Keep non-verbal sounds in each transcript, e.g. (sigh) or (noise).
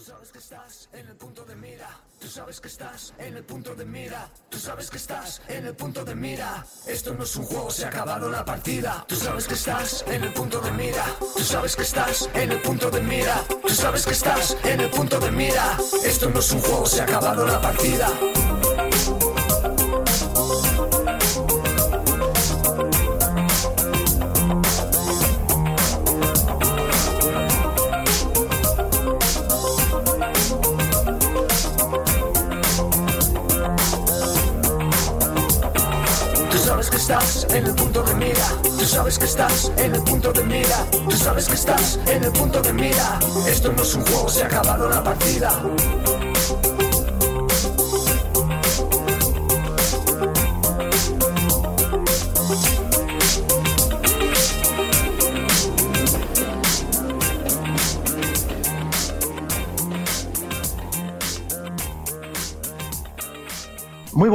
sabes que estás en el punto de mira. Tú sabes que estás en el punto de mira. Tú sabes que estás en el punto de mira. Esto no es un juego, se ha acabado la partida. Tú sabes que estás en el punto de mira. Tú sabes que estás en el punto de mira. Tú sabes que estás en el punto de mira. Esto no es un juego, se ha acabado la partida. En el punto de mira. Tú sabes que estás en el punto de mira. Tú sabes que estás en el punto de mira. Esto no es un juego, se ha acabado la partida.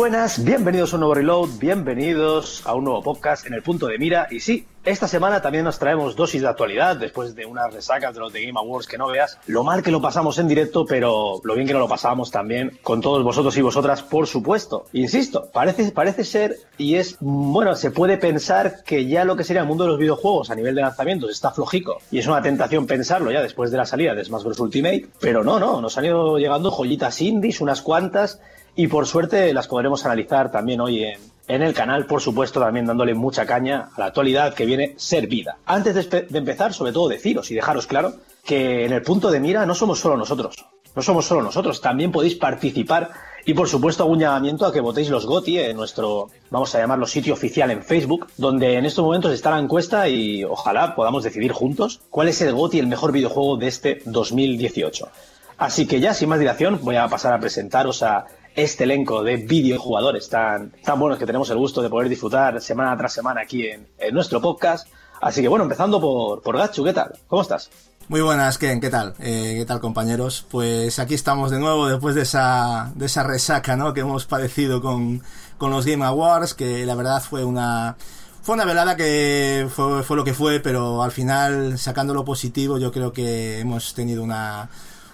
Buenas, bienvenidos a un nuevo reload, bienvenidos a un nuevo podcast en el punto de mira. Y sí, esta semana también nos traemos dosis de actualidad después de unas resacas de los de Game Awards que no veas. Lo mal que lo pasamos en directo, pero lo bien que no lo pasamos también con todos vosotros y vosotras, por supuesto. Insisto, parece, parece ser y es, bueno, se puede pensar que ya lo que sería el mundo de los videojuegos a nivel de lanzamientos está flojico. Y es una tentación pensarlo ya después de la salida de Smash Bros. Ultimate. Pero no, no, nos han ido llegando joyitas indies, unas cuantas y por suerte las podremos analizar también hoy en, en el canal, por supuesto, también dándole mucha caña a la actualidad que viene servida. Antes de, empezar, sobre todo deciros y dejaros claro que en el punto de mira no somos solo nosotros. No somos solo nosotros, también podéis participar y por supuesto hago un llamamiento a que votéis los GOTI en nuestro, vamos a llamarlo sitio oficial en Facebook, donde en estos momentos está la encuesta y ojalá podamos decidir juntos cuál es el GOTI, el mejor videojuego de este 2018. Así que ya, sin más dilación, voy a pasar a presentaros a este elenco de videojugadores tan, tan buenos que tenemos el gusto de poder disfrutar semana tras semana aquí en, en nuestro podcast. Así que bueno, empezando por, por Gachu, ¿qué tal? ¿Cómo estás? Muy buenas, Ken, ¿qué tal? Eh, ¿Qué tal, compañeros? Pues aquí estamos de nuevo después de esa, de esa resaca ¿no? que hemos padecido con, con los Game Awards, que la verdad fue una, fue una velada que fue, fue lo que fue, pero al final, sacando lo positivo, yo creo que hemos tenido una,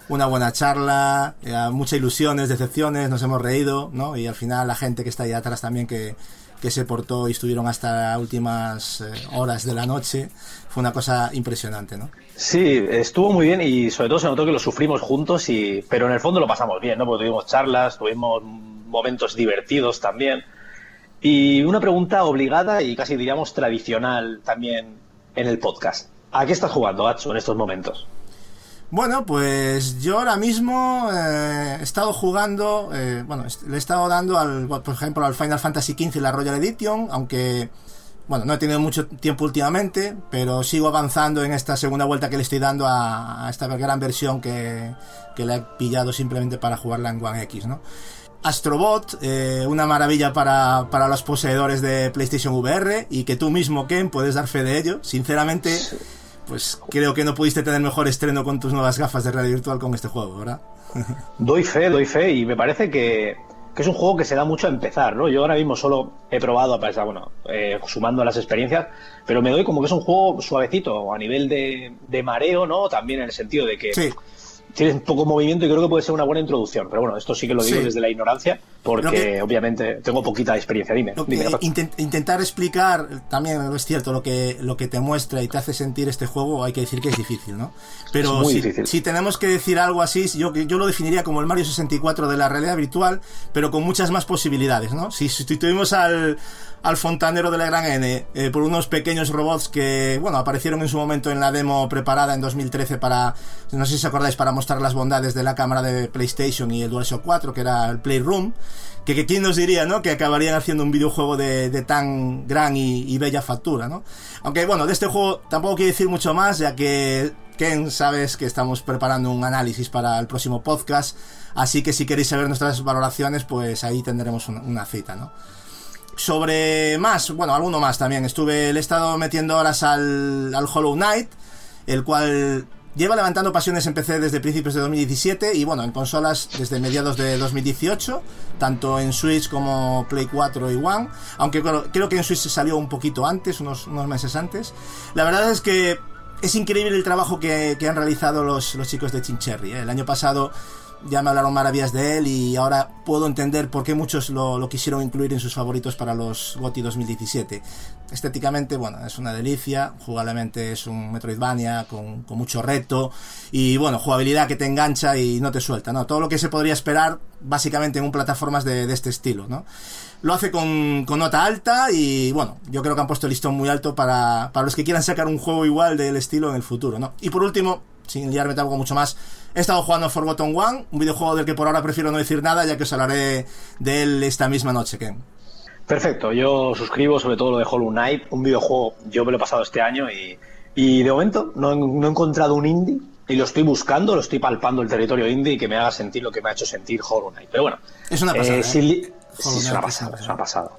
una buena charla, eh, muchas ilusiones, decepciones, nos hemos reído, ¿no? Y al final la gente que está ahí atrás también que, que se portó y estuvieron hasta últimas eh, horas de la noche, fue una cosa impresionante, ¿no? Sí, estuvo muy bien y sobre todo se notó que lo sufrimos juntos, y, pero en el fondo lo pasamos bien, ¿no? Porque tuvimos charlas, tuvimos momentos divertidos también. Y una pregunta obligada y casi diríamos tradicional también en el podcast. ¿A qué estás jugando, Gacho, en estos momentos? Bueno, pues yo ahora mismo eh, he estado jugando, eh, bueno, le he estado dando al, por ejemplo, al Final Fantasy XV la Royal Edition, aunque, bueno, no he tenido mucho tiempo últimamente, pero sigo avanzando en esta segunda vuelta que le estoy dando a, a esta gran versión que, que la he pillado simplemente para jugarla en One X, ¿no? Astrobot, eh, una maravilla para, para los poseedores de PlayStation VR y que tú mismo, Ken, puedes dar fe de ello. Sinceramente, pues creo que no pudiste tener mejor estreno con tus nuevas gafas de realidad virtual con este juego, ¿verdad? (laughs) Doy fe, doy fe y me parece que, que es un juego que se da mucho a empezar, ¿no? Yo ahora mismo solo he probado, a pesar, bueno, eh, sumando las experiencias, pero me doy como que es un juego suavecito a nivel de, de mareo, ¿no? También en el sentido de que Sí. Tienes poco movimiento y creo que puede ser una buena introducción. Pero bueno, esto sí que lo digo Sí. desde la ignorancia, porque que- obviamente tengo poquita experiencia. Dime, intent- intentar explicar también es cierto lo que lo que te muestra y te hace sentir este juego hay que decir que es difícil no pero difícil. si tenemos que decir algo así yo yo lo definiría como el Mario 64 de la realidad virtual pero con muchas más posibilidades no si sustituimos al al fontanero de la gran N eh, por unos pequeños robots que bueno aparecieron en su momento en la demo preparada en 2013 para no sé si os acordáis para mostrar las bondades de la cámara de PlayStation y el DualShock 4 que era el Playroom que, que quién nos diría, ¿no? Que acabarían haciendo un videojuego de, de tan gran y, y bella factura, ¿no? Aunque bueno, de este juego tampoco quiero decir mucho más, ya que Ken sabes que estamos preparando un análisis para el próximo podcast, así que si queréis saber nuestras valoraciones, pues ahí tendremos una, una cita, ¿no? Sobre más, bueno, alguno más también. Estuve, le he estado metiendo horas al, al Hollow Knight, el cual lleva levantando pasiones en PC desde principios de 2017 y bueno, en consolas desde mediados de 2018, tanto en Switch como Play 4 y One, aunque creo, creo que en Switch se salió un poquito antes, unos, unos meses antes. La verdad es que es increíble el trabajo que, han realizado los, los chicos de Chincherry. ¿eh? El año pasado ya me hablaron maravillas de él y ahora puedo entender por qué muchos lo, quisieron incluir en sus favoritos para los GOTY 2017. Estéticamente, bueno, es una delicia, jugablemente es un Metroidvania con, con mucho reto y bueno, jugabilidad que te engancha y no te suelta, ¿no? Todo lo que se podría esperar básicamente en un plataformas de, este estilo, ¿no? Lo hace con, con, nota alta y bueno, yo creo que han puesto el listón muy alto para, para los que quieran sacar un juego igual del estilo en el futuro, ¿no? Y por último, sin liarme tampoco mucho más, He estado jugando Forgotten One, un videojuego del que por ahora prefiero no decir nada, ya que os hablaré de él esta misma noche, Ken. Perfecto, yo suscribo sobre todo lo de Hollow Knight, un videojuego, yo me lo he pasado este año y, de momento no, he encontrado un indie y lo estoy buscando, lo estoy palpando el territorio indie y que me haga sentir lo que me ha hecho sentir Hollow Knight. Pero bueno, es una pasada. Eh, ¿eh? sí, es una pasada, es una pasada.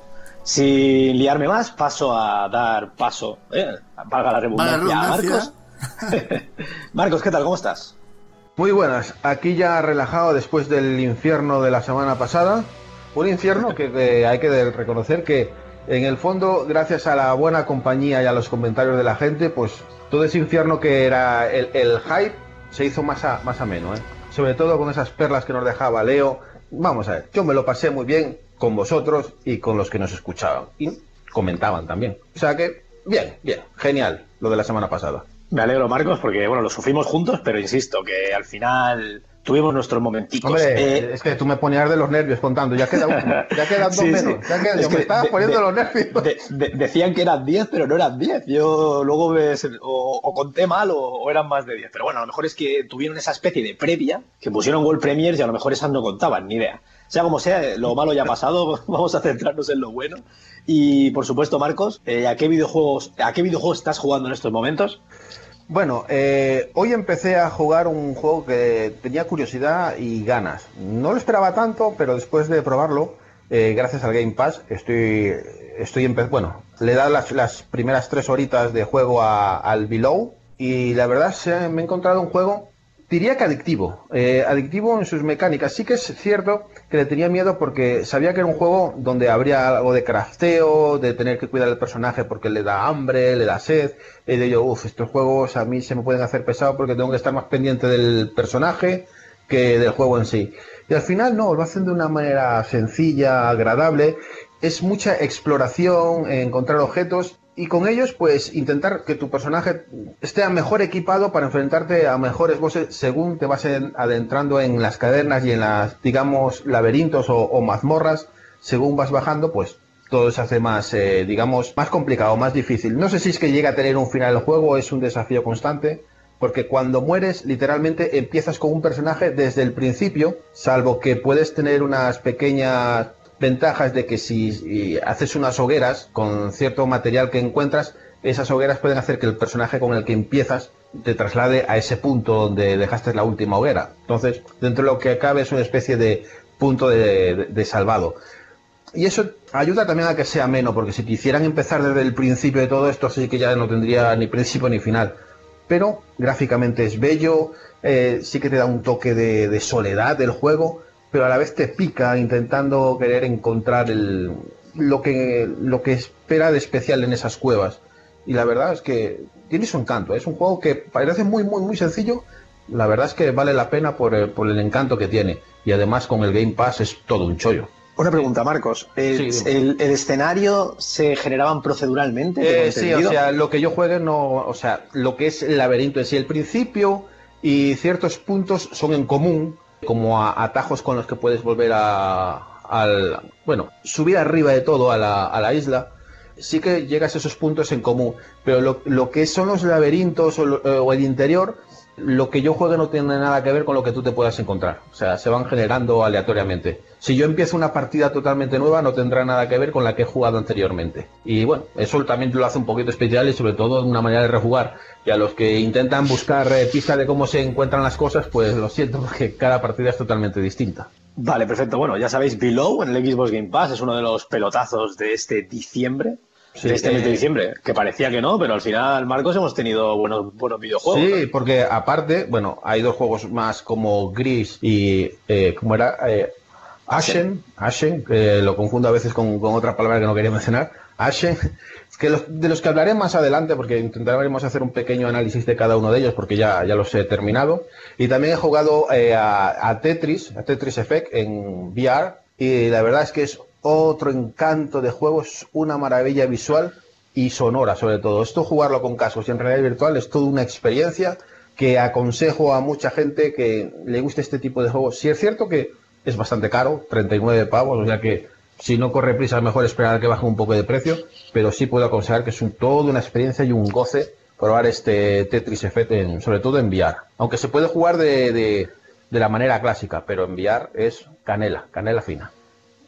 Sin liarme más, paso a dar paso, eh, valga la redundancia, a Marcos. (laughs) (laughs) Marcos, ¿qué tal? ¿Cómo estás? Muy buenas, aquí ya relajado después del infierno de la semana pasada. Un infierno que, hay que reconocer que en el fondo, gracias a la buena compañía y a los comentarios de la gente, pues todo ese infierno que era el, hype se hizo más, a, más ameno, ¿eh? sobre todo con esas perlas que nos dejaba Leo. Vamos a ver, yo me lo pasé muy bien con vosotros y con los que nos escuchaban y comentaban también. O sea que, bien, bien, genial lo de la semana pasada. Me alegro, Marcos, porque bueno, lo sufrimos juntos, pero insisto que al final tuvimos nuestros momentitos. Hombre, eh, es que tú me ponías de los nervios contando, ya queda uno, (laughs) ya quedan dos menos. Ya queda, yo me estaba poniendo los nervios. decían que eran 10, pero no eran 10. Yo luego ves, o, conté mal o, eran más de 10. Pero bueno, a lo mejor es que tuvieron esa especie de previa, que pusieron World Premiers y a lo mejor esas no contaban, ni idea. Sea como sea, lo malo ya ha pasado, (laughs) vamos a centrarnos en lo bueno. Y por supuesto, Marcos, eh, ¿a qué videojuegos, a qué videojuegos estás jugando en estos momentos? Bueno, eh, hoy empecé a jugar un juego que tenía curiosidad y ganas. No lo esperaba tanto, pero después de probarlo, eh, gracias al Game Pass, estoy, estoy bueno, le he dado las, primeras tres horitas de juego al Below y la verdad se, me he encontrado un juego diría que adictivo, eh, adictivo en sus mecánicas. Sí que es cierto que le tenía miedo porque sabía que era un juego donde habría algo de crafteo, de tener que cuidar al personaje porque le da hambre, le da sed. Y de yo, uff, estos juegos a mí se me pueden hacer pesado porque tengo que estar más pendiente del personaje que del juego en sí. Y al final no, lo hacen de una manera sencilla, agradable. Es mucha exploración, encontrar objetos y con ellos pues intentar que tu personaje esté mejor equipado para enfrentarte a mejores bosses según te vas adentrando en las cadenas y en las digamos laberintos o, mazmorras. Según vas bajando pues todo se hace más eh, digamos más complicado más difícil. No sé si es que llega a tener un final el juego es un desafío constante porque cuando mueres literalmente empiezas con un personaje desde el principio salvo que puedes tener unas pequeñas ventajas de que si haces unas hogueras con cierto material que encuentras, esas hogueras pueden hacer que el personaje con el que empiezas te traslade a ese punto donde dejaste la última hoguera. Entonces, dentro de lo que cabe es una especie de punto de, salvado. Y eso ayuda también a que sea menos, porque si quisieran empezar desde el principio de todo esto, sí que ya no tendría ni principio ni final. Pero gráficamente es bello, eh, sí que te da un toque de soledad del juego, pero a la vez te pica intentando querer encontrar el, lo, que, lo que espera de especial en esas cuevas. Y la verdad es que tiene su encanto. Es un juego que parece muy, muy, muy sencillo. La verdad es que vale la pena por el, por el encanto que tiene. Y además con el Game Pass es todo un chollo. Una pregunta, Marcos. ¿El, escenario se generaban proceduralmente? Eh, sí, o sea, lo que yo juegue no. O sea, lo que es el laberinto en sí, el principio y ciertos puntos son en común, como atajos con los que puedes volver a, al, bueno, subir arriba de todo a la, a la isla, sí que llegas a esos puntos en común, pero lo, lo que son los laberintos o, eh, o, el interior, lo que yo juegue no tiene nada que ver con lo que tú te puedas encontrar, o sea, se van generando aleatoriamente. Si yo empiezo una partida totalmente nueva, no tendrá nada que ver con la que he jugado anteriormente. Y bueno, eso también lo hace un poquito especial y sobre todo una manera de rejugar. Y a los que intentan buscar eh, pistas de cómo se encuentran las cosas, pues lo siento (laughs) porque cada partida es totalmente distinta. Vale, perfecto. Bueno, ya sabéis, Below en el Xbox Game Pass es uno de los pelotazos de este diciembre. De este mes de eh, diciembre, que parecía que no, pero al final, Marcos, hemos tenido buenos, buenos videojuegos. Sí, porque aparte, bueno, hay dos juegos más como Gris y, eh, ¿cómo era? Eh, Ashen, Ashen, que lo confundo a veces con, otra palabra que no quería mencionar, Ashen, que de los que hablaré más adelante, porque intentaremos hacer un pequeño análisis de cada uno de ellos, porque ya, ya los he terminado. Y también he jugado eh, a, Tetris, a Tetris Effect en VR, y la verdad es que es otro encanto de juego, es una maravilla visual y sonora sobre todo. Esto jugarlo con cascos y en realidad virtual es toda una experiencia que aconsejo a mucha gente que le guste este tipo de juegos. Si es cierto que es bastante caro, 39 pavos, o sea que si no corre prisa, es mejor esperar a que baje un poco de precio, pero sí puedo aconsejar que es un, toda una experiencia y un goce probar este Tetris Effect, sobre todo en VR. Aunque se puede jugar de, de, la manera clásica, pero en VR es canela, canela fina.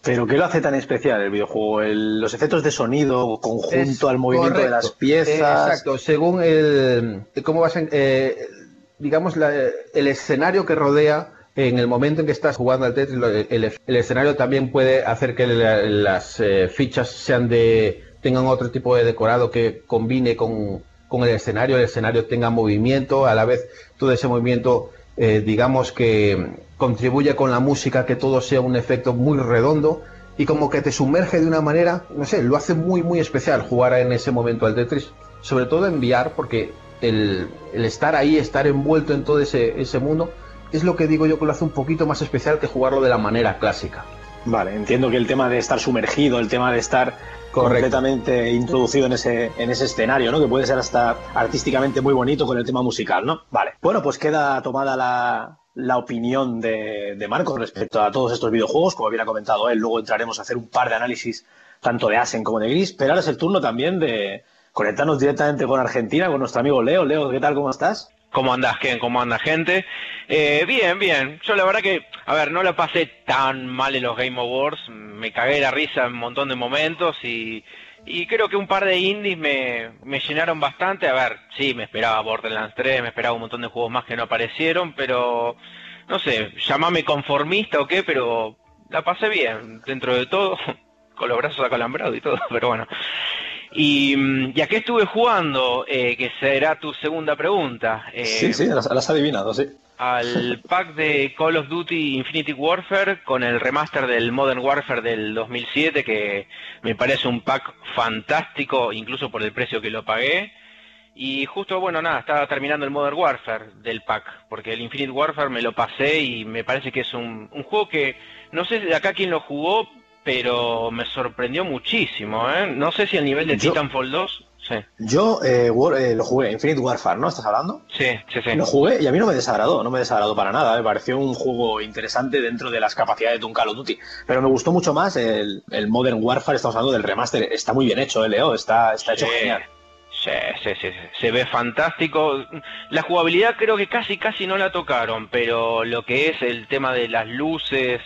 Pero ¿qué lo hace tan especial el videojuego? los efectos de sonido conjunto al movimiento de las piezas. exacto, según el cómo vas en, eh, digamos el escenario que rodea en el momento en que estás jugando al Tetris, el, escenario también puede hacer que las eh, fichas sean de tengan otro tipo de decorado que combine con, el escenario, el escenario tenga movimiento, a la vez todo ese movimiento, eh, digamos que contribuye con la música, que todo sea un efecto muy redondo y como que te sumerge de una manera, no sé, lo hace muy, muy especial jugar en ese momento al Tetris, sobre todo enviar, porque el, estar ahí, estar envuelto en todo ese, ese mundo, es lo que digo yo que lo hace un poquito más especial que jugarlo de la manera clásica. Vale, entiendo que el tema de estar sumergido, el tema de estar completamente introducido en ese, en ese escenario, ¿no? Que puede ser hasta artísticamente muy bonito con el tema musical, ¿no? Vale. Bueno, pues queda tomada la, la opinión de, de Marcos respecto a todos estos videojuegos, como hubiera comentado él. Luego entraremos a hacer un par de análisis tanto de Asen como de Gris, pero ahora es el turno también de conectarnos directamente con Argentina, con nuestro amigo Leo. Leo, ¿qué tal? ¿Cómo estás? ¿Cómo andas, Ken? ¿Cómo anda, gente? Eh, bien, bien. Yo la verdad que, a ver, no la pasé tan mal en los Game Awards. Me cagué la risa en un montón de momentos y, y creo que un par de indies me, me llenaron bastante. A ver, sí, me esperaba Borderlands 3, me esperaba un montón de juegos más que no aparecieron, pero no sé, llamame conformista o qué, pero la pasé bien dentro de todo, (laughs) con los brazos acalambrados y todo, (laughs) pero bueno. Y ya que estuve jugando, eh, que será tu segunda pregunta. Eh, sí, sí, las, has adivinado, sí. Al pack de Call of Duty Infinity Warfare con el remaster del Modern Warfare del 2007, que me parece un pack fantástico, incluso por el precio que lo pagué. Y justo, bueno, nada, estaba terminando el Modern Warfare del pack, porque el Infinite Warfare me lo pasé y me parece que es un, un juego que, no sé de acá quién lo jugó, pero me sorprendió muchísimo, ¿eh? No sé si el nivel de Titanfall 2... Sí. Yo eh, eh, lo jugué, Infinite Warfare, ¿no? ¿Estás hablando? Sí, sí, sí. Lo jugué y a mí no me desagradó, no me desagradó para nada. Me pareció un juego interesante dentro de las capacidades de un Call of Duty. Pero me gustó mucho más el, Modern Warfare, estamos hablando del remaster. Está muy bien hecho, ¿eh, Leo? Está, está hecho genial. Sí, sí, sí, se ve fantástico. La jugabilidad creo que casi, casi no la tocaron, pero lo que es el tema de las luces,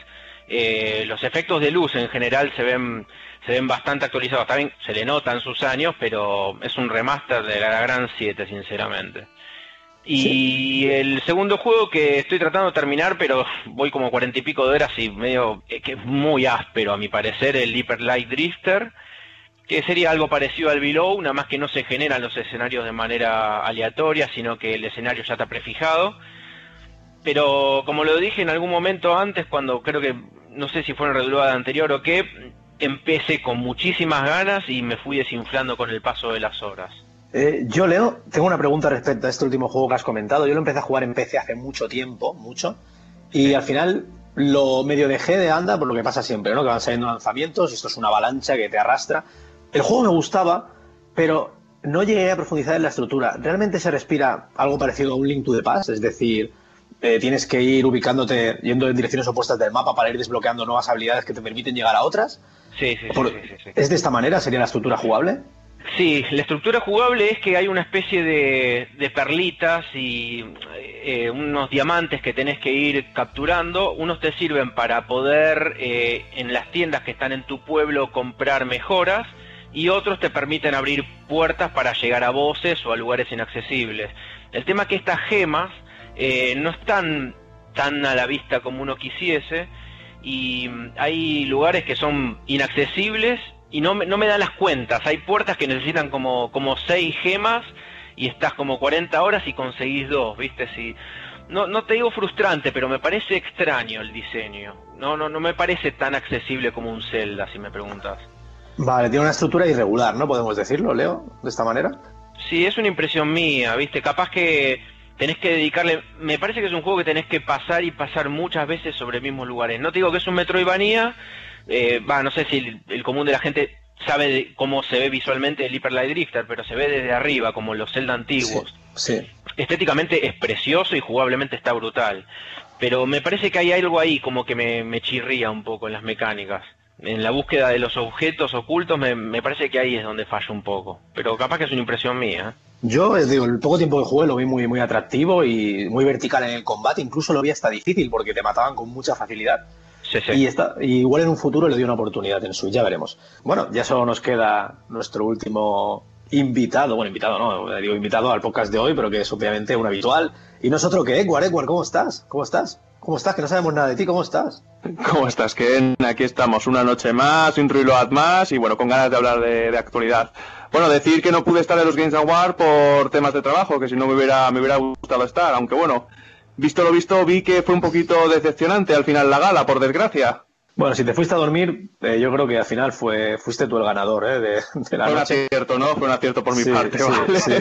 eh, los efectos de luz en general se ven se ven bastante actualizados. También se le notan sus años, pero es un remaster de la Gran 7, sinceramente. Y el segundo juego que estoy tratando de terminar, pero voy como cuarenta y pico de horas y medio eh, que es muy áspero a mi parecer, el Hyper Light Drifter, que sería algo parecido al Below, nada más que no se generan los escenarios de manera aleatoria, sino que el escenario ya está prefijado. Pero como lo dije en algún momento antes, cuando creo que no sé si fue en la anterior o qué, empecé con muchísimas ganas y me fui desinflando con el paso de las horas. Eh, yo, Leo, tengo una pregunta respecto a este último juego que has comentado. Yo lo empecé a jugar en PC hace mucho tiempo, mucho, y al final lo medio dejé de andar por lo que pasa siempre, ¿no? Que van saliendo lanzamientos y esto es una avalancha que te arrastra. El juego me gustaba, pero no llegué a profundizar en la estructura. ¿Realmente se respira algo parecido a un Link to the Past? Es decir, eh, tienes que ir ubicándote, yendo en direcciones opuestas del mapa para ir desbloqueando nuevas habilidades que te permiten llegar a otras. Sí, sí, sí, ¿Es de esta manera? ¿Sería la estructura jugable? Sí, la estructura jugable es que hay una especie de, perlitas y eh, unos diamantes que tenés que ir capturando. Unos te sirven para poder eh, en las tiendas que están en tu pueblo comprar mejoras y otros te permiten abrir puertas para llegar a voces o a lugares inaccesibles. El tema es que estas gemas eh, no están tan a la vista como uno quisiese y hay lugares que son inaccesibles y no, no me dan las cuentas. Hay puertas que necesitan como, como seis gemas y estás como 40 horas y conseguís dos, ¿viste? Si, no, no te digo frustrante, pero me parece extraño el diseño. No, no, no me parece tan accesible como un Zelda, si me preguntas. Vale, tiene una estructura irregular, ¿no? Podemos decirlo, Leo, de esta manera. Sí, es una impresión mía, ¿viste? Capaz que tenés que dedicarle... Me parece que es un juego que tenés que pasar y pasar muchas veces sobre mismos lugares. No te digo que es un Metroidvania, eh, no sé si el, el común de la gente sabe de cómo se ve visualmente el Hyper Light Drifter, pero se ve desde arriba, como los Zelda antiguos. Sí. Estéticamente es precioso y jugablemente está brutal. Pero me parece que hay algo ahí como que me, me chirría un poco en las mecánicas. En la búsqueda de los objetos ocultos me, me parece que ahí es donde falla un poco. Pero capaz que es una impresión mía. ¿eh? Yo, eh, digo, el poco tiempo que jugué lo vi muy, muy atractivo y muy vertical en el combate. Incluso lo vi hasta difícil porque te mataban con mucha facilidad. Sí, sí. Y está, y igual en un futuro le dio una oportunidad en Switch, ya veremos. Bueno, ya solo nos queda nuestro último invitado, bueno, invitado no, digo invitado al podcast de hoy, pero que es obviamente un habitual. Y nosotros que, Edward, Edward, ¿cómo estás? ¿Cómo estás? ¿Cómo estás? Que no sabemos nada de ti, ¿cómo estás? ¿Cómo estás, Ken? Aquí estamos, una noche más, un más y bueno, con ganas de hablar de, de, actualidad. Bueno, decir que no pude estar en los Games Award por temas de trabajo, que si no me hubiera, me hubiera gustado estar, aunque bueno, visto lo visto, vi que fue un poquito decepcionante al final la gala, por desgracia. Bueno, si te fuiste a dormir, eh, yo creo que al final fue fuiste tú el ganador ¿eh? de, de, la fue noche. un acierto, ¿no? Fue un acierto por mi Sí, parte, sí, ¿vale? sí,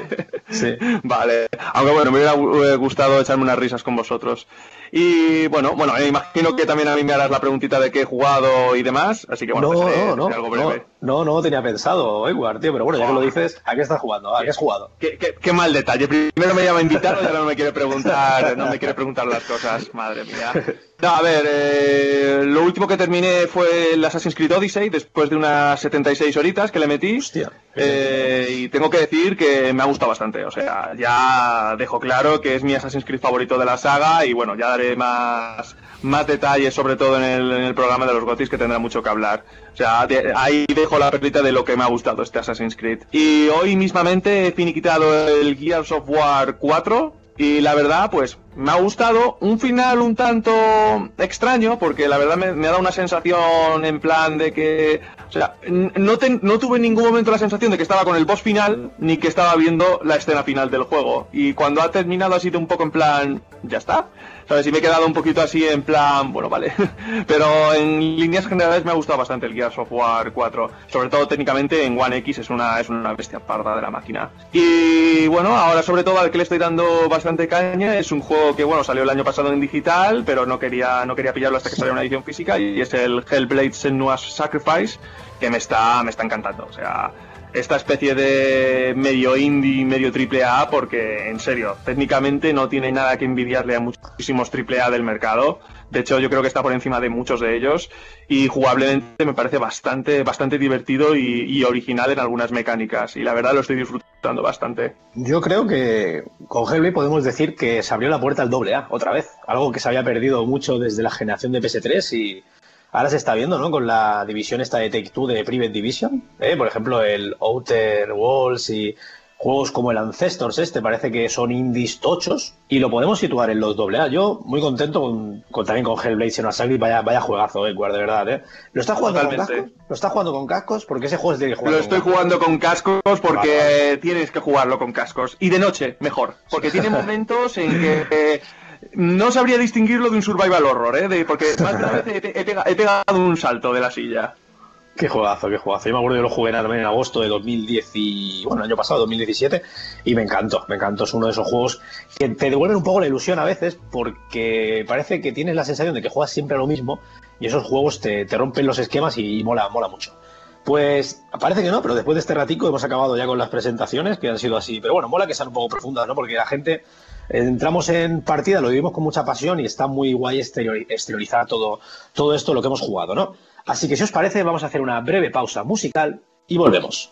sí. (laughs) Vale. Aunque bueno, me hubiera eh, gustado echarme unas risas con vosotros. Y bueno, bueno, me imagino que también a mí me harás la preguntita de qué he jugado y demás, así que bueno, no, pues, seré- no, no, algo no, breve. no, no tenía pensado, Edward, tío, pero bueno, ya que lo dices, ¿a qué estás jugando? ¿A qué has jugado? Qué, qué- qué mal detalle. Primero me llama a invitar y ahora no me quiere preguntar, no me quiere preguntar las cosas. Madre mía. No, a ver, eh, lo último que terminé fue el Assassin's Creed Odyssey después de unas 76 horitas que le metí. Hostia. Eh, y tengo que decir que me ha gustado bastante. O sea, ya dejo claro que es mi Assassin's Creed favorito de la saga y bueno, ya más, más detalles, sobre todo en el, en el programa de los Gotis, que tendrá mucho que hablar. O sea, ahí dejo la perlita de lo que me ha gustado este Assassin's Creed. Y hoy mismamente he finiquitado el Gears of War 4. Y la verdad, pues me ha gustado un final un tanto extraño, porque la verdad me, ha dado una sensación en plan de que, o sea, no, ten- no tuve en ningún momento la sensación de que estaba con el boss final, ni que estaba viendo la escena final del juego. Y cuando ha terminado ha sido un poco en plan, ya está. ¿Sabes? Y me he quedado un poquito así en plan, bueno, vale. (laughs) Pero en líneas generales me ha gustado bastante el Gears of War 4. Sobre todo técnicamente en One X es una, es una bestia parda de la máquina. Y bueno, ahora sobre todo al que le estoy dando bastante caña es un juego que, bueno, salió el año pasado en digital, pero no quería, no quería pillarlo hasta que saliera una edición física y es el Hellblade Senua's Sacrifice, que me está, me está encantando. O sea, esta especie de medio indie, medio triple A, porque en serio, técnicamente no tiene nada que envidiarle a muchísimos triple A del mercado. De hecho, yo creo que está por encima de muchos de ellos y jugablemente me parece bastante, bastante divertido y, original en algunas mecánicas. Y la verdad lo estoy disfrutando bastante. Yo creo que con Hellblade podemos decir que se abrió la puerta al doble A otra vez, algo que se había perdido mucho desde la generación de PS3 y ahora se está viendo, ¿no? Con la división esta de Take Two de Private Division, ¿eh? por ejemplo el Outer Walls y juegos como el Ancestors este parece que son indies tochos y lo podemos situar en los doble A. Yo muy contento con, con- también con Hellblade Senua's Sacrifice, vaya, vaya juegazo, Edward, de verdad, ¿eh? ¿Lo estás jugando con cascos? ¿Lo estás jugando con cascos? Porque ese juego es de jugar Lo con estoy cascos. jugando con cascos porque Vale, eh, tienes que jugarlo con cascos. Y de noche, mejor. Porque tiene (laughs) momentos en que eh, no sabría distinguirlo de un survival horror, ¿eh? De- porque (laughs) más de una vez he, he pega- he pegado un salto de la silla. Qué juegazo, qué juegazo. Yo me acuerdo que lo jugué en agosto de 2010 y, bueno, el año pasado, 2017, y me encantó, me encantó. Es uno de esos juegos que te devuelven un poco la ilusión a veces porque parece que tienes la sensación de que juegas siempre a lo mismo y esos juegos te, te rompen los esquemas y, mola, mola mucho. Pues parece que no, pero después de este ratico hemos acabado ya con las presentaciones que han sido así. Pero bueno, mola que sean un poco profundas, ¿no? Porque la gente entramos en partida, lo vivimos con mucha pasión y está muy guay exterior- exteriorizar todo, todo esto, lo que hemos jugado, ¿no? Así que si os parece, vamos a hacer una breve pausa musical y volvemos.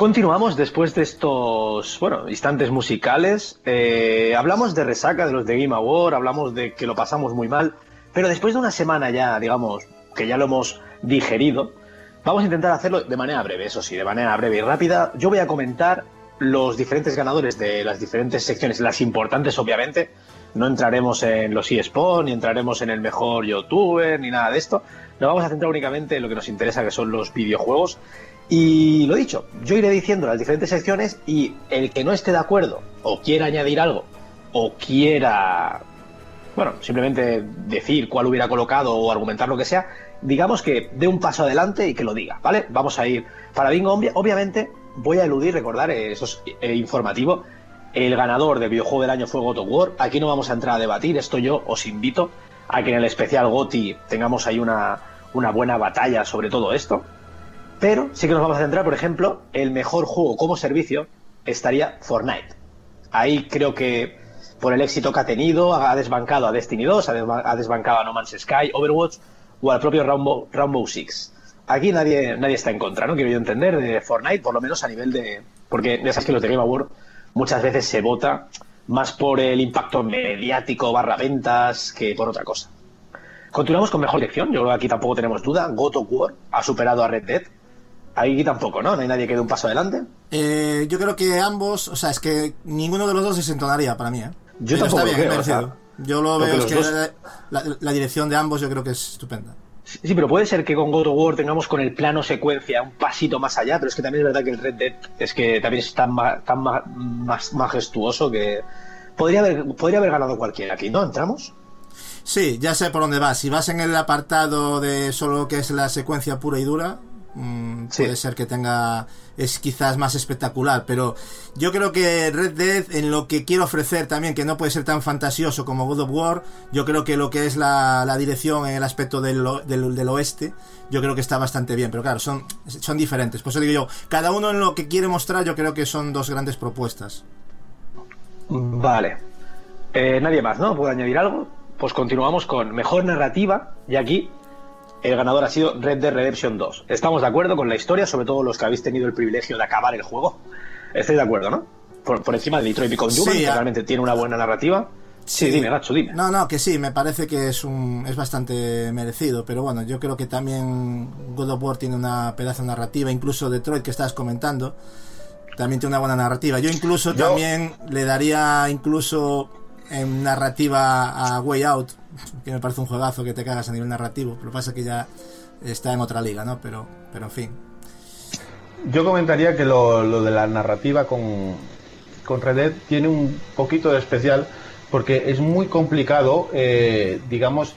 Continuamos después de estos, bueno, instantes musicales. Eh, hablamos de resaca de los de Game Award, hablamos de que lo pasamos muy mal, pero después de una semana ya, digamos, que ya lo hemos digerido, vamos a intentar hacerlo de manera breve, eso sí, de manera breve y rápida. Yo voy a comentar los diferentes ganadores de las diferentes secciones, las importantes obviamente. No entraremos en los eSports, ni entraremos en el mejor youtuber, ni nada de esto. Nos vamos a centrar únicamente en lo que nos interesa, que son los videojuegos. Y lo dicho, yo iré diciendo las diferentes secciones y el que no esté de acuerdo o quiera añadir algo o quiera, bueno, simplemente decir cuál hubiera colocado o argumentar lo que sea, digamos que dé un paso adelante y que lo diga, ¿vale? Vamos a ir para bingo. Obviamente voy a eludir, recordar, eso es eh, informativo, el ganador del videojuego del año fue God of War. Aquí no vamos a entrar a debatir, esto yo os invito a que en el especial GOTI tengamos ahí una, una buena batalla sobre todo esto. Pero sí que nos vamos a centrar, por ejemplo, el mejor juego como servicio estaría Fortnite. Ahí creo que por el éxito que ha tenido, ha desbancado a Destiny 2, ha desbancado a No Man's Sky, Overwatch o al propio Rainbow, Rainbow Six. Aquí nadie, nadie está en contra, ¿no? Quiero yo entender, de Fortnite, por lo menos a nivel de... Porque ya sabes que los de Game Award muchas veces se vota más por el impacto mediático barra ventas que por otra cosa. Continuamos con mejor lección, yo creo que aquí tampoco tenemos duda. God of War ha superado a Red Dead Ahí tampoco, ¿no? No hay nadie que dé un paso adelante. Eh, yo creo que ambos, o sea, es que ninguno de los dos se entonaría para mí, ¿eh? Yo tampoco creo, Yo lo veo, es que la, dirección de ambos yo creo que es estupenda. Sí, pero puede ser que con God of War tengamos con el plano secuencia un pasito más allá, pero es que también es verdad que el Red Dead es que también es tan, tan más majestuoso que podría haber, podría haber ganado cualquiera aquí, ¿no? ¿Entramos? Sí, ya sé por dónde vas. Si vas en el apartado de solo que es la secuencia pura y dura, Mm, puede ser que tenga es quizás más espectacular pero yo creo que Red Dead en lo que quiere ofrecer también que no puede ser tan fantasioso como God of War yo creo que lo que es la, dirección en el aspecto del, del, oeste yo creo que está bastante bien pero claro son, son diferentes por eso digo yo cada uno en lo que quiere mostrar yo creo que son dos grandes propuestas vale eh, nadie más ¿no? ¿puede añadir algo? pues continuamos con mejor narrativa y aquí el ganador ha sido Red Dead Redemption 2. Estamos de acuerdo con la historia, sobre todo los que habéis tenido el privilegio de acabar el juego. Estáis de acuerdo, ¿no? Por, encima de Detroit Become Human, que realmente tiene una buena narrativa. Sí, dime, Gacho, dime. No, no, que sí, me parece que es un es bastante merecido, pero bueno, yo creo que también God of War tiene una pedazo narrativa, incluso Detroit que estás comentando, también tiene una buena narrativa. Yo incluso también le daría incluso en narrativa a Way Out, (laughs) que me parece un juegazo que te cagas a nivel narrativo, pero pasa que ya está en otra liga, ¿no? Pero, pero en fin. Yo comentaría que lo, de la narrativa con, con Red Dead tiene un poquito de especial porque es muy complicado, eh, digamos,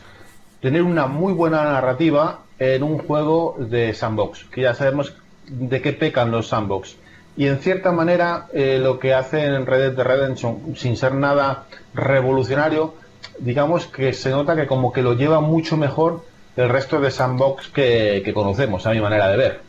tener una muy buena narrativa en un juego de sandbox, que ya sabemos de qué pecan los sandbox. Y en cierta manera, eh, lo que hace en Red Dead Redemption, sin ser nada revolucionario, digamos que se nota que como que lo lleva mucho mejor el resto de sandbox que, conocemos, a mi manera de ver.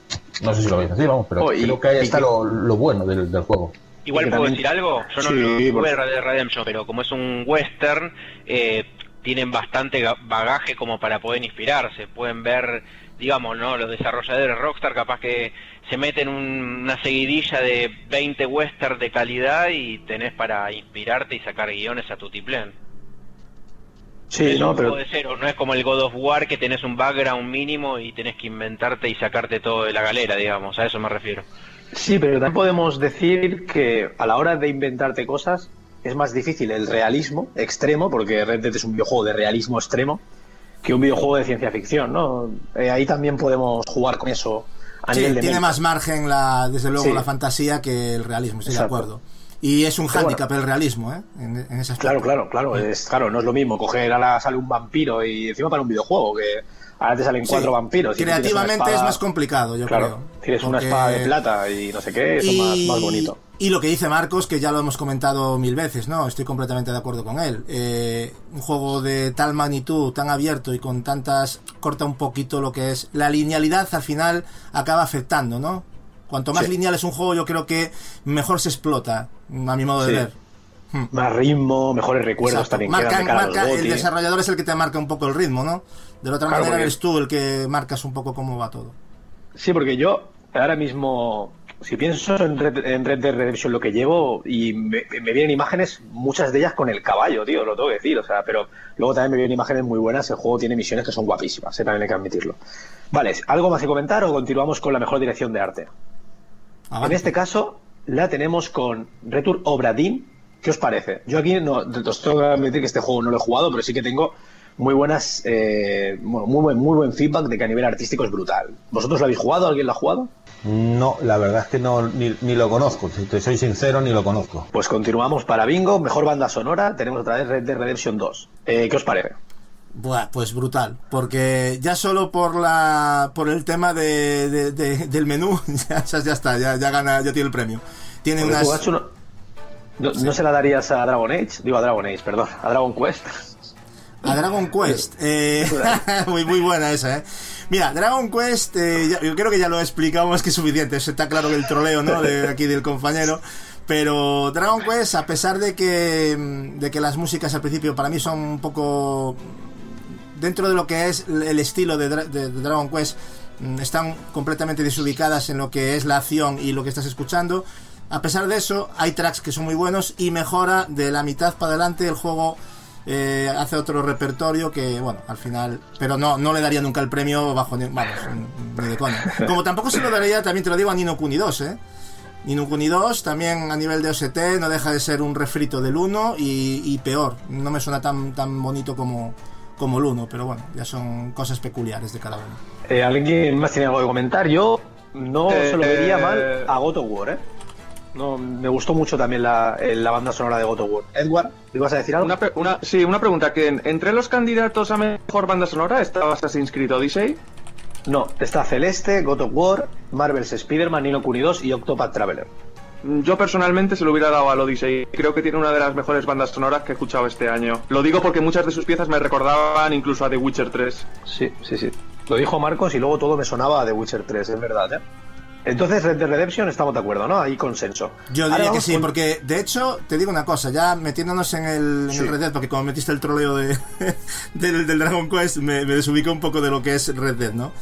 No sé si lo veis así, vamos, pero oh, creo que ahí está lo, bueno del, juego. Igual puedo decir algo, yo no lo jugué Dead Redemption, pero como es un western, eh, tienen bastante bagaje como para poder inspirarse, pueden ver, digamos, ¿no? Los desarrolladores Rockstar capaz que se meten una seguidilla de 20 western de calidad y tenés para inspirarte y sacar guiones a tu tiplén. Sí, no, pero... De cero, no es como el God of War que tenés un background mínimo y tenés que inventarte y sacarte todo de la galera, digamos, a eso me refiero. Sí, pero también podemos decir que a la hora de inventarte cosas es más difícil el realismo extremo, porque Red Dead es un videojuego de realismo extremo, que un videojuego de ciencia ficción, ¿no? Eh, ahí también podemos jugar con eso tiene más margen, la, desde luego, la fantasía que el realismo, estoy de acuerdo. Y es un hándicap el realismo, ¿eh? En, en ese Claro, claro, claro. Es, claro, no es lo mismo coger a la sale un vampiro y encima para un videojuego, que ahora te salen cuatro vampiros. Creativamente es más complicado, yo creo. Tienes una espada de plata y no sé qué, eso más, más bonito. Y lo que dice Marcos, que ya lo hemos comentado mil veces, ¿no? Estoy completamente de acuerdo con él. Eh, un juego de tal magnitud, tan abierto y con tantas... corta un poquito lo que es... La linealidad al final acaba afectando, ¿no? Cuanto más lineal es un juego, yo creo que mejor se explota, a mi modo de ver. Hmm. Más ritmo, mejores recuerdos también. el desarrollador es el que te marca un poco el ritmo, ¿no? De la otra manera eres tú el que marcas un poco cómo va todo. Sí, porque yo ahora mismo si pienso en Red, en Red Dead Redemption lo que llevo y me, me, vienen imágenes, muchas de ellas con el caballo, tío, lo tengo que decir, o sea, pero luego también me vienen imágenes muy buenas, el juego tiene misiones que son guapísimas, ¿eh? también hay que admitirlo. Vale, ¿algo más que comentar o continuamos con la mejor dirección de arte? En este caso, la tenemos con Retur Obradin. ¿Qué os parece? Yo aquí no, os tengo que admitir que este juego no lo he jugado, pero sí que tengo muy buenas, eh, muy, buen, muy buen feedback de que a nivel artístico es brutal. ¿Vosotros lo habéis jugado? ¿Alguien lo ha jugado? No, la verdad es que no ni, ni, lo conozco. Si te soy sincero, ni lo conozco. Pues continuamos para Bingo, mejor banda sonora. Tenemos otra vez Red Dead Redemption 2. Eh, ¿Qué os parece? Buah, pues brutal, porque ya solo por la por el tema de, de, de del menú (laughs) ya, ya, está, ya, ya gana, ya tiene el premio. Tiene unas... no, no, sí. ¿No se la darías a Dragon Age? Digo a Dragon Age, perdón, a Dragon Quest. A Dragon Quest. (laughs) Eh, (laughs) muy, muy buena esa, ¿eh? Mira, Dragon Quest, eh, ya, yo creo que ya lo explicamos que es suficiente. Está claro que el troleo, ¿no? De aquí del compañero. Pero Dragon Quest, a pesar de que, de que las músicas al principio para mí son un poco. Dentro de lo que es el estilo de, Dragon Quest, están completamente desubicadas en lo que es la acción y lo que estás escuchando. A pesar de eso, hay tracks que son muy buenos y mejora de la mitad para adelante el juego eh, hace otro repertorio que, bueno, al final. Pero no, no le daría nunca el premio bajo ni, vamos, ni de coña. (laughs) Como tampoco se lo daría, también te lo digo, a Nino Kuni 2, ¿eh? Nino Kuni 2 también a nivel de OST no deja de ser un refrito del 1 y, y peor. No me suena tan, tan bonito como, como el 1, pero bueno, ya son cosas peculiares de cada uno. Eh, ¿Alguien más tiene algo que comentar? Yo no eh, se lo vería mal a God of War, ¿eh? No, me gustó mucho también la, la banda sonora de God of War. Edward, ¿ibas a decir algo? Una, una, sí, una pregunta. que ¿Entre los candidatos a mejor banda sonora está Assassin's Creed Odyssey? No, está Celeste, God of War, Marvel's Spider-Man, Nino Kuni 2 y Octopath Traveler. Yo personalmente se lo hubiera dado al Odyssey. Creo que tiene una de las mejores bandas sonoras que he escuchado este año. Lo digo porque muchas de sus piezas me recordaban incluso a The Witcher 3. Sí, sí, sí. Lo dijo Marcos y luego todo me sonaba a The Witcher 3, es verdad, ¿eh? Entonces, Red Dead Redemption estamos de acuerdo, ¿no? Hay consenso. Yo diría que sí, con... porque de hecho, te digo una cosa, ya metiéndonos en el, sí. en el Red Dead, porque como metiste el troleo de, (laughs) del, del, Dragon Quest, me, me desubico un poco de lo que es Red Dead, ¿no?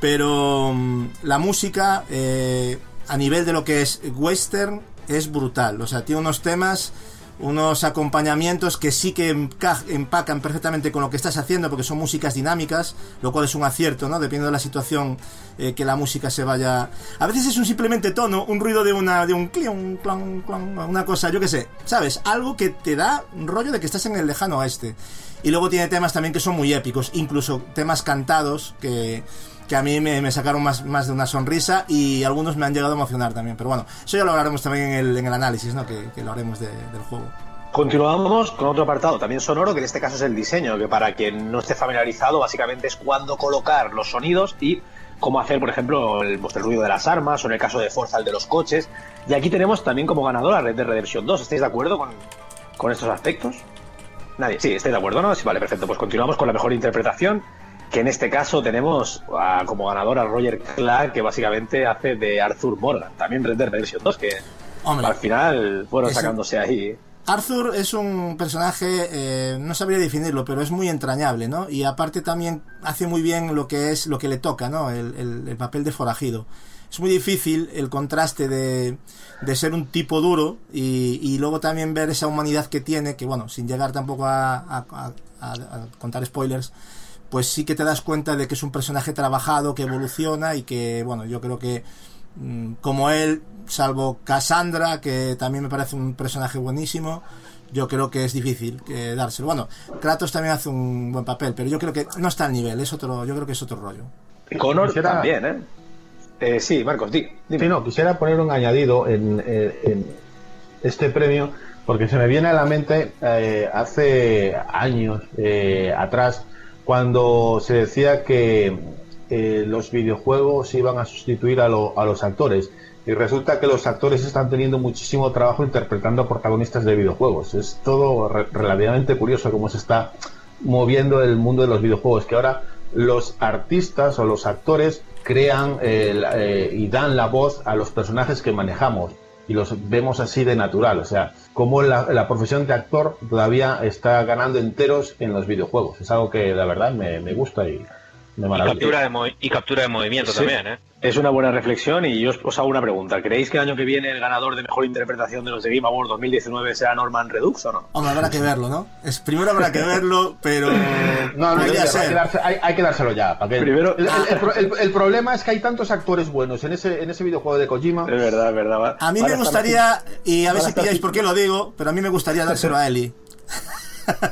Pero um, la música, eh, a nivel de lo que es western, es brutal. O sea, tiene unos temas unos acompañamientos que sí que empacan perfectamente con lo que estás haciendo porque son músicas dinámicas, lo cual es un acierto, ¿no? Dependiendo de la situación eh, que la música se vaya... A veces es un simplemente tono, un ruido de una de un clion, clon, clon, una cosa, yo qué sé, ¿sabes? Algo que te da un rollo de que estás en el lejano oeste. Y luego tiene temas también que son muy épicos, incluso temas cantados que que a mí me, me, sacaron más, más de una sonrisa y algunos me han llegado a emocionar también. Pero bueno, eso ya lo hablaremos también en el, en el análisis, ¿no? Que, que lo haremos de, del juego. Continuamos con otro apartado también sonoro, que en este caso es el diseño, que para quien no esté familiarizado, básicamente es cuándo colocar los sonidos y cómo hacer, por ejemplo, el, pues, el ruido de las armas o en el caso de Forza el de los coches. Y aquí tenemos también como ganadora Red Dead Redemption 2. ¿Estáis de acuerdo con, con estos aspectos? Nadie. Sí, estáis de acuerdo, ¿no? Sí, vale, perfecto. Pues continuamos con la mejor interpretación que en este caso tenemos a, como ganador a Roger Clark, que básicamente hace de Arthur Morgan, también Red Dead Redemption 2, que Hombre, al final fueron sacándose ahí. Arthur es un personaje, eh, no sabría definirlo, pero es muy entrañable, ¿no? Y aparte también hace muy bien lo que es lo que le toca, ¿no? El, el, el papel de forajido. Es muy difícil el contraste de, de ser un tipo duro y, y, luego también ver esa humanidad que tiene, que bueno, sin llegar tampoco a, a, a, a contar spoilers, pues sí que te das cuenta de que es un personaje trabajado, que evoluciona y que, bueno, yo creo que mmm, como él, salvo Cassandra, que también me parece un personaje buenísimo, yo creo que es difícil que dárselo. Bueno, Kratos también hace un buen papel, pero yo creo que no está al nivel, es otro, yo creo que es otro rollo. Connor quisiera... también, ¿eh? ¿eh? Sí, Marcos, di, dime. Sí, no, quisiera poner un añadido en, en, en este premio, porque se me viene a la mente eh, hace años eh, atrás, cuando se decía que eh, los videojuegos iban a sustituir a, lo, a, los actores. Y resulta que los actores están teniendo muchísimo trabajo interpretando a protagonistas de videojuegos. Es todo re relativamente curioso cómo se está moviendo el mundo de los videojuegos, que ahora los artistas o los actores crean eh, y dan la voz a los personajes que manejamos y los vemos así de natural. O sea, como la, la, profesión de actor todavía está ganando enteros en los videojuegos. Es algo que la verdad me, me gusta y, de Y captura de, y captura de movimiento Sí. también, ¿eh? Es una buena reflexión y yo os, os hago una pregunta. ¿Creéis que el año que viene el ganador de mejor interpretación de los de Game Awards 2019 será Norman Redux o no? Hombre, habrá que verlo, ¿no? Es, primero habrá que verlo, pero. No, no, hay, que ser. darse- hay- hay que dárselo ya. ¿para qué? Primero- el, el- el el- el problema es que hay tantos actores buenos en ese, en ese videojuego de Kojima. Es verdad, es verdad. va- A mí me gustaría, y a ver si pilláis por qué lo digo, pero a mí me gustaría dárselo a Eli. (laughs)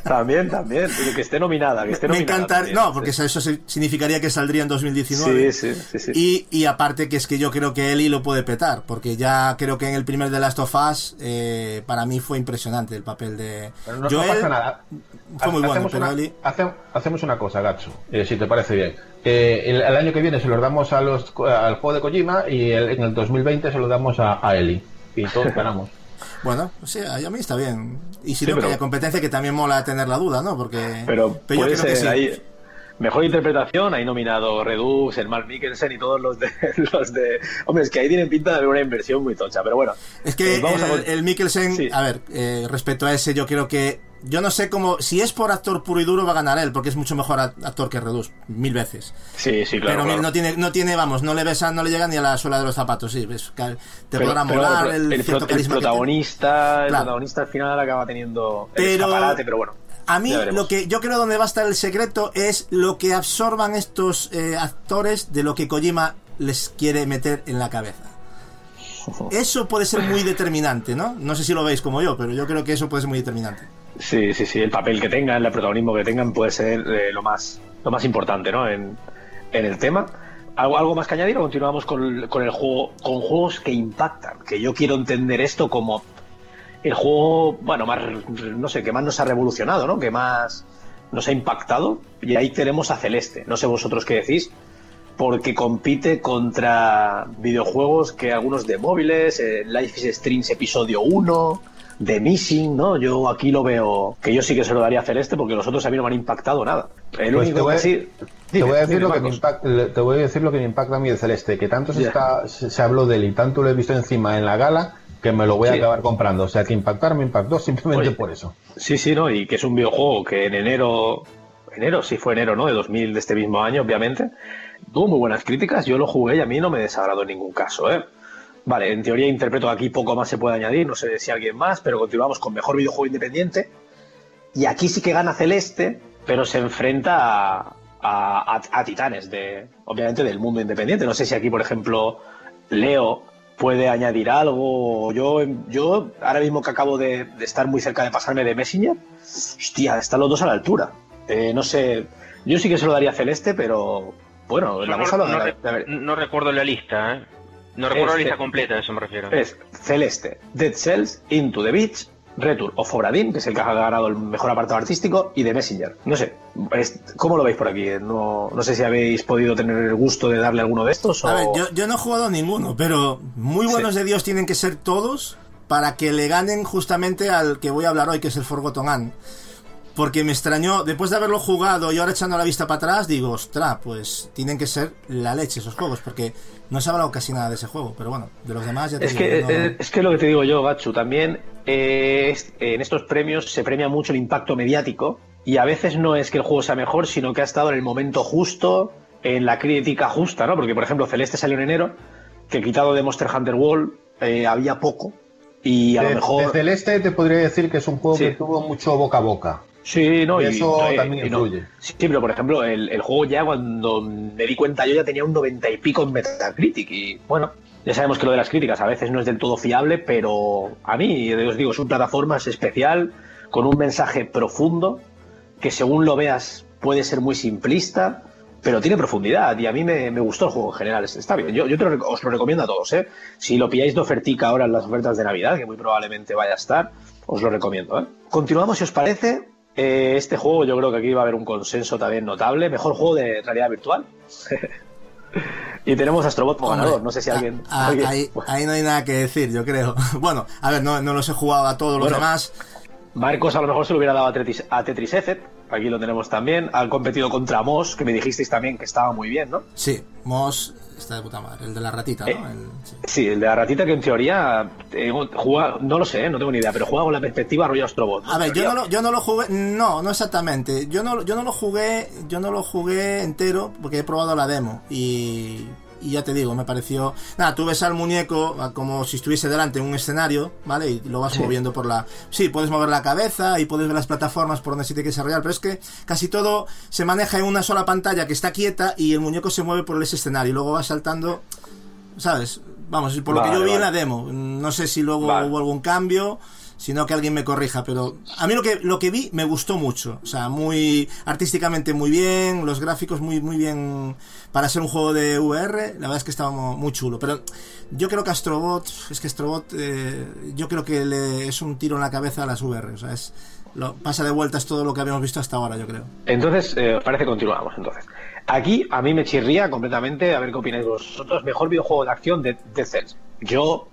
También, también. Que esté nominada, que esté Me encantaría. No, porque eso eso significaría que saldría en 2019. Sí, sí, sí. sí. Y, y aparte que es que yo creo que Eli lo puede petar, porque ya creo que en el primer de Last of Us eh, para mí fue impresionante el papel de Pero no, pasa nada. fue muy bueno, hacemos, pero una, Eli- hace- hacemos una cosa, Gatsu, eh, si te parece bien. Eh, el, el año que viene se los damos a los, al juego de Kojima y el- en el 2020 se lo damos a, a Eli. Y todos (laughs) ganamos. Bueno, sí, a mí está bien. Y si Sí, no, pero- que haya competencia, que también mola tener la duda, ¿no? Porque. Pero yo que ser sí. Mejor interpretación, ahí nominado Redux, el Mark Mikkelsen y todos los de, (laughs) los de... Hombre, es que ahí tienen pinta de haber una inversión muy tocha, pero bueno. Es que Eh, vamos a el, con- el Mikkelsen, Sí. a ver, eh, respecto a ese, yo creo que. Yo no sé cómo. Si es por actor puro y duro, va a ganar él, porque es mucho mejor actor que Redus, mil veces. Sí, sí, claro. pero claro. no tiene, no tiene, vamos, no le besa, no le llega ni a la suela de los zapatos, sí. ves, que te Pero- podrá pero molar el, el, el cierto el protagonista, el Claro. protagonista al final acaba teniendo el Pero- escaparate, pero bueno. A mí lo que yo creo donde va a estar el secreto es lo que absorban estos eh, actores de lo que Kojima les quiere meter en la cabeza. (laughs) Eso puede ser muy determinante, ¿no? No sé si lo veis como yo, pero yo creo que eso puede ser muy determinante. Sí, sí, sí, el papel que tengan, el protagonismo que tengan puede ser eh, lo más lo más importante, ¿no? En, en el tema. ¿Algo, ¿Algo más que añadir continuamos con, con el juego, con juegos que impactan? Que yo quiero entender esto como el juego, bueno, más, no sé, que más nos ha revolucionado, ¿no? Que más nos ha impactado. Y ahí tenemos a Celeste. No sé vosotros qué decís, porque compite contra videojuegos que algunos de móviles, eh, Life is Strange Episodio 1, de Missing, ¿no? Yo aquí lo veo, que yo sí que se lo daría a Celeste porque los otros a mí no me han impactado nada. El Pues único te voy que sí... Te Dime, voy, a decir dime, lo que me impacta, te voy a decir lo que me impacta a mí de Celeste, que tanto se, Ya. está, se, se habló de él y tanto lo he visto encima en la gala que me lo voy a Sí. acabar comprando. O sea, que impactar me impactó simplemente Oye. por eso. Sí, sí, ¿no? Y que es un videojuego que en enero, enero, sí fue enero, ¿no? De 2000, de este mismo año, obviamente, tuvo muy buenas críticas. Yo lo jugué y a mí no me desagradó en ningún caso, ¿eh? Vale, en teoría interpreto que aquí poco más se puede añadir, no sé si alguien más, pero continuamos con mejor videojuego independiente. Y aquí sí que gana Celeste, pero se enfrenta a, a- titanes, de, obviamente del mundo independiente. No sé si aquí, por ejemplo, Leo puede añadir algo. Yo, yo ahora mismo que acabo de, de estar muy cerca de pasarme de Messenger, hostia, están los dos a la altura. Eh, no sé, yo sí que se lo daría a Celeste, pero bueno, Yo la no, cosa lo no re- no recuerdo la lista, ¿eh? No recuerdo Este- la lista completa, a eso me refiero. Es Celeste, Dead Cells, Into the Beach, Return of Obradin, que es el que ha ganado el mejor apartado artístico, y The Messenger. No sé, es- ¿cómo lo veis por aquí? No, no sé si habéis podido tener el gusto de darle alguno de estos o... A ver, yo, yo no he jugado a ninguno, pero muy buenos Sí. de Dios tienen que ser todos para que le ganen justamente al que voy a hablar hoy, que es el Forgotten Anne. Porque me extrañó, después de haberlo jugado y ahora echando la vista para atrás, digo, ostra, pues tienen que ser la leche esos juegos, porque no se ha hablado casi nada de ese juego, pero bueno, de los demás ya te Es digo, que, no- eh, es que lo que te digo yo, Gachu, también eh, es- en estos premios se premia mucho el impacto mediático y a veces no es que el juego sea mejor, sino que ha estado en el momento justo, en la crítica justa, ¿no? Porque, por ejemplo, Celeste salió en enero, que quitado de Monster Hunter World eh, había poco y a de, lo mejor... de Celeste te podría decir que es un juego Sí. que tuvo mucho boca a boca. Sí, no, Y y, eso no, también y no. influye. Sí, pero por ejemplo, el, el juego ya cuando me di cuenta yo ya tenía un 90 y pico en Metacritic y bueno, ya sabemos que lo de las críticas a veces no es del todo fiable, pero a mí, os digo, es una plataforma es especial, con un mensaje profundo, que según lo veas puede ser muy simplista, pero tiene profundidad y a mí me, me gustó el juego en general, está bien, yo, yo te lo os lo recomiendo a todos, ¿eh? si lo pilláis de ofertica ahora en las ofertas de Navidad, que muy probablemente vaya a estar, os lo recomiendo. ¿eh? Continuamos, si os parece. Eh, este juego yo creo que aquí va a haber un consenso también notable. Mejor juego de realidad virtual. (laughs) y tenemos Astrobot como ganador. No sé si alguien... a- alguien- ahí, (laughs) ahí no hay nada que decir, yo creo. (laughs) Bueno, a ver, no, no los he jugado a todos los demás. Marcos a lo mejor se lo hubiera dado a Tetris, a Tetris Effect. Aquí lo tenemos también. Han competido contra Moss, que me dijisteis también que estaba muy bien, ¿no? Sí, Moss está de puta madre. El de la ratita, ¿no? Eh, El- sí. Sí, el de la ratita que en teoría eh, juega, no lo sé, eh, no tengo ni idea, pero juega con la perspectiva rollo Astrobot. A ver, yo no, lo, yo no lo jugué, no, no exactamente. Yo no, yo no lo jugué, yo no lo jugué entero porque he probado la demo y, y ya te digo, me pareció, nada, tú ves al muñeco a- como si estuviese delante en un escenario, ¿vale? Y lo vas Sí. moviendo por la, sí, puedes mover la cabeza y puedes ver las plataformas por donde se tiene que desarrollar, pero es que casi todo se maneja en una sola pantalla que está quieta y el muñeco se mueve por ese escenario y luego va saltando, ¿sabes? Vamos, por lo que Vale, yo vi en la demo, no sé si luego Vale. hubo algún cambio, sino que alguien me corrija, pero a mí lo que lo que vi me gustó mucho, o sea, muy artísticamente muy bien, los gráficos muy muy bien para ser un juego de VR, la verdad es que estaba muy chulo, pero yo creo que Astrobot, es que Astrobot eh, yo creo que es un tiro en la cabeza a las VR, o sea, es pasa de vueltas todo lo que habíamos visto hasta ahora, yo creo. Entonces, eh, parece que continuamos entonces. Aquí a mí me chirría completamente, a ver qué opináis vosotros, mejor videojuego de acción de Dead Cells. Yo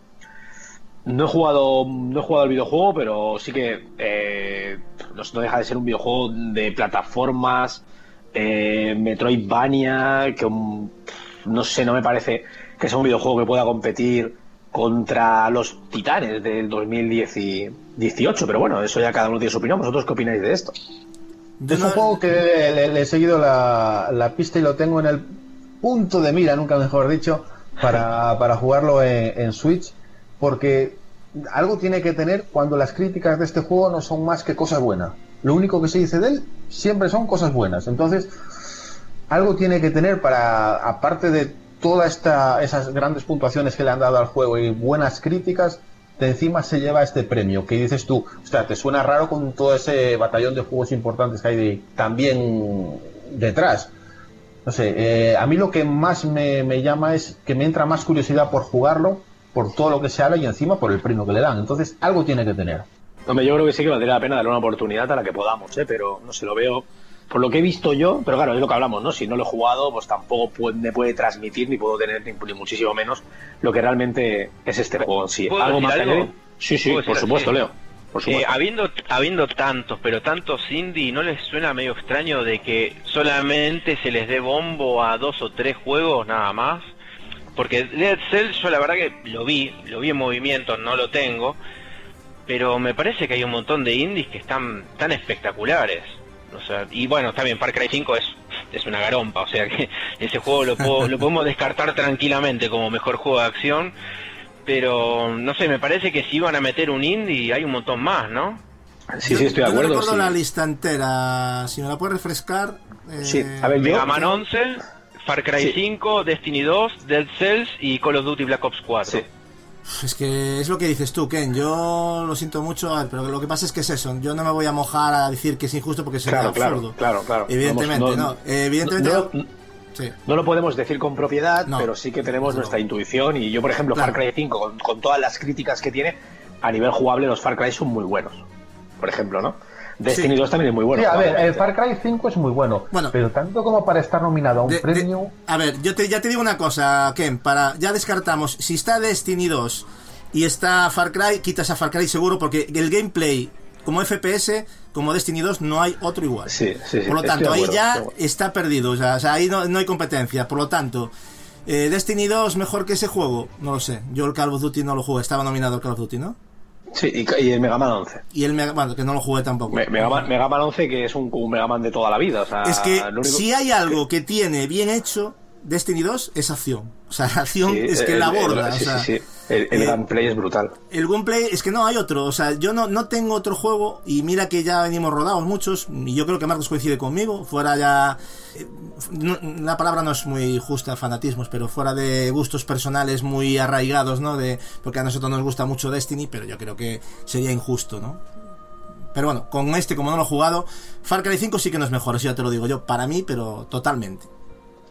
no he jugado no he jugado el videojuego, pero sí que eh, no deja de ser un videojuego de plataformas, eh, Metroidvania, que un- no sé, no me parece que sea un videojuego que pueda competir contra los titanes del 2018, pero bueno, eso ya cada uno tiene su opinión. ¿Vosotros qué opináis de esto? Yo Es no- un juego que le, le he seguido la, la pista y lo tengo en el punto de mira, nunca mejor dicho, para, (laughs) para jugarlo en, en Switch, porque algo tiene que tener cuando las críticas de este juego no son más que cosas buenas. Lo único que se dice de él siempre son cosas buenas. Entonces, algo tiene que tener para, aparte de todas esas grandes puntuaciones que le han dado al juego y buenas críticas, de encima se lleva este premio. Que dices tú, o sea, te suena raro con todo ese batallón de juegos importantes que hay también detrás. No sé, eh, a mí lo que más me, me llama es que me entra más curiosidad por jugarlo, por todo lo que se habla y encima por el premio que le dan. Entonces, algo tiene que tener. Hombre, yo creo que sí que valdría la pena darle una oportunidad a la que podamos, ¿eh? pero no se lo veo. Por lo que he visto yo, pero claro, es lo que hablamos, ¿no? Si no lo he jugado, pues tampoco puede- me puede transmitir, ni puedo tener, ni, ni muchísimo menos, lo que realmente es este juego en sí. ¿Puedo ¿Algo más algo? Sí, sí, ¿Puedo por supuesto? Leo. Por Eh, supuesto. habiendo, habiendo tantos, pero tantos indie, ¿no les suena medio extraño de que solamente se les dé bombo a dos o tres juegos nada más? Porque Dead Cells yo la verdad que lo vi, lo vi en movimiento, no lo tengo, pero me parece que hay un montón de indies que están tan espectaculares. O sea, y bueno, está bien, Far Cry 5 es, es una garompa, o sea que (laughs) ese juego lo, puedo- lo podemos descartar tranquilamente como mejor juego de acción, pero no sé, me parece que si iban a meter un indie hay un montón más, ¿no? sí, yo- sí, estoy de yo acuerdo. No recuerdo sí. la lista entera, si me la puedes refrescar. eh, Sí, a ver, yo- Mega Man 11, Far Cry Sí. 5, Destiny 2, Dead Cells y Call of Duty Black Ops 4. Sí. Es que es lo que dices tú, Ken. Yo lo siento mucho, pero lo que pasa es que es eso. Yo no me voy a mojar a decir que es injusto porque sería Claro, absurdo. claro, claro. Evidentemente, Vamos, no. eh, evidentemente, no- no. Sí. No lo podemos decir con propiedad, No. pero sí que tenemos nuestra intuición. Y yo, por ejemplo. Far Cry 5, con, con todas las críticas que tiene, a nivel jugable, los Far Cry son muy buenos. Por ejemplo, ¿no? Destiny Sí. 2 también es muy bueno. Sí, a ver, el Far Cry 5 es muy bueno, Bueno. pero tanto como para estar nominado a un De- de- premio... a ver, yo te, ya te digo una cosa, Ken. Para, ya descartamos. Si está Destiny 2 y está Far Cry, quitas a Far Cry seguro porque el gameplay como FPS, como Destiny 2, no hay otro igual. Sí, sí, sí, Por lo tanto, ahí ya está perdido. O sea, o sea, ahí no, no hay competencia. Por lo tanto, eh, Destiny 2 mejor que ese juego, no lo sé. Yo el Call of Duty no lo jugué, estaba nominado el Call of Duty, ¿no? Sí, y, y el Mega Man 11. Y el Mega, bueno, que no lo jugué tampoco. Me- Mega Man, Mega Man 11 que es un, un Mega Man de toda la vida. O sea, es que único- si hay algo que tiene bien hecho Destiny 2 es acción. O sea, la (laughs) acción Sí, es que el- la el- borda. sí, o sea, sí, sí. El, el eh, gameplay es brutal. El gameplay es que no hay otro. O sea, yo no, no tengo otro juego. Y mira que ya venimos rodados muchos. Y yo creo que Marcos coincide conmigo. Fuera ya. eh, no- la palabra no es muy justa, fanatismos, pero fuera de gustos personales muy arraigados, ¿no? De, porque a nosotros nos gusta mucho Destiny, pero yo creo que sería injusto, ¿no? Pero bueno, con este, como no lo he jugado, Far Cry 5 sí que no es mejor, eso ya te lo digo yo, para mí, pero totalmente.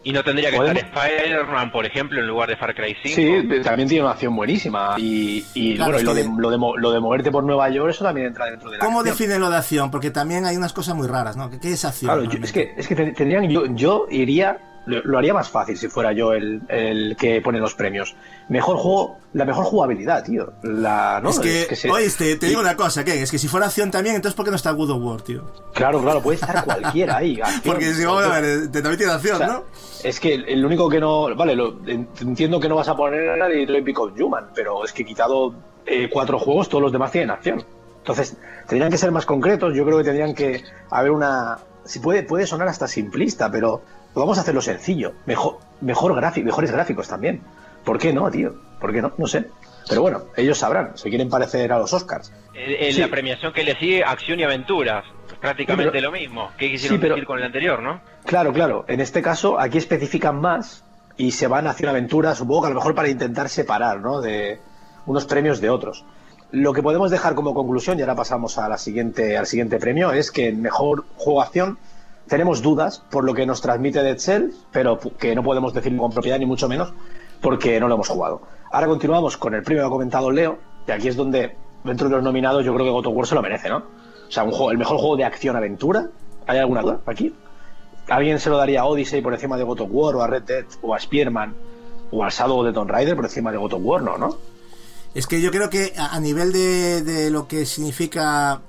Y no tendría que Podemos- estar Spider-Man, por ejemplo, en lugar de Far Cry 5. Sí, también tiene una acción buenísima. Y, y, Claro, bueno, lo, de, lo, de, mo- lo de moverte por Nueva York, eso también entra dentro de la ¿Cómo acción. define lo de acción? Porque también hay unas cosas muy raras, ¿no? ¿Qué, qué es acción? Claro, yo- es que, es que te- tendrían, yo, yo iría lo, lo haría más fácil si fuera yo el, el que pone los premios. Mejor juego, la mejor jugabilidad, tío. La, ¿no? Es que, se- este, te digo una cosa, ¿qué? Es que si fuera acción también, entonces ¿por qué no está God of War, tío? Claro, claro, puede estar (laughs) cualquiera ahí. acción, Porque si vamos a ver, te también tiene acción, O sea, ¿no? Es que el único que no. Vale, lo- entiendo que no vas a poner a Detroit Become Human, pero es que he quitado eh, cuatro juegos, todos los demás tienen acción. Entonces, tendrían que ser más concretos. Yo creo que tendrían que haber una. Si puede, puede sonar hasta simplista, pero vamos a hacerlo sencillo. Mejor, mejor gráfico, mejores gráficos también. ¿Por qué no, tío? ¿Por qué no? No sé. Pero bueno, ellos sabrán. Se quieren parecer a los Oscars. En, Sí. la premiación que le sigue, acción y aventuras. Prácticamente pero- lo mismo. ¿Qué quisieron Sí, pero- decir con el anterior, no? Claro, claro. En este caso, aquí especifican más y se van hacia una aventura, supongo que a lo mejor para intentar separar, ¿no? De unos premios de otros. Lo que podemos dejar como conclusión, y ahora pasamos a la siguiente, al siguiente premio, es que en mejor juego acción tenemos dudas por lo que nos transmite Dead Cells, pero que no podemos decir con propiedad ni mucho menos porque no lo hemos jugado. Ahora continuamos con el premio que ha comentado Leo, y aquí es donde, dentro de los nominados, yo creo que God of War se lo merece, ¿no? O sea, el mejor juego de acción-aventura. ¿Hay alguna duda aquí? ¿Alguien se lo daría a Odyssey por encima de God of War, o a Red Dead, o a Spearman, o al Shadow de Tomb Raider por encima de God of War? No, ¿no? Es que yo creo que a, nivel de, de lo que significa,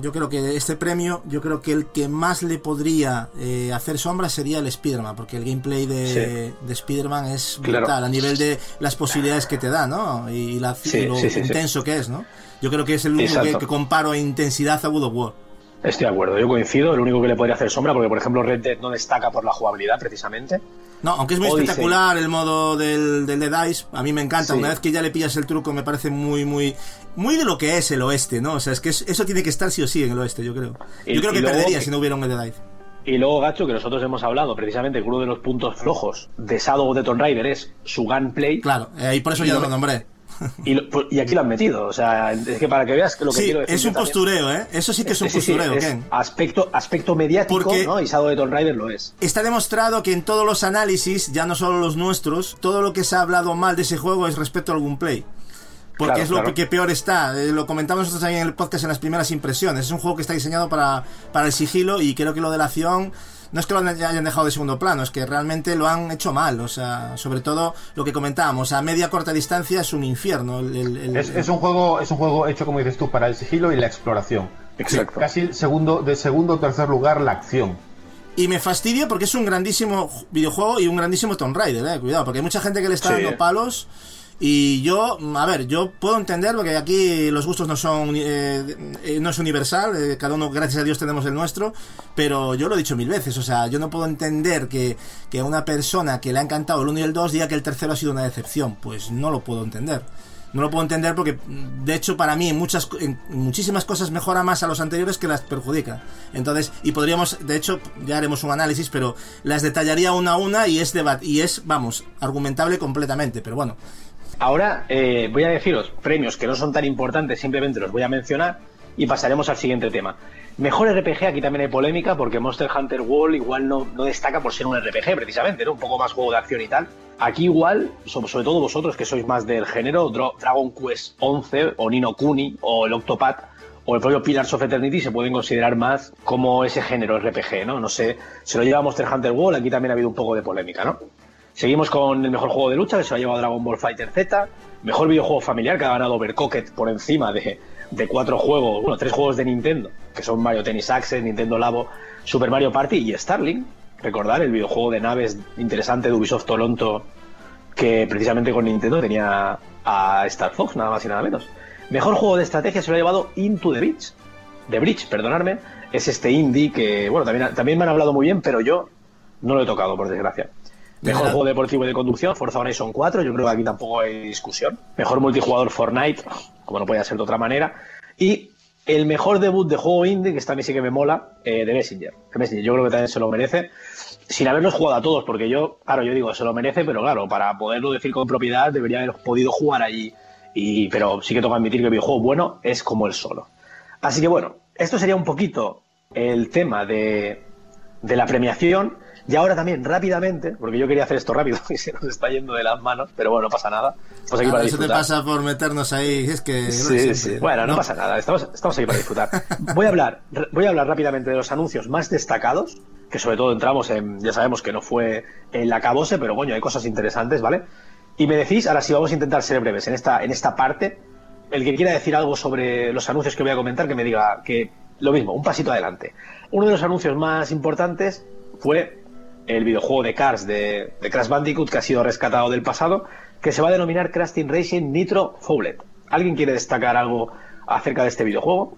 yo creo que este premio, yo creo que el que más le podría eh, hacer sombra sería el Spider-Man, porque el gameplay de, de Spider-Man es Claro. brutal, a nivel de las posibilidades que te da, ¿no? Y, la, Sí, y lo sí, sí, sí. intenso que es, ¿no? Yo creo que es el único que, comparo en intensidad a God of War. Estoy de acuerdo, yo coincido. El único que le podría hacer sombra, porque por ejemplo Red Dead no destaca por la jugabilidad precisamente. No, aunque es muy Odyssey. espectacular el modo del, del Dead Dice, a mí me encanta. Sí. Una vez que ya le pillas el truco, me parece muy, muy, muy de lo que es el oeste, ¿no? O sea, es que es- eso tiene que estar sí o sí en el oeste, yo creo. Y- yo creo que perdería que- si no hubiera un Dead Dice. Y luego, Gacho, que nosotros hemos hablado precisamente que uno de los puntos flojos de Shadow de Tomb Raider es su gunplay. Claro, eh, y por eso Y ya lo- no lo nombré. Y, lo- pues, y aquí lo han metido. O sea, es que para que veas que lo que Sí, quiero decir. es un yo también- postureo, ¿eh? Eso sí que es un Sí, sí, postureo, es Ken. aspecto, aspecto mediático, Porque- ¿no? Y Shadow de Tomb Raider lo es. Está demostrado que en todos los análisis, ya no solo los nuestros, todo lo que se ha hablado mal de ese juego es respecto al gameplay. Porque Claro, es lo claro. que peor está. Eh, lo comentamos nosotros también en el podcast en las primeras impresiones. Es un juego que está diseñado para, para el sigilo y creo que lo de la acción no es que lo hayan dejado de segundo plano, es que realmente lo han hecho mal. O sea, sobre todo lo que comentábamos, a media corta distancia es un infierno. el- el- el- Es, es un juego, es un juego hecho, como dices tú, para el sigilo y la exploración. Exacto. Casi segundo, de segundo o tercer lugar la acción. Y me fastidia porque es un grandísimo ju- videojuego y un grandísimo Tomb Raider, eh. Cuidado, porque hay mucha gente que le está Sí. dando palos. Y yo, a ver, yo puedo entender porque aquí los gustos no son eh, eh, no es universal, eh, cada uno, gracias a Dios, tenemos el nuestro, pero yo lo he dicho mil veces, o sea, yo no puedo entender que, que una persona que le ha encantado el 1 y el 2 diga que el tercero ha sido una decepción, pues no lo puedo entender. No lo puedo entender porque, de hecho, para mí muchas, en muchísimas cosas mejora más a los anteriores que las perjudica. Entonces, y podríamos, de hecho, ya haremos un análisis, pero las detallaría una a una y es, debat y es vamos, argumentable completamente. Pero bueno, Ahora eh, voy a deciros premios que no son tan importantes, simplemente los voy a mencionar y pasaremos al siguiente tema. Mejor RPG, aquí también hay polémica porque Monster Hunter World igual no, destaca por ser un RPG precisamente, ¿no? un poco más juego de acción y tal. Aquí igual, so- sobre todo vosotros que sois más del género, Dragon Quest 11 o Nino Kuni o el Octopath o el propio Pillars of Eternity se pueden considerar más como ese género RPG, ¿no? No sé, se lo lleva Monster Hunter World, aquí también ha habido un poco de polémica, ¿no? Seguimos con el mejor juego de lucha, que se lo ha llevado Dragon Ball Fighter Z. Mejor videojuego familiar, que ha ganado Overcooked por encima de, cuatro juegos, bueno, tres juegos de Nintendo, que son Mario Tennis Access, Nintendo Labo, Super Mario Party y Starlink. Recordar el videojuego de naves interesante de Ubisoft Toronto, que precisamente con Nintendo tenía a Star Fox, nada más y nada menos. Mejor juego de estrategia se lo ha llevado Into the Bridge. The Bridge, perdonadme. Es este indie que, bueno, también, también me han hablado muy bien, pero yo no lo he tocado, por desgracia. Mejor juego deportivo y de conducción, Forza Horizon 4, yo creo que aquí tampoco hay discusión. Mejor multijugador Fortnite, como no podía ser de otra manera. Y el mejor debut de juego indie, que esta a mí sí que me mola, eh, de Messenger. Messenger. Yo creo que también se lo merece. Sin haberlos jugado a todos, porque yo, claro, yo digo, se lo merece, pero claro, para poderlo decir con propiedad debería haber podido jugar allí. Y, pero sí que tengo que admitir que el videojuego bueno es como el solo. Así que bueno, esto sería un poquito el tema de, de la premiación. Y ahora también, rápidamente, porque yo quería hacer esto rápido (laughs) y se nos está yendo de las manos, pero bueno, no pasa nada. Estamos aquí ahora para eso te pasa por meternos ahí, es que... Sí, sí. Bueno, no, pasa nada, estamos, estamos aquí para disfrutar. Voy a hablar, voy a hablar rápidamente de los anuncios más destacados que sobre todo entramos en, ya sabemos que no fue en la cabose, pero coño, hay cosas interesantes, ¿vale? Y me decís, ahora sí vamos a intentar ser breves en esta, en esta parte. El que quiera decir algo sobre los anuncios que voy a comentar, que me diga que lo mismo, un pasito adelante. Uno de los anuncios más importantes fue el videojuego de Cars de, de Crash Bandicoot, que ha sido rescatado del pasado, que se va a denominar Crash Team Racing Nitro Foulet. ¿Alguien quiere destacar algo acerca de este videojuego?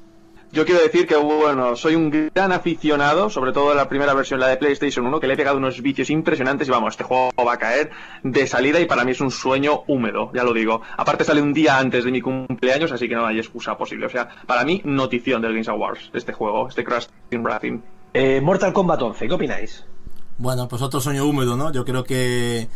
Yo quiero decir que, bueno, soy un gran aficionado, sobre todo de la primera versión, la de PlayStation 1, que le he pegado unos vicios impresionantes y vamos, este juego va a caer de salida y para mí es un sueño húmedo, ya lo digo. Aparte sale un día antes de mi cumpleaños, así que no hay excusa posible. O sea, para mí, notición del Games Awards, este juego, este Crash Team Racing. Eh, Mortal Kombat 11, ¿qué opináis? Bueno, pues otro sueño húmedo, ¿no? Yo creo que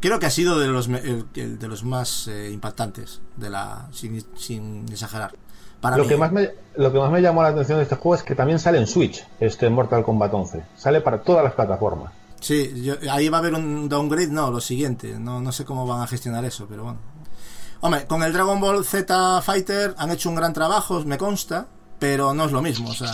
creo que ha sido de los el, el de los más eh, impactantes de la sin, sin exagerar. Para lo mí, que ¿eh? más me lo que más me llamó la atención de este juego es que también sale en Switch este Mortal Kombat 11 sale para todas las plataformas Sí, yo- ahí va a haber un downgrade, no, lo siguiente. No, no sé cómo van a gestionar eso, pero bueno. Hombre, con el Dragon Ball Z Fighter han hecho un gran trabajo, me consta, pero no es lo mismo. O sea,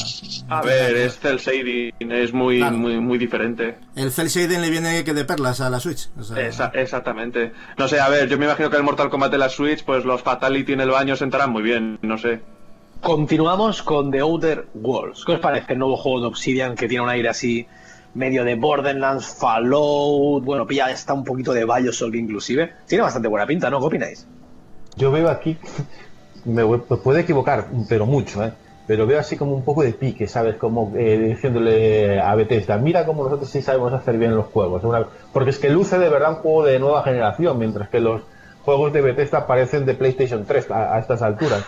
A ver, es cel shading, es muy, Claro. muy, muy diferente. El Cell Shading le viene que de perlas a la Switch. o sea, Esa- exactamente. No sé, a ver, yo me imagino que el Mortal Kombat de la Switch, pues los Fatality en el baño sentarán muy bien, no sé. Continuamos con The Outer Worlds. ¿Qué os parece el nuevo juego de Obsidian que tiene un aire así medio de Borderlands, Fallout? Bueno, pilla está un poquito de Bioshock inclusive. Tiene bastante buena pinta, ¿no? ¿Qué opináis? yo veo aquí (laughs) me puedo equivocar pero mucho ¿eh? Pero veo así como un poco de pique sabes como eh, diciéndole a Bethesda mira como nosotros sí sabemos hacer bien los juegos Una- porque es que luce de verdad un juego de nueva generación mientras que los juegos de Bethesda parecen de PlayStation 3 a, a estas alturas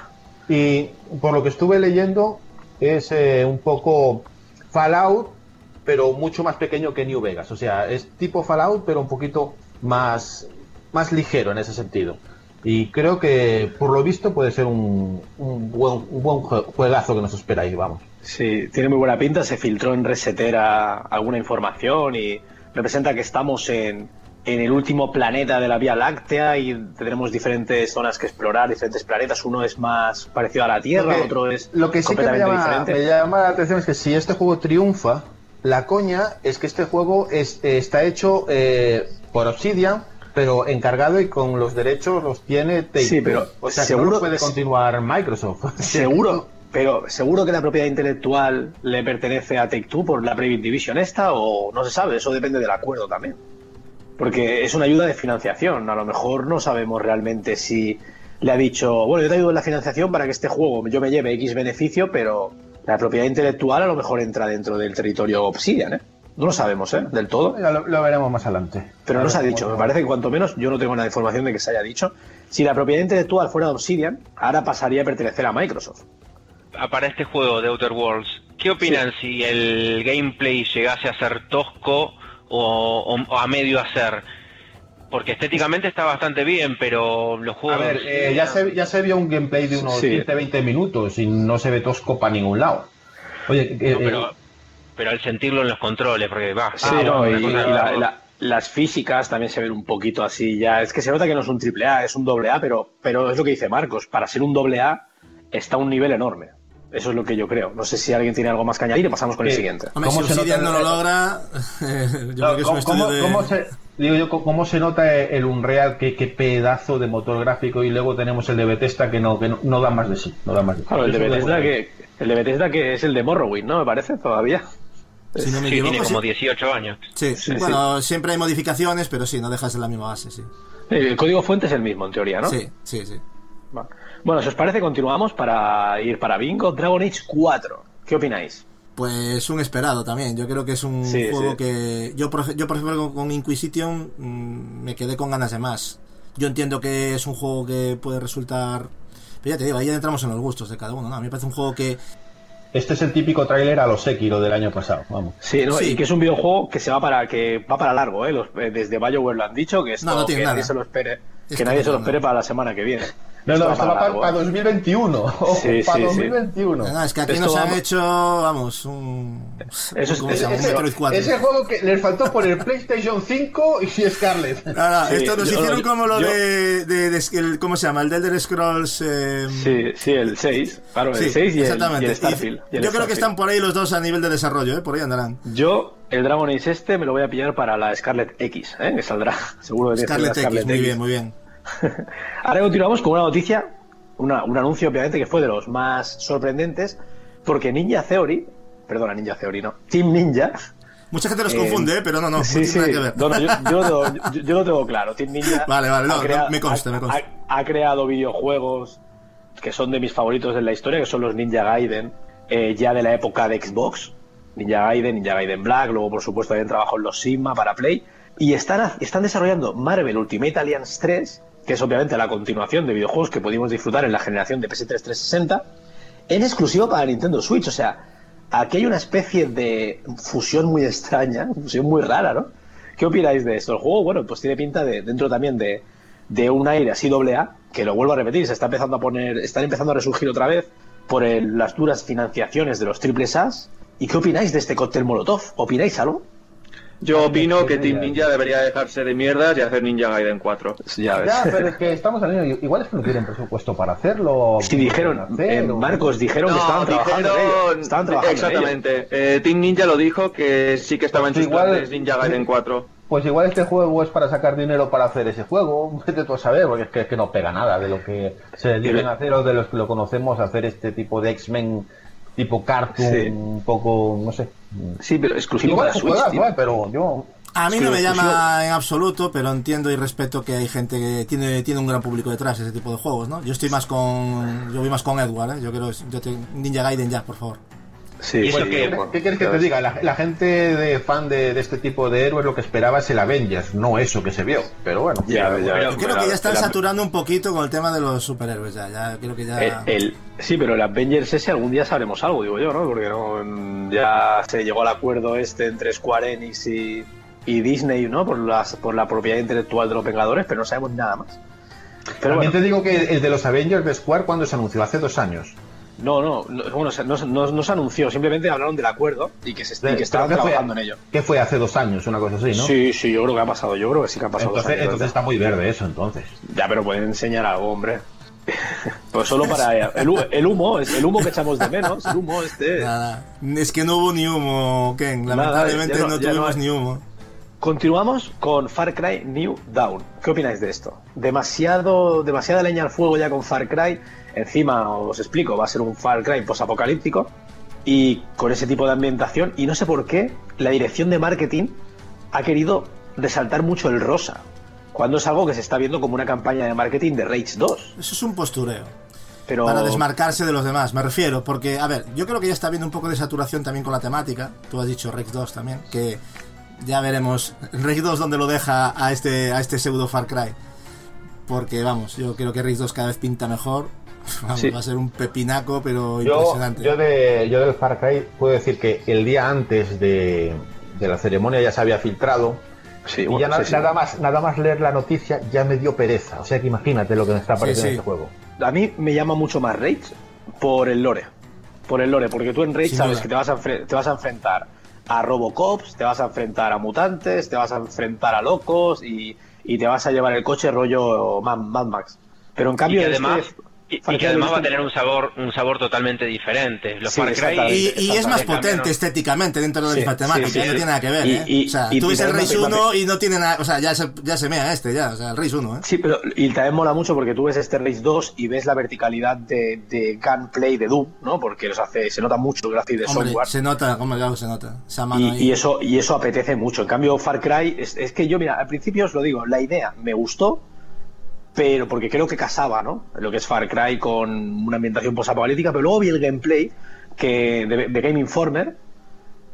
y por lo que estuve leyendo es eh, un poco Fallout pero mucho más pequeño que New Vegas. O sea, es tipo Fallout, pero un poquito más, más ligero en ese sentido. Y creo que, por lo visto, puede ser un, un buen, un buen jue- juegazo que nos espera ahí, vamos. Sí, tiene muy buena pinta. Se filtró en Resetera alguna información y representa que estamos en, en el último planeta de la Vía Láctea y tendremos diferentes zonas que explorar, diferentes planetas. Uno es más parecido a la Tierra, que- otro es Lo que sí que me completamente llama, diferente. me llama la atención es que si este juego triunfa, la coña es que este juego es, está hecho eh, por Obsidian, pero encargado y con los derechos los tiene Take Sí, pero o sea, que seguro- no lo puede continuar Microsoft. (laughs) Seguro, pero seguro que la propiedad intelectual le pertenece a Take Two por la Private Division esta o no se sabe, eso depende del acuerdo también. Porque es una ayuda de financiación, a lo mejor no sabemos realmente si le ha dicho, bueno, yo te ayudo en la financiación para que este juego yo me lleve X beneficio, pero la propiedad intelectual a lo mejor entra dentro del territorio Obsidian, ¿eh? No lo sabemos, ¿eh? Del todo. Lo, lo veremos más adelante. Pero no se ha A dicho, me parece que cuanto menos yo no tengo nada de información de que se haya dicho. Si la propiedad intelectual fuera de Obsidian, ahora pasaría a pertenecer a Microsoft. Para este juego de Outer Worlds, ¿qué opinan si el gameplay llegase a ser tosco o, o- o a medio hacer? Porque estéticamente está bastante bien, pero los A juegos... ver, eh, ya, se, ya se vio un gameplay de unos Sí. 15-20 minutos y no se ve tosco para ningún lado. Oye, eh, No, eh, pero, pero al sentirlo en los controles, porque va... Sí, ah, no, y, la- la- las físicas también se ven un poquito así ya. Es que se nota que no es un triple A, es un doble A, pero, pero es lo que dice Marcos. Para ser un doble A está a un nivel enorme. Eso es lo que yo creo. No sé si alguien tiene algo más que añadir y pasamos con el Eh, siguiente. Hombre, si ¿Cómo se Obsidian nota no el- lo logra, (laughs) yo creo que es un ¿Cómo, estudio cómo- de... cómo se, digo yo, cómo se nota el Unreal? Qué, qué pedazo de motor gráfico y luego tenemos el de Bethesda que no, que no, no da más de sí. No da más de sí. Claro, el de Bethesda da- que, el de Bethesda que es el de Morrowind, ¿no? Me parece, todavía. Si no me Sí, equivoco, tiene como 18 años. Sí, Sí, bueno, siempre hay modificaciones, pero sí, no dejas en la misma base, sí. El código fuente es el mismo, en teoría, ¿no? Sí, sí, sí. Bueno, si os parece, continuamos para ir para Bingo. Dragon Age 4. ¿Qué opináis? Pues un esperado también. Yo creo que es un juego que. Yo yo, por ejemplo, con, Inquisition mm, me quedé con ganas de más. Yo entiendo que es un juego que puede resultar. Pero ya te digo, ahí ya entramos en los gustos de cada uno. ¿no? A mí me parece un juego que. Este es el típico tráiler a los Sekiro del año pasado. Vamos. Sí, ¿no? Sí. y que es un videojuego que se va para que va para largo, ¿eh? Los- eh, desde BioWare lo han dicho, que, esto, No, no tiene que nada. nadie se lo espere, que nadie se lo espere para la semana que viene. No, no, va esto va para, largo, ¿eh? 2021. Ojo, Sí, para sí, sí. 2021. No, es que aquí Esto nos han hecho, vamos, un. Eso es- ¿Cómo se ese-? Un ese- Metroid 4. Ese juego que les faltó por el PlayStation 5 y Scarlet. No, no, Sí, esto nos yo- hicieron yo- como lo yo- de, de- de- el- ¿Cómo se llama? El de Elder Scrolls. eh, Sí, sí, el 6. Claro, el sí, 6 y el, y exactamente. el Y Starfield. y el yo creo que están por ahí los dos a nivel de desarrollo, ¿eh? por ahí andarán. Yo el Dragon Age este me lo voy a pillar para la Scarlet X, ¿eh? que saldrá (laughs) seguro que Scarlet, X, Scarlet muy bien, muy bien. (laughs) Ahora continuamos con una noticia, una, un anuncio obviamente que fue de los más sorprendentes, porque Ninja Theory, perdona, Ninja Theory, no, Team Ninja. Mucha gente los eh, confunde, ¿eh? pero no, no, sí, sí. que ver. No, no, yo, yo, (laughs) yo, yo, lo tengo claro. Team Ninja (laughs) vale, vale, no, crea, me consta, me consta. Ha, ha, creado videojuegos que son de mis favoritos en la historia, que son los Ninja Gaiden, eh, ya de la época de Xbox. Ninja Gaiden, Ninja Gaiden Black, luego por supuesto habían trabajado en los Sigma para Play. Y están, están desarrollando Marvel Ultimate Alliance 3, que es obviamente la continuación de videojuegos que pudimos disfrutar en la generación de PS3 360, en exclusivo para Nintendo Switch. O sea, aquí hay una especie de fusión muy extraña, (laughs) fusión muy rara, ¿no? ¿Qué opináis de esto? El juego, bueno, pues tiene pinta de, dentro también de, de un aire así doble A, que lo vuelvo a repetir, se está empezando a poner, están empezando a resurgir otra vez por las duras financiaciones de los triples As. ¿Y qué opináis de este cóctel Molotov? ¿Opináis algo? Yo opino que Team Ninja debería dejarse de mierdas y hacer Ninja Gaiden 4. Ya, ya pero es que estamos hablando, igual es que no tienen presupuesto para hacerlo. Sí, dijeron, hacer, eh, Marcos, dijeron no, que estaban dijeron, trabajando en ello. Estaban trabajando exactamente. En ello. Eh, Team Ninja lo dijo que sí que estaba en sus igual, planes Ninja Gaiden 4. Pues igual este juego es para sacar dinero para hacer ese juego, (laughs) vete tú a saber, porque es que, es que no pega nada de lo que se a hacer o de los que lo conocemos, hacer este tipo de X-Men tipo cartoon, sí. un poco, no sé. Sí, pero exclusivo para Switch, juegazo, tío. eh, pero yo... A mí Sí, no me exclusivo. llama en absoluto, pero entiendo y respeto que hay gente que tiene, tiene un gran público detrás ese tipo de juegos, ¿no? Yo estoy más con. Yo voy más con Edward, ¿eh? Yo creo. Yo te- Ninja Gaiden ya, por favor. Sí, bueno, ¿Qué quieres que te diga? La, la gente de fan de, de este tipo de héroes lo que esperaba es el Avengers, no eso que se vio. Pero bueno. Ya, ya, Pero- Yo creo que ya están saturando un poquito con el tema de los superhéroes, ya. Ya creo que ya. El, el- sí, pero el Avengers ese algún día sabremos algo, digo yo, ¿no? Porque no, ya se llegó al acuerdo este entre Square Enix y, y Disney, ¿no? Por, las, por la propiedad intelectual de los Vengadores, pero no sabemos nada más. Pero También bueno, te digo que el de los Avengers de Square, cuando se anunció? Hace dos años. No, no, no, bueno, se- no, no- no se anunció, simplemente hablaron del acuerdo y que, se, y que estaban trabajando en ello. ¿Qué fue hace dos años? Una cosa así, ¿no? Sí, sí, yo creo que ha pasado, yo creo que sí que ha pasado. dos Entonces, años, entonces está muy verde eso, entonces. Ya, pero pueden enseñar algo, hombre. (laughs) Pues solo para el, hu- el humo, es el humo que echamos de menos, el humo este. Nada. Es que no hubo ni humo, Ken. Lamentablemente no- no, ya no tuvimos ni humo. Continuamos con Far Cry New Dawn. ¿Qué opináis de esto? Demasiado, demasiada leña al fuego ya con Far Cry. Encima os explico, va a ser un Far Cry posapocalíptico y con ese tipo de ambientación. Y no sé por qué la dirección de marketing ha querido resaltar mucho el rosa, cuando es algo que se está viendo como una campaña de marketing de Rage 2. Eso es un postureo. Pero Para desmarcarse de los demás, me refiero, porque, a ver, yo creo que ya está habiendo un poco de saturación también con la temática. Tú has dicho Rex 2 también, que ya veremos Rex 2 donde lo deja a este, a este pseudo Far Cry. Porque, vamos, yo creo que Rex 2 cada vez pinta mejor. (laughs) Vamos, Sí. Va a ser un pepinaco, pero Yo, impresionante. yo, de, yo del Far Cry puedo decir que el día antes de, de la ceremonia ya se había filtrado. Sí, y bueno, ya na- sí, sí. nada más nada más leer la noticia ya me dio pereza. O sea que imagínate lo que me está pareciendo sí. este juego. A mí me llama mucho más Rage por el lore. Por el lore, porque tú en Rage sabes duda. que te vas, a te vas a enfrentar a Robocops, te vas a enfrentar a mutantes, te vas a enfrentar a locos y, y te vas a llevar el coche rollo Mad, Mad Max. Pero en Y cambio, que este- además, y, que además va a tener un sabor, un sabor totalmente diferente. Los Sí, Far Cry. Y, y es más potente estéticamente dentro de la Sí, misma temática, sí, sí, no sí. tiene nada que ver, Y- ¿eh? y- o sea, y tú ves el Race me- 1 y no tiene nada, o sea, ya se, ya se mea este, ya, o sea, el Race 1, ¿eh? Sí, pero y también mola mucho porque tú ves este Race 2 y ves la verticalidad de, de gunplay de Doom, ¿no? Porque los hace, se nota mucho el gráfico de Hombre, software. se nota, hombre, claro, se nota. Esa mano Y, ahí. y eso, y eso apetece mucho. En cambio, Far Cry, es, es que yo, mira, al principio os lo digo, la idea me gustó, pero porque creo que casaba, ¿no? Lo que es Far Cry con una ambientación posapocalíptica, pero luego vi el gameplay que, de, de Game Informer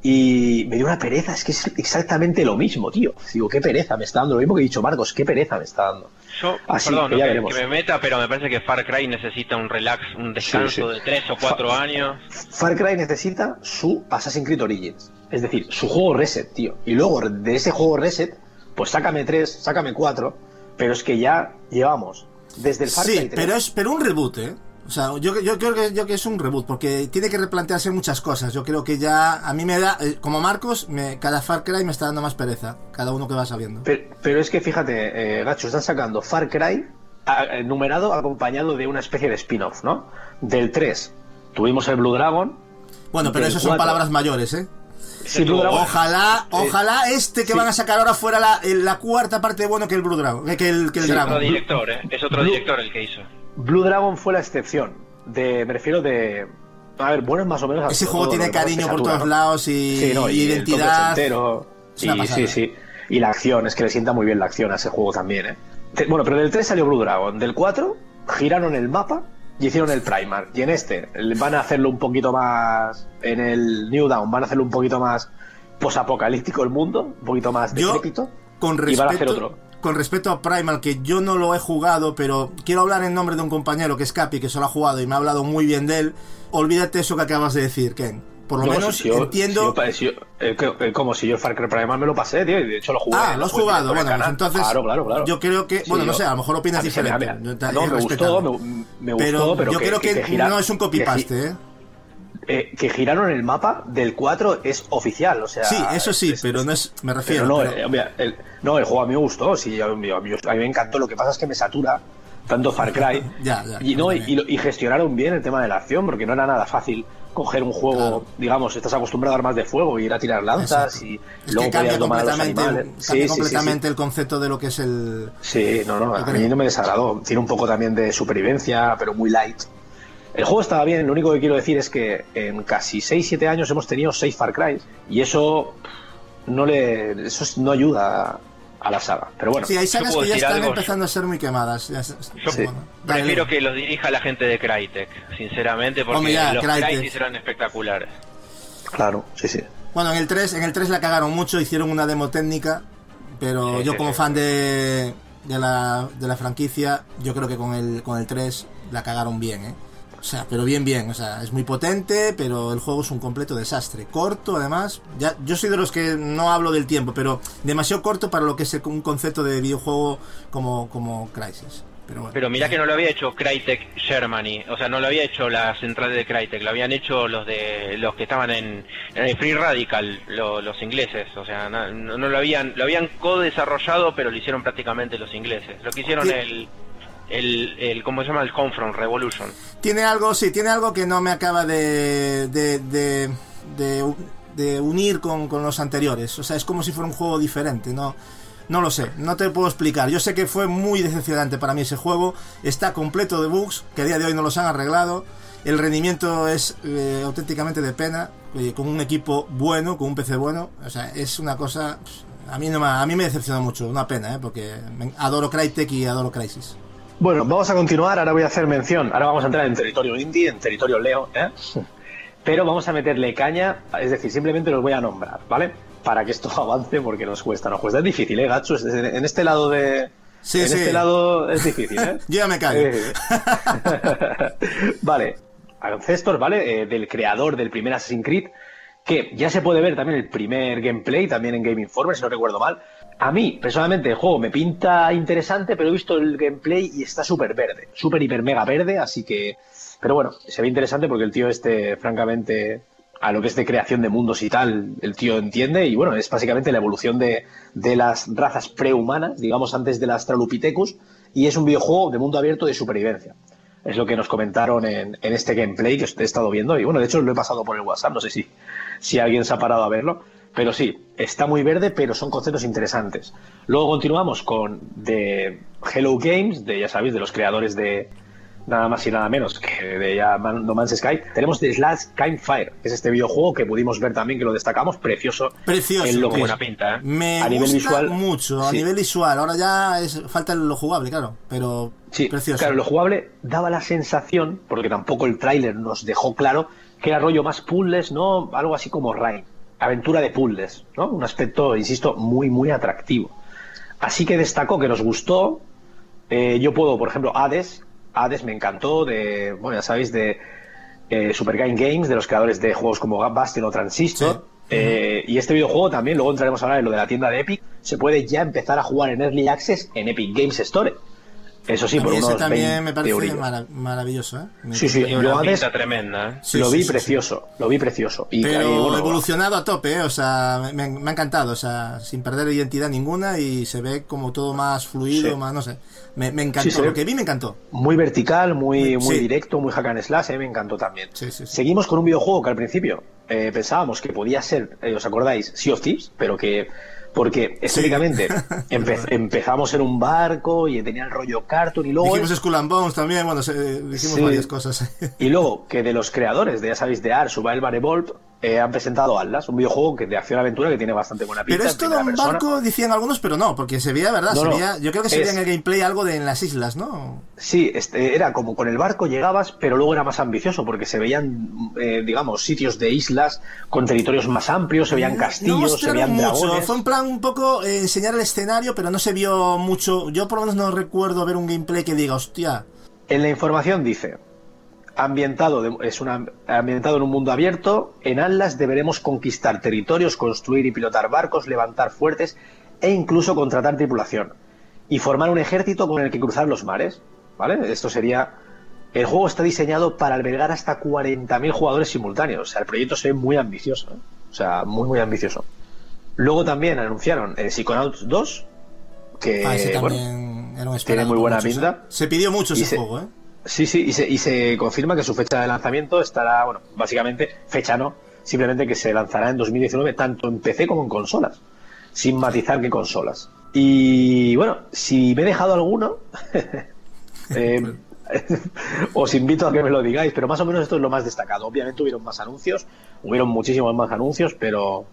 y me dio una pereza, es que es exactamente lo mismo, tío. Digo, qué pereza me está dando, lo mismo que he dicho Marcos, qué pereza me está dando. Yo, Así perdón, que no ya que, veremos. que me meta, pero me parece que Far Cry necesita un relax, un descanso sí. de tres o cuatro años. Far Cry necesita su Assassin's Creed Origins. Es decir, su juego reset, tío. Y luego de ese juego reset, pues sácame tres, sácame cuatro. Pero es que ya llevamos desde el Far Sí, Cry 3. pero es pero un reboot, ¿eh? O sea, yo, yo creo que, yo que es un reboot, porque tiene que replantearse muchas cosas. Yo creo que ya, a mí me da, eh, como Marcos, me, cada Far Cry me está dando más pereza, cada uno que va sabiendo. Pero, pero es que fíjate, eh, Gacho, están sacando Far Cry a- numerado acompañado de una especie de spin-off, ¿no? Del 3 tuvimos el Blue Dragon. Bueno, pero eso son palabras mayores, ¿eh? Sí, Blue Dragon. Ojalá, ojalá este que sí. van a sacar ahora fuera la, la cuarta parte de bueno que el Blue Dragon, que el, que el Sí, Otro Dragon. director, ¿eh? Es otro Blue- director el que hizo. Blue Dragon fue la excepción. De, me refiero de. A ver, bueno, más o menos. Ese juego tiene cariño por todos lados y, Sí, no, y y el toque identidad. y sí, sí. Y la acción, es que le sienta muy bien la acción a ese juego también, ¿eh? Bueno, pero del 3 salió Blue Dragon. Del 4 giraron el mapa y hicieron el Primar. Y en este van a hacerlo un poquito más. En el New Dawn van a hacerlo un poquito más posapocalíptico el mundo, un poquito más Yo, decrépito. con y van a hacer respecto, otro. con respecto a Primal, que yo no lo he jugado, pero quiero hablar en nombre de un compañero que es Capi, que se lo ha jugado y me ha hablado muy bien de él. Olvídate eso que acabas de decir, Ken. Por lo No, menos si yo- entiendo. si yo- eh, como si yo el Far Cry Primal me lo pasé, tío, y de hecho lo jugué. Ah, lo has jugado. Bueno, pues entonces. Claro, claro, claro. Yo creo que. Sí, Bueno, no sé, a lo mejor opinas me- diferente. mira, no, me gustó, me, me gustó, pero, yo que, creo que, que no es un copy-paste, ¿eh? eh, que giraron el mapa del 4 es oficial, o sea... Sí, eso sí, es- pero no es. Me pero refiero. no, pero- eh, el, no, el juego a mí me gustó, sí, a mí, a mí- a mí me encantó, lo que pasa es que me satura tanto Far Cry (laughs) Ya, ya, y, no, y gestionaron bien el tema de la acción, porque no era nada fácil coger un juego, Claro. digamos, estás acostumbrado a armas de fuego y ir a tirar lanzas Exacto. y Es luego que cambia domar a los completamente, cambia Sí, sí, sí, sí. completamente el concepto de lo que es el. Sí, no, no, a mí no me desagradó. Tiene un poco también de supervivencia, pero muy light. El juego estaba bien, lo único que quiero decir es que en casi 6-7 años hemos tenido 6 Far Cry y eso no le eso no ayuda a la saga. Pero bueno, Sí, hay sagas que ya están algo? empezando a ser muy quemadas. ya Yo Sí. bueno, Prefiero que los dirija la gente de Crytek, sinceramente, porque Hombre, ya, los Crytek. Crytek eran espectaculares. claro, sí, sí. Bueno, en el 3, en el 3 la cagaron mucho, hicieron una demo técnica, pero Sí, yo sí, como sí. fan de, de, la, de la franquicia, yo creo que con el, con el 3 la cagaron bien, ¿eh? O sea, pero bien, bien, o sea, es muy potente, pero el juego es un completo desastre. Corto, además, ya, yo soy de los que no hablo del tiempo, pero demasiado corto para lo que es un concepto de videojuego como, como Crysis. Pero, bueno, Pero mirá que no lo había hecho Crytek Germany, o sea, no lo había hecho la central de Crytek, lo habían hecho los de los que estaban en, en el Free Radical, lo- los ingleses, o sea, no, no lo habían lo habían co-desarrollado, pero lo hicieron prácticamente los ingleses. Lo que hicieron el el, el ¿cómo se llama? El Homefront Revolution. Tiene algo, sí, tiene algo que no me acaba de, de, de, unir con, con los anteriores. O sea, es como si fuera un juego diferente, ¿no? No lo sé, no te puedo explicar. Yo sé que fue muy decepcionante para mí ese juego. Está completo de bugs, que a día de hoy no los han arreglado. El rendimiento es eh, auténticamente de pena, eh, con un equipo bueno, con un PC bueno. O sea, es una cosa... A mí, no me, a mí me decepcionó mucho, una pena, ¿eh? porque adoro Crytek y adoro Crysis. Bueno, vamos a continuar. Ahora voy a hacer mención. Ahora vamos a entrar en territorio indie, en territorio Leo, ¿eh? Pero vamos a meterle caña, es decir, simplemente los voy a nombrar, ¿vale? Para que esto (laughs) avance, porque nos cuesta, nos cuesta. Es difícil, ¿eh, Gatsu? Es- En este lado de. Sí, en sí. este lado es difícil, ¿eh? (laughs) Yo ya me callo. (laughs) Vale, Ancestor, ¿vale? Eh, del creador del primer Assassin's Creed, que ya se puede ver también el primer gameplay, también en Game Informer, si no recuerdo mal. A mí, personalmente, el juego me pinta interesante, pero he visto el gameplay y está súper verde, súper hiper mega verde, así que... Pero bueno, se ve interesante porque el tío este, francamente, a lo que es de creación de mundos y tal, el tío entiende y bueno, es básicamente la evolución de, de las razas prehumanas, digamos antes de las Tralupithecus, y es un videojuego de mundo abierto de supervivencia. Es lo que nos comentaron en, en este gameplay que he estado viendo. Y bueno, de hecho lo he pasado por el WhatsApp, no sé si, si alguien se ha parado a verlo. Pero sí, está muy verde, pero son conceptos interesantes. Luego continuamos con de Hello Games, de ya sabéis, de los creadores de nada más y nada menos que de ya Man- No Man's Sky. Tenemos The Slash Campfire, que es este videojuego que pudimos ver también, que lo destacamos, precioso. Precioso, en lo que- Buena pinta, ¿eh? Me A nivel gusta visual, mucho, a sí. nivel visual. Ahora ya es, falta lo jugable, claro, pero Sí, precioso. claro, lo jugable daba la sensación, porque tampoco el tráiler nos dejó claro, que era rollo más puzzles, ¿no? Algo así como Rain, aventura de puzzles, ¿no? Un aspecto, insisto, muy, muy atractivo. Así que destacó que nos gustó. Eh, yo puedo, por ejemplo, Hades. Hades me encantó, de, bueno, ya sabéis, de eh, Super Game Games, de los creadores de juegos como Bastion o Transistor. Eh, y este videojuego también, luego entraremos a hablar de lo de la tienda de Epic, se puede ya empezar a jugar en Early Access en Epic Games Store. Eso sí, A por ese unos también 20 me parece maravilloso, ¿eh? Me- Sí, sí, yo pinta tremenda, ¿eh? Sí, lo sí, vi sí, precioso, lo vi precioso. Y, Pero bueno, evolucionado a tope, ¿eh? o sea, me, me ha encantado, o sea, sin perder identidad ninguna y se ve como todo más fluido, más, no sé. Me, me encantó, lo que vi me encantó. muy vertical, muy, muy directo, muy hack and slash, eh, me encantó también. Seguimos con un videojuego que al principio eh, pensábamos que podía ser, eh, ¿os acordáis? Sea of Thieves, pero que porque estéticamente (laughs) empe- empezamos en un barco y tenía el rollo cartoon y luego Dijimos Skull and Bones también, bueno, se- dijimos Sí. varias cosas. y luego que de los creadores de ya sabéis de Ars, Survival Evolved eh, han presentado Atlas, un videojuego que de acción aventura que tiene bastante buena pinta. Pero es todo un persona. barco, decían algunos, pero no, porque se veía, ¿verdad? No, se no. veía, yo creo que se veía en el gameplay algo de en las islas, ¿no? Sí, este, era como con el barco llegabas, pero luego era más ambicioso porque se veían, eh, digamos, sitios de islas con territorios más amplios, se veían no castillos, se veían mucho, dragones. fue en plan un poco eh, enseñar el escenario, pero no se vio mucho. Yo por lo menos no recuerdo ver un gameplay que diga, hostia. En la información dice, ambientado, es una, ambientado en un mundo abierto, en Atlas deberemos conquistar territorios, construir y pilotar barcos, levantar fuertes e incluso contratar tripulación y formar un ejército con el que cruzar los mares. ¿Vale? Esto sería... El juego está diseñado para albergar hasta 40.000 jugadores simultáneos. O sea, el proyecto se ve muy ambicioso. ¿eh? O sea, muy, muy ambicioso. Luego también anunciaron el Psychonauts 2, que Ah, ese bueno, tiene muy buena pinta. ¿eh? Se pidió mucho Y ese se- juego, ¿eh? Sí, sí, y se, y se confirma que su fecha de lanzamiento estará, bueno, básicamente, fecha no, simplemente que se lanzará en 2019 tanto en PC como en consolas, sin matizar que consolas. Y bueno, si me he dejado alguno, (laughs) eh, (laughs) os invito a que me lo digáis, pero más o menos esto es lo más destacado. Obviamente hubieron más anuncios, hubieron muchísimos más anuncios, pero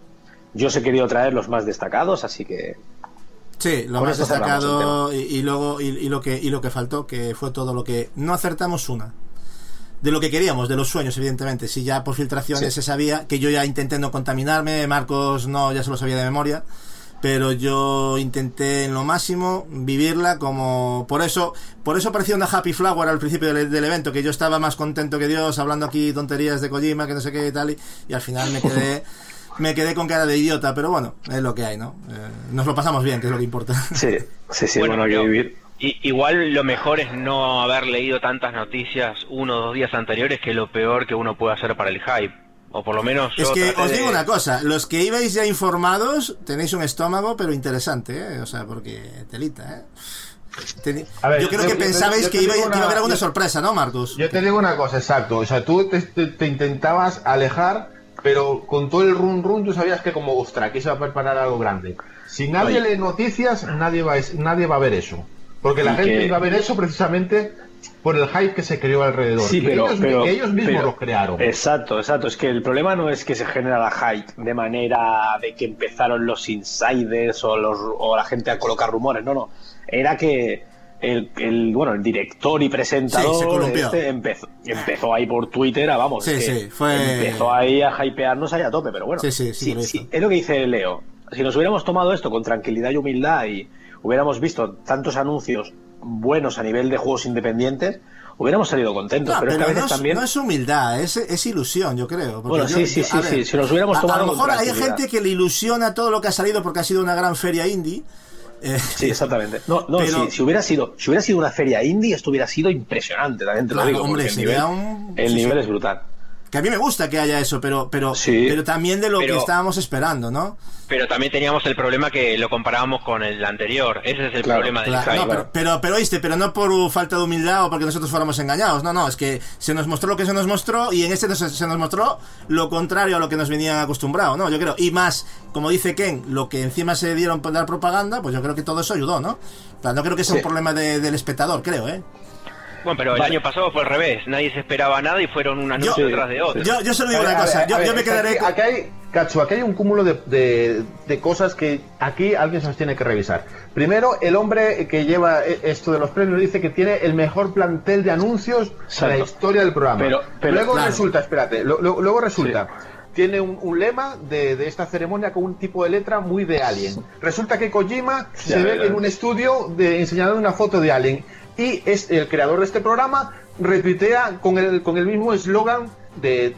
yo os he querido traer los más destacados, así que Sí, lo Con más destacado y, y luego y, y lo que y lo que faltó que fue todo lo que no acertamos una. De lo que queríamos, de los sueños, evidentemente. Si ya por filtraciones se sabía, que yo ya intenté no contaminarme, Marcos no, ya se lo sabía de memoria, pero yo intenté en lo máximo vivirla como... Por eso por eso parecía una happy flower al principio del, del evento, que yo estaba más contento que Dios, hablando aquí tonterías de Kojima, que no sé qué y tal, y, y al final me quedé... (laughs) Me quedé con cara de idiota, pero bueno, es lo que hay, ¿no? Eh, nos lo pasamos bien, que es lo que importa. (laughs) sí, sí, sí, Bueno, vivir. I- igual lo mejor es no haber leído tantas noticias uno o dos días anteriores que lo peor que uno puede hacer para el hype. O por lo menos yo Es que os de- digo una cosa, los que ibais ya informados tenéis un estómago pero interesante, ¿eh? O sea, porque telita, ¿eh? Teni- A ver, yo creo yo- que yo- pensabais yo te que, iba, que iba a haber una- alguna yo- sorpresa, ¿no, Marcus? Yo te digo una cosa, exacto. O sea, tú te, te- te intentabas alejar, pero con todo el run run tú sabías que como, ostra, aquí se va a preparar algo grande. Si nadie Oye. lee noticias, nadie va, nadie va a ver eso. Porque la Y gente que- iba a ver eso precisamente por el hype que se creó alrededor. Sí, que, pero, ellos, pero- que ellos mismos pero- lo crearon. Exacto, exacto. Es que el problema no es que se genera la hype de manera de que empezaron los insiders o, los, o la gente a colocar rumores. No, no. Era que el, el, bueno, el director y presentador Sí, este empezó, empezó ahí por Twitter a vamos. Sí, que sí, fue- Empezó ahí a hypearnos ahí a tope, pero bueno. Es lo que dice Leo. Si nos hubiéramos tomado esto con tranquilidad y humildad y hubiéramos visto tantos anuncios buenos a nivel de juegos independientes, hubiéramos salido contentos. No, pero, es que a pero veces no, es, también. no es humildad, es, es ilusión, yo creo. Bueno, sí, sí, yo- sí, sí, ver, si nos hubiéramos tomado A, lo mejor hay gente que le ilusiona todo lo que ha salido porque ha sido una gran feria indie. Eh, Sí, exactamente. No, no, Pero- si, si hubiera sido, si hubiera sido una feria indie, esto hubiera sido impresionante, también te lo Claro, digo. hombre, el nivel, un- el sí, nivel sí. es brutal. Que a mí me gusta que haya eso, pero, pero, Sí. pero también de lo Pero- que estábamos esperando, ¿no? Pero también teníamos el problema que lo comparábamos con el anterior. Ese es el Claro, problema del Claro, no, pero, pero, pero, oíste, pero no por falta de humildad o porque nosotros fuéramos engañados. No, no, es que se nos mostró lo que se nos mostró y en este se nos mostró lo contrario a lo que nos venían acostumbrados, ¿no? Yo creo. Y más, como dice Ken, lo que encima se dieron por dar propaganda, pues yo creo que todo eso ayudó, ¿no? O sea, no creo que sea Sí. un problema de- del espectador, creo, ¿eh? Bueno, pero el Vale. año pasado fue al revés. Nadie se esperaba nada y fueron un anuncio Yo- detrás de otro. Yo, yo solo digo A ver, una a cosa, ver, yo, a yo me quedaré Aquí, aquí hay, Cacho, aquí hay un cúmulo de, de- de cosas que aquí alguien se las tiene que revisar. Primero, el hombre que lleva e- esto de los premios dice que tiene el mejor plantel de anuncios de la historia del programa. Pero- pero, luego claro. resulta, espérate, lo- lo- luego resulta. Tiene un, un lema de, de esta ceremonia con un tipo de letra muy de Alien. Resulta que Kojima Ya se ve en un estudio de, enseñando una foto de Alien. Y es el creador de este programa retuitea con el, con el mismo eslogan de,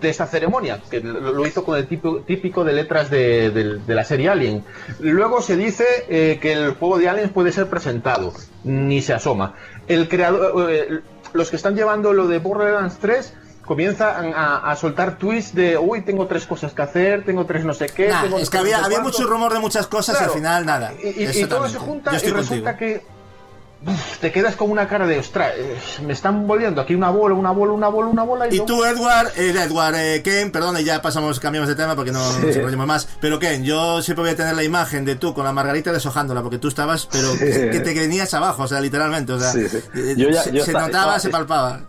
de esta ceremonia, que lo, hizo con el tipo, típico de letras de, de- de la serie Alien. Luego se dice eh, que el juego de Aliens puede ser presentado, ni se asoma. El creador, eh, los que están llevando lo de Borderlands 3 comienzan a, a soltar tweets de uy tengo tres cosas que hacer tengo tres no sé qué Nah, tengo es que había, había cuánto". mucho rumor de muchas cosas y al final nada. Y, y- y todo se junta y resulta contigo. Que te quedas con una cara de, ostras, eh, me están volviendo aquí una bola, una bola, una bola, una bola. Y no- tú, Edward, eh, Edward, eh, Ken, perdón, y ya pasamos, cambiamos de tema porque no Sí. nos enrollemos más. Pero Ken, yo siempre voy a tener la imagen de tú con la margarita deshojándola, porque tú estabas, pero Sí. que te venías abajo, o sea, literalmente, o sea, Sí, eh, Yo ya- se, yo se notaba, estaba- se palpaba.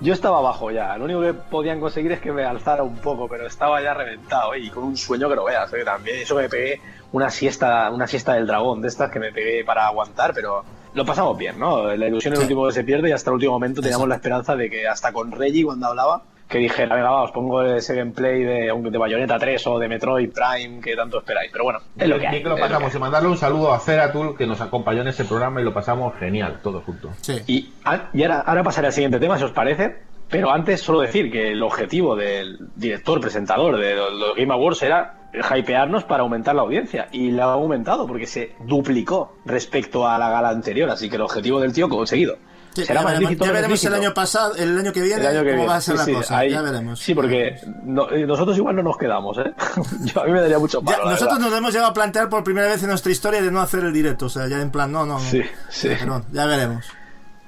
Yo estaba abajo ya, lo único que podían conseguir es que me alzara un poco, pero estaba ya reventado y con un sueño que no veas, también. Eso me pegué una siesta, una siesta del dragón de estas que me pegué para aguantar, pero lo pasamos bien, ¿no? La ilusión es Sí. lo último que se pierde y hasta el último momento teníamos la esperanza de que hasta con Reggie cuando hablaba, que dijera, venga, va, os pongo ese gameplay de, aunque de Bayonetta 3 o de Metroid Prime que tanto esperáis, pero bueno, es lo que hay. Bien que lo es lo que pasamos y mandarle un saludo a Feratul que nos acompañó en ese programa y lo pasamos genial, todos juntos. Sí. Y, a- y ahora, ahora pasaré al siguiente tema, si os parece. Pero antes, solo decir que el objetivo del director, presentador de los Game Awards era hypearnos para aumentar la audiencia. Y la ha aumentado porque se duplicó respecto a la gala anterior. Así que el objetivo del tío conseguido. Sí, Será ya veremos, ya veremos el año pasado, el año que viene, El año que cómo viene. va a ser Sí, la sí, cosa, ahí- ya veremos. Sí, porque no- eh, nosotros igual no nos quedamos, ¿eh? (laughs) Yo, a mí me daría mucho palo, nosotros verdad. nos hemos llegado a plantear por primera vez en nuestra historia de no hacer el directo, o sea, ya en plan, no, no, no. Sí, sí. Pero ya veremos.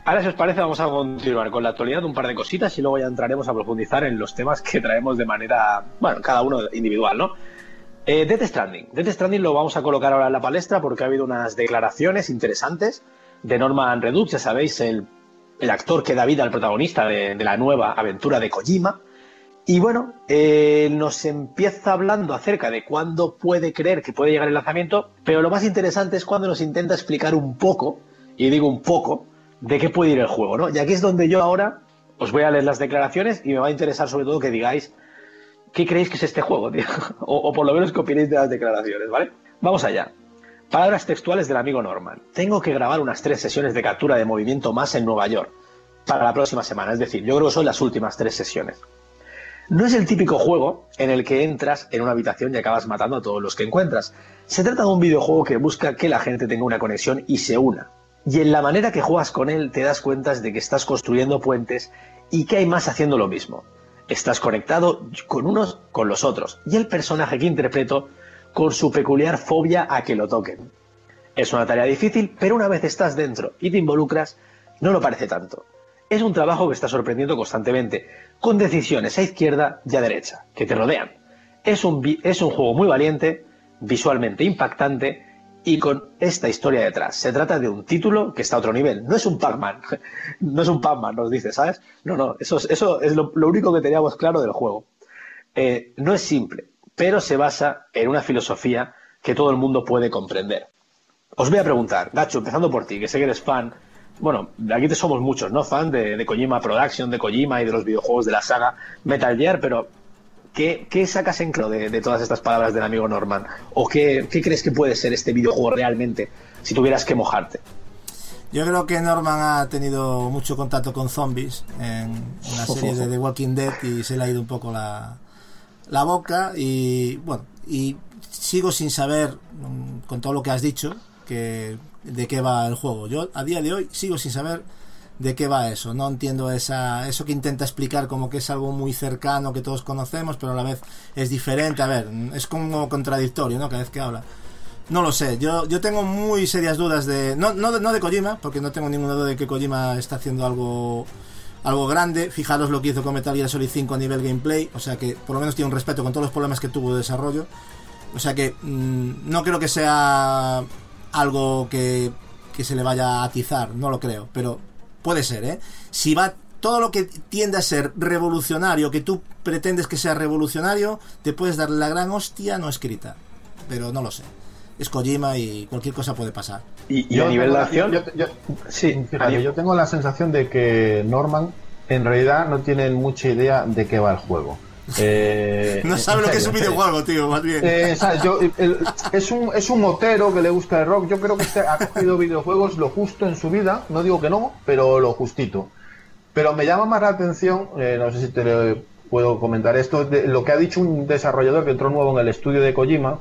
Ahora, si os parece, vamos a continuar con la actualidad, un par de cositas y luego ya entraremos a profundizar en los temas que traemos de manera, bueno, cada uno individual, ¿no? Eh, Death Stranding. Death Stranding lo vamos a colocar ahora en la palestra porque ha habido unas declaraciones interesantes de Norman Reedus, ya sabéis, el, el actor que da vida al protagonista de, de la nueva aventura de Kojima. Y bueno, eh, nos empieza hablando acerca de cuándo puede creer que puede llegar el lanzamiento, pero lo más interesante es cuando nos intenta explicar un poco, y digo un poco, de qué puede ir el juego, ¿no? Y aquí es donde yo ahora os voy a leer las declaraciones y me va a interesar sobre todo que digáis qué creéis que es este juego, tío. (laughs) O, por lo menos qué opináis de las declaraciones, ¿vale? Vamos allá. Palabras textuales del amigo Norman. Tengo que grabar unas tres sesiones de captura de movimiento más en Nueva York para la próxima semana. Es decir, yo creo que son las últimas tres sesiones. No es el típico juego en el que entras en una habitación y acabas matando a todos los que encuentras. Se trata de un videojuego que busca que la gente tenga una conexión y se una. Y en la manera que juegas con él te das cuenta de que estás construyendo puentes y que hay más haciendo lo mismo. Estás conectado con unos con los otros. Y el personaje que interpreto con su peculiar fobia a que lo toquen. Es una tarea difícil, pero una vez estás dentro y te involucras, no lo parece tanto. Es un trabajo que está sorprendiendo constantemente, con decisiones a izquierda y a derecha, que te rodean. Es un, es un juego muy valiente, visualmente impactante y con esta historia detrás. Se trata de un título que está a otro nivel. No es un Pac-Man. (laughs) No es un Pac-Man, nos dice, ¿sabes? No, no, eso es, lo, único que teníamos claro del juego. Eh, no es simple, pero se basa en una filosofía que todo el mundo puede comprender. Os voy a preguntar, Gacho, empezando por ti, que sé que eres fan. Bueno, aquí te somos muchos, ¿no? Fan de, de Kojima Production, de Kojima y de los videojuegos de la saga Metal Gear, pero ¿qué, qué sacas en claro de, de todas estas palabras del amigo Norman? ¿O qué, qué crees que puede ser este videojuego realmente si tuvieras que mojarte? Yo creo que Norman ha tenido mucho contacto con zombies en una serie de (laughs) The Walking Dead y se le ha ido un poco la, la boca y bueno, y sigo sin saber mm, con todo lo que has dicho que de qué va el juego. Yo a día de hoy sigo sin saber de qué va eso. No entiendo esa eso que intenta explicar como que es algo muy cercano que todos conocemos, pero a la vez es diferente. A ver, es como contradictorio, ¿no? Cada vez que habla. No lo sé, yo, yo tengo muy serias dudas de no, no no de Kojima, porque no tengo ninguna duda de que Kojima está haciendo algo algo grande. Fijaros lo que hizo con Metal Gear Solid 5 a nivel gameplay, o sea que por lo menos tiene un respeto con todos los problemas que tuvo de desarrollo. O sea que mmm, no creo que sea algo que, que se le vaya a atizar, no lo creo, pero puede ser, ¿eh? Si va todo lo que tiende a ser revolucionario, que tú pretendes que sea revolucionario, te puedes dar la gran hostia no escrita. Pero no lo sé. Es Kojima y cualquier cosa puede pasar. Y, y a nivel de la- acción, yo- yo- sí, fíjate, yo tengo la sensación de que Norman en realidad no tiene mucha idea de qué va el juego. Eh, No sabe lo que es un videojuego, tío, más bien. Eh, ¿sabes? Yo, el- es, un, es un motero que le gusta el rock. Yo creo que este ha cogido videojuegos lo justo en su vida. No digo que no, pero lo justito. Pero me llama más la atención, eh, no sé si te puedo comentar esto, de lo que ha dicho un desarrollador que entró nuevo en el estudio de Kojima.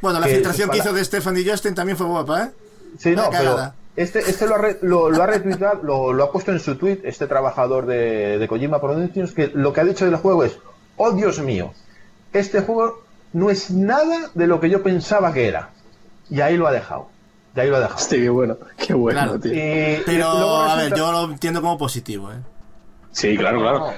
Bueno, la que filtración que para- hizo de Stefan y Justin también fue guapa, ¿eh? Sí, no, pero este, este lo ha, re- lo, lo ha retuitado, lo, lo ha puesto en su tweet, este trabajador de, de Kojima Productions, que lo que ha dicho del juego es, oh Dios mío, este juego no es nada de lo que yo pensaba que era. Y ahí lo ha dejado. De ahí lo he dejado. Hostia, qué bueno, qué bueno, Claro. tío. Y- y Pero, a ver, yo lo entiendo como positivo, ¿eh? Sí, claro, claro.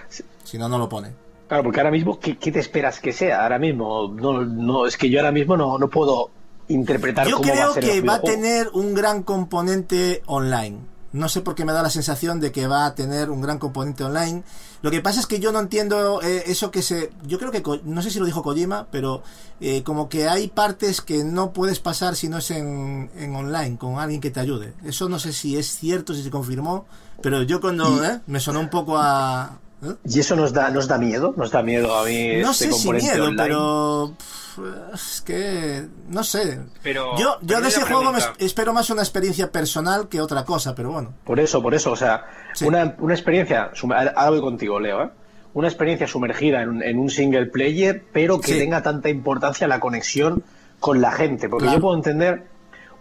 Si no, no lo pone. Claro, porque ahora mismo, ¿qué, qué te esperas que sea? Ahora mismo, no, no, es que yo ahora mismo no, no puedo interpretar Yo cómo va creo a ser que va a tener un gran componente online. No sé por qué me da la sensación de que va a tener un gran componente online. Lo que pasa es que yo no entiendo eh, eso que se... Yo creo que... No sé si lo dijo Kojima, pero eh, como que hay partes que no puedes pasar si no es en, en online, con alguien que te ayude. Eso no sé si es cierto, si se confirmó, pero yo cuando... ¿eh? Me sonó un poco a... ¿eh? ¿Y eso nos da, nos da miedo? ¿Nos da miedo a mí No este sé si miedo, online? pero es que no sé. Pero- yo yo pero de ese juego me espero más una experiencia personal que otra cosa, pero bueno. Por eso, por eso, o sea, Sí. una, una experiencia, ahora voy contigo, Leo, ¿eh? una experiencia sumergida en un, en un single player, pero que Sí. tenga tanta importancia la conexión con la gente, porque Claro. yo puedo entender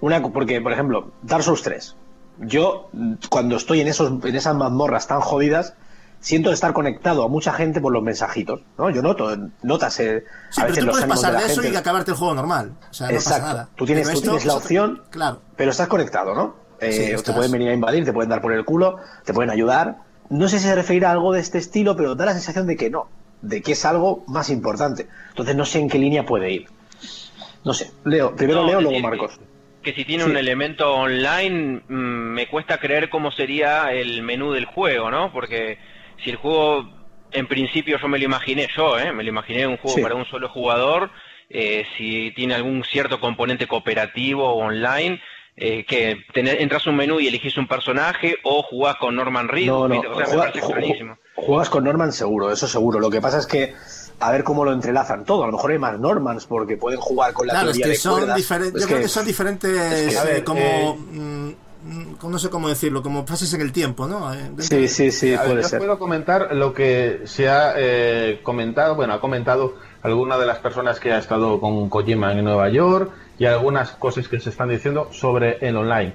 una, porque por ejemplo, Dark Souls 3, yo mm, cuando estoy en esos, en esas mazmorras tan jodidas, siento estar conectado a mucha gente por los mensajitos, ¿no? Yo noto, notas eh, Sí, a pero veces tú los puedes pasar de eso gente. y acabarte el juego normal. O sea, no Exacto. pasa nada. Tú tienes, Pero tú esto tienes la opción, Claro. pero estás conectado, ¿no? Eh, Sí, te pueden venir a invadir, te pueden dar por el culo, te pueden ayudar. No sé si se referirá a algo de este estilo, pero da la sensación de que no, de que es algo más importante. Entonces no sé en qué línea puede ir. No sé. Leo, primero No, Leo, luego Marcos. Que si tiene Sí. un elemento online, mm, me cuesta creer cómo sería el menú del juego, ¿no? Porque si el juego, en principio yo me lo imaginé yo, ¿eh? Me lo imaginé un juego Sí. para un solo jugador, eh, si tiene algún cierto componente cooperativo o online, eh, que tener- entras a un menú y elegís un personaje o jugás con Norman Reedus, No, no, o sea, me juega- parece ju- juegas con Norman seguro, eso seguro. Lo que pasa es que a ver cómo lo entrelazan todo. A lo mejor hay más Normans porque pueden jugar con la Claro, es que de son cuerdas. diferentes. Es Yo creo que son diferentes, es que, eh, ver, como. eh, mm, no sé cómo decirlo, como fases en el tiempo, ¿no? Eh, Sí, sí, sí, A ver, puede yo ser. puedo comentar lo que se ha eh, comentado, bueno, ha comentado alguna de las personas que ha estado con Kojima en Nueva York y algunas cosas que se están diciendo sobre el online.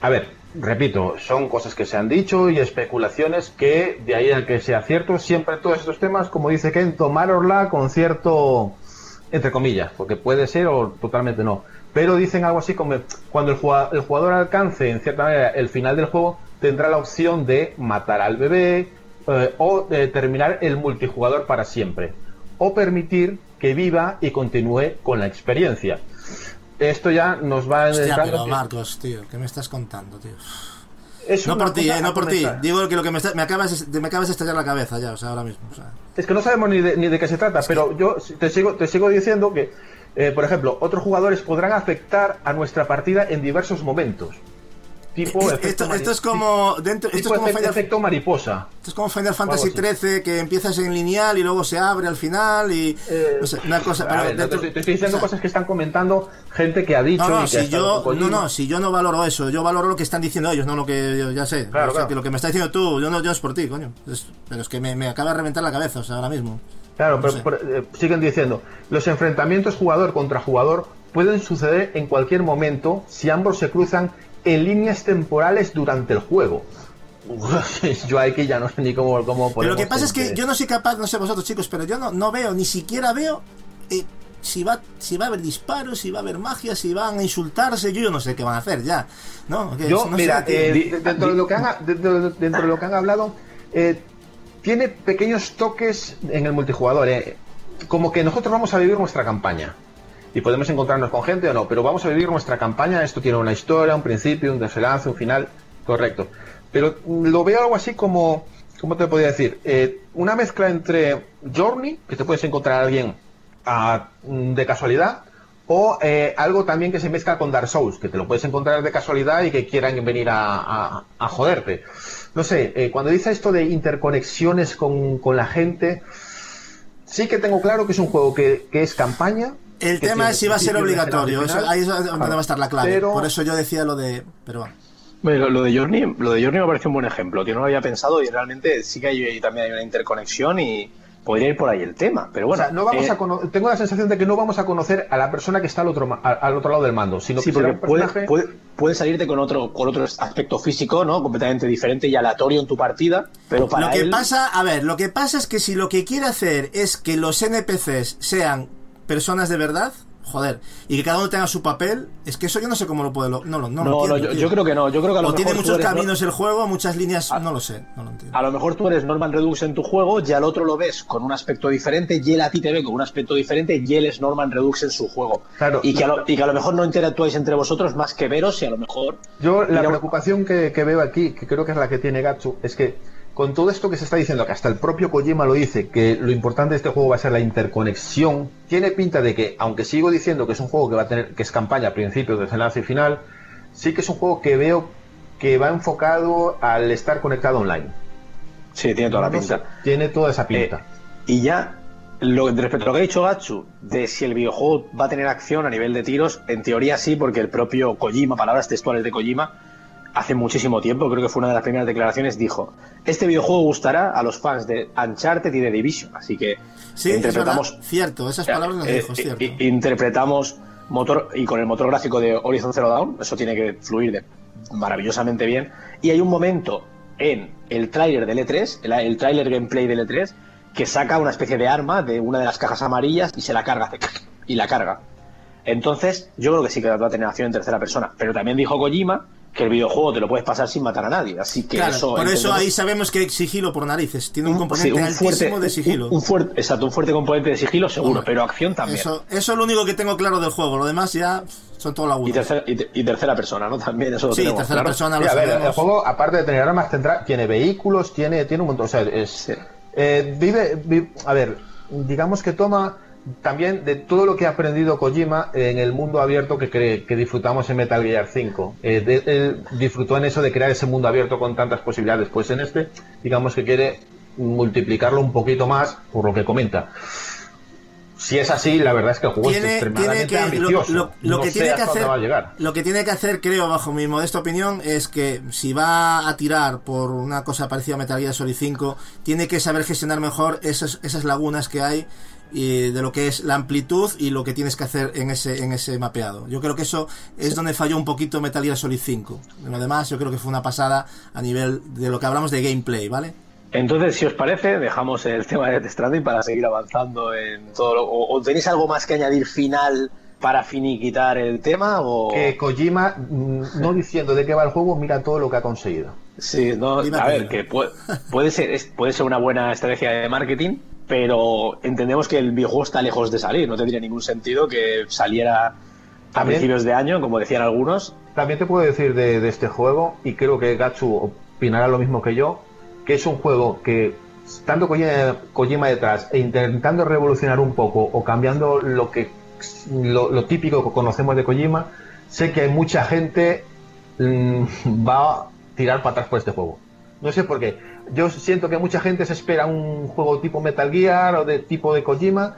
A ver, repito, son cosas que se han dicho y especulaciones que de ahí a que sea cierto, siempre todos estos temas, como dice Ken, tomárosla con cierto, entre comillas, porque puede ser o totalmente no. Pero dicen algo así como cuando el jugador, el jugador alcance en cierta manera el final del juego, tendrá la opción de matar al bebé eh, o de terminar el multijugador para siempre. O permitir que viva y continúe con la experiencia. Esto ya nos va Hostia, pero que- Marcos, tío, ¿qué me estás contando, tío? es No por ti, eh, no por ti. Digo que lo que me, está- me acabas de, me acabas de estallar la cabeza ya, o sea, ahora mismo. O sea. Es que no sabemos ni de, ni de qué se trata, pero yo te sigo, te sigo diciendo que, eh, por ejemplo, otros jugadores podrán afectar a nuestra partida en diversos momentos. Tipo Es- efecto esto, esto es como dentro, esto es como efecto, Final, efecto mariposa. esto es como Final Fantasy. 13 que empiezas en lineal y luego se abre al final y Eh, no sé, una cosa, a pero ver, no dentro- te, te estoy diciendo o sea, cosas que están comentando gente que ha dicho No, no, y que ha si yo, no, si yo no valoro eso, yo valoro lo que están diciendo ellos, no lo que yo ya sé. Claro, O sea, claro. que lo que me está diciendo tú, yo no, yo es por ti, coño. Es- pero es que me, me acaba de reventar la cabeza, o sea, ahora mismo. Claro, No pero sé. por- eh, siguen diciendo, los enfrentamientos jugador contra jugador pueden suceder en cualquier momento si ambos se cruzan en líneas temporales durante el juego. (laughs) yo aquí ya no sé ni cómo, cómo Pero lo que pasa es que yo no soy capaz, no sé vosotros chicos, pero yo no, no veo, ni siquiera veo eh, si va si va a haber disparos, si va a haber magia, si van a insultarse, yo, yo no sé qué van a hacer ya. ¿no? Que Yo, no sé, mira, tío. eh, dentro, de lo que han, dentro, de- dentro de lo que han hablado, eh, tiene pequeños toques en el multijugador. eh. Como que nosotros vamos a vivir nuestra campaña. Y podemos encontrarnos con gente o no, pero vamos a vivir nuestra campaña. Esto tiene una historia, un principio, un desenlace, un final. Correcto. Pero lo veo algo así como, ¿cómo te podría decir? Eh, una mezcla entre Journey, que te puedes encontrar a alguien ah, de casualidad, o eh, algo también que se mezcla con Dark Souls, que te lo puedes encontrar de casualidad y que quieran venir a joderte. No sé, eh, cuando dice esto de interconexiones con, con la gente, sí que tengo claro que es un juego que, que es campaña. El que tema tiene es si va a ser obligatorio, final, eso- ahí es donde Claro. va a estar la clave. Pero- Por eso yo decía lo de. Pero bueno. Bueno, lo de Journey, lo de Journey me parece un buen ejemplo, tío, no lo había pensado y realmente sí que hay, también hay una interconexión y podría ir por ahí el tema, pero O bueno. sea, no vamos eh, a cono- tengo la sensación de que no vamos a conocer a la persona que está al otro, ma- al, al otro lado del mando, sino Sí, que será porque puede, puede, puede salirte con otro, con otro aspecto físico, ¿no? Completamente diferente y aleatorio en tu partida, pero para Lo que él- pasa, a ver, lo que pasa es que si lo que quiere hacer es que los NPCs sean personas de verdad, joder, y que cada uno tenga su papel, es que eso yo no sé cómo lo puede. No, no, no, No, lo no, entiendo, yo, creo que no. Yo creo que a lo O tiene mejor tú muchos eres- caminos el juego, muchas líneas, no lo sé, no lo entiendo. A lo mejor tú eres Norman Redux en tu juego, y al otro lo ves con un aspecto diferente, y él a ti te ve con un aspecto diferente, y él es Norman Redux en su juego. Claro. Y, que a lo, y que a lo mejor no interactuáis entre vosotros más que veros, y a lo mejor. Yo la preocupación que, que veo aquí, que creo que es la que tiene Gatsu, es que con todo esto que se está diciendo, que hasta el propio Kojima lo dice, que lo importante de este juego va a ser la interconexión, tiene pinta de que, aunque sigo diciendo que es un juego que va a tener, que es campaña, principio, desenlace y final, sí que es un juego que veo que va enfocado al estar conectado online. Sí, tiene toda la pinta. tiene toda esa pinta. Eh, y ya, lo, respecto a lo que ha dicho Gatsu, de si el videojuego va a tener acción a nivel de tiros, en teoría sí, porque el propio Kojima, palabras textuales de Kojima, hace muchísimo tiempo, creo que fue una de las primeras declaraciones, dijo, este videojuego gustará a los fans de Uncharted y de Division, así que Sí, es interpretamos... verdad, cierto, esas palabras las Eh, dijo, es eh, cierto. interpretamos motor y con el motor gráfico de Horizon Zero Dawn, eso tiene que fluir de maravillosamente bien. Y hay un momento en el tráiler del E3, el, el tráiler gameplay del E3, que saca una especie de arma de una de las cajas amarillas y se la carga, hace y la carga. Entonces, yo creo que sí que va a tener acción en tercera persona. Pero también dijo Kojima que el videojuego te lo puedes pasar sin matar a nadie. Así que Claro, eso. por eso ahí sabemos que hay sigilo por narices, tiene un Sí, componente un altísimo fuerte- de sigilo. Un, un fuerte, exacto, un fuerte componente de sigilo, seguro, Hombre, pero acción también. Eso, eso es lo único que tengo claro del juego, lo demás ya son todo Y tercera, y, te- y tercera persona, ¿no? También eso lo Sí, tenemos tercera claro. persona Sí, lo a ver, el juego, aparte de tener armas, tendrá, tiene vehículos, tiene, tiene un montón. O sea, es, Sí. eh, vive, vi- a ver, digamos que toma también de todo lo que ha aprendido Kojima en el mundo abierto que, cre- que disfrutamos en Metal Gear 5. Eh, de- él disfrutó en eso de crear ese mundo abierto con tantas posibilidades. Pues en este, digamos que quiere multiplicarlo un poquito más por lo que comenta. Si es así, la verdad es que el juego es tiene, tiene extremadamente que ambicioso. lo- lo No que tiene que hacer va a llegar. lo que tiene que hacer creo bajo mi modesta opinión es que si va a tirar por una cosa parecida a Metal Gear Solid 5 tiene que saber gestionar mejor esas, esas lagunas que hay y de lo que es la amplitud y lo que tienes que hacer en ese en ese mapeado yo creo que eso es donde falló un poquito Metal Gear Solid 5 en lo demás yo creo que fue una pasada a nivel de lo que hablamos de gameplay vale Entonces, si os parece, dejamos el (laughs) tema de Death Stranding para seguir avanzando en todo lo- o, o tenéis algo más que añadir final para finiquitar el tema? O... que Kojima, mm, no diciendo de qué va el juego, mira todo lo que ha conseguido. Sí, no, a ver, que puede, puede ser, puede ser una buena estrategia de marketing, pero entendemos que el videojuego está lejos de salir. No tendría ningún sentido que saliera a principios de año, como decían algunos. También te puedo decir de, de este juego, y creo que Gatsu opinará lo mismo que yo, que es un juego que, estando Kojima, Kojima detrás e intentando revolucionar un poco o cambiando lo que lo, lo típico que conocemos de Kojima, sé que hay mucha gente mm, (laughs) va a tirar para atrás por este juego. No sé por qué. Yo siento que mucha gente se espera un juego tipo Metal Gear o de tipo de Kojima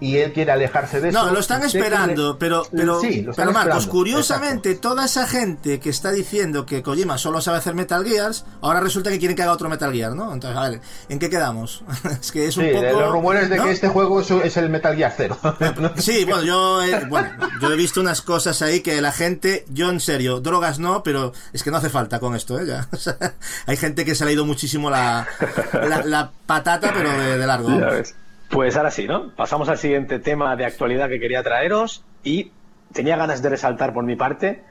y él quiere alejarse de eso. No, lo están esperando, le- pero, pero, Sí, lo están pero Marcos, curiosamente, toda esa gente que está diciendo que Kojima solo sabe hacer Metal Gears, ahora resulta que quieren que haga otro Metal Gear, ¿no? Entonces, a ver, ¿en qué quedamos? (laughs) es que es un Sí, poco... los rumores de ¿no? que este juego es, es el Metal Gear Zero. (laughs) Sí, bueno yo, he, bueno, yo he visto unas cosas ahí que la gente, yo en serio, drogas no, pero es que no hace falta con esto, ¿eh? Ya. (laughs) O sea, hay gente que se le ha ido muchísimo la, la, la patata, pero de, de largo. Ya ves. Pues ahora sí, ¿no? Pasamos al siguiente tema de actualidad que quería traeros y tenía ganas de resaltar por mi parte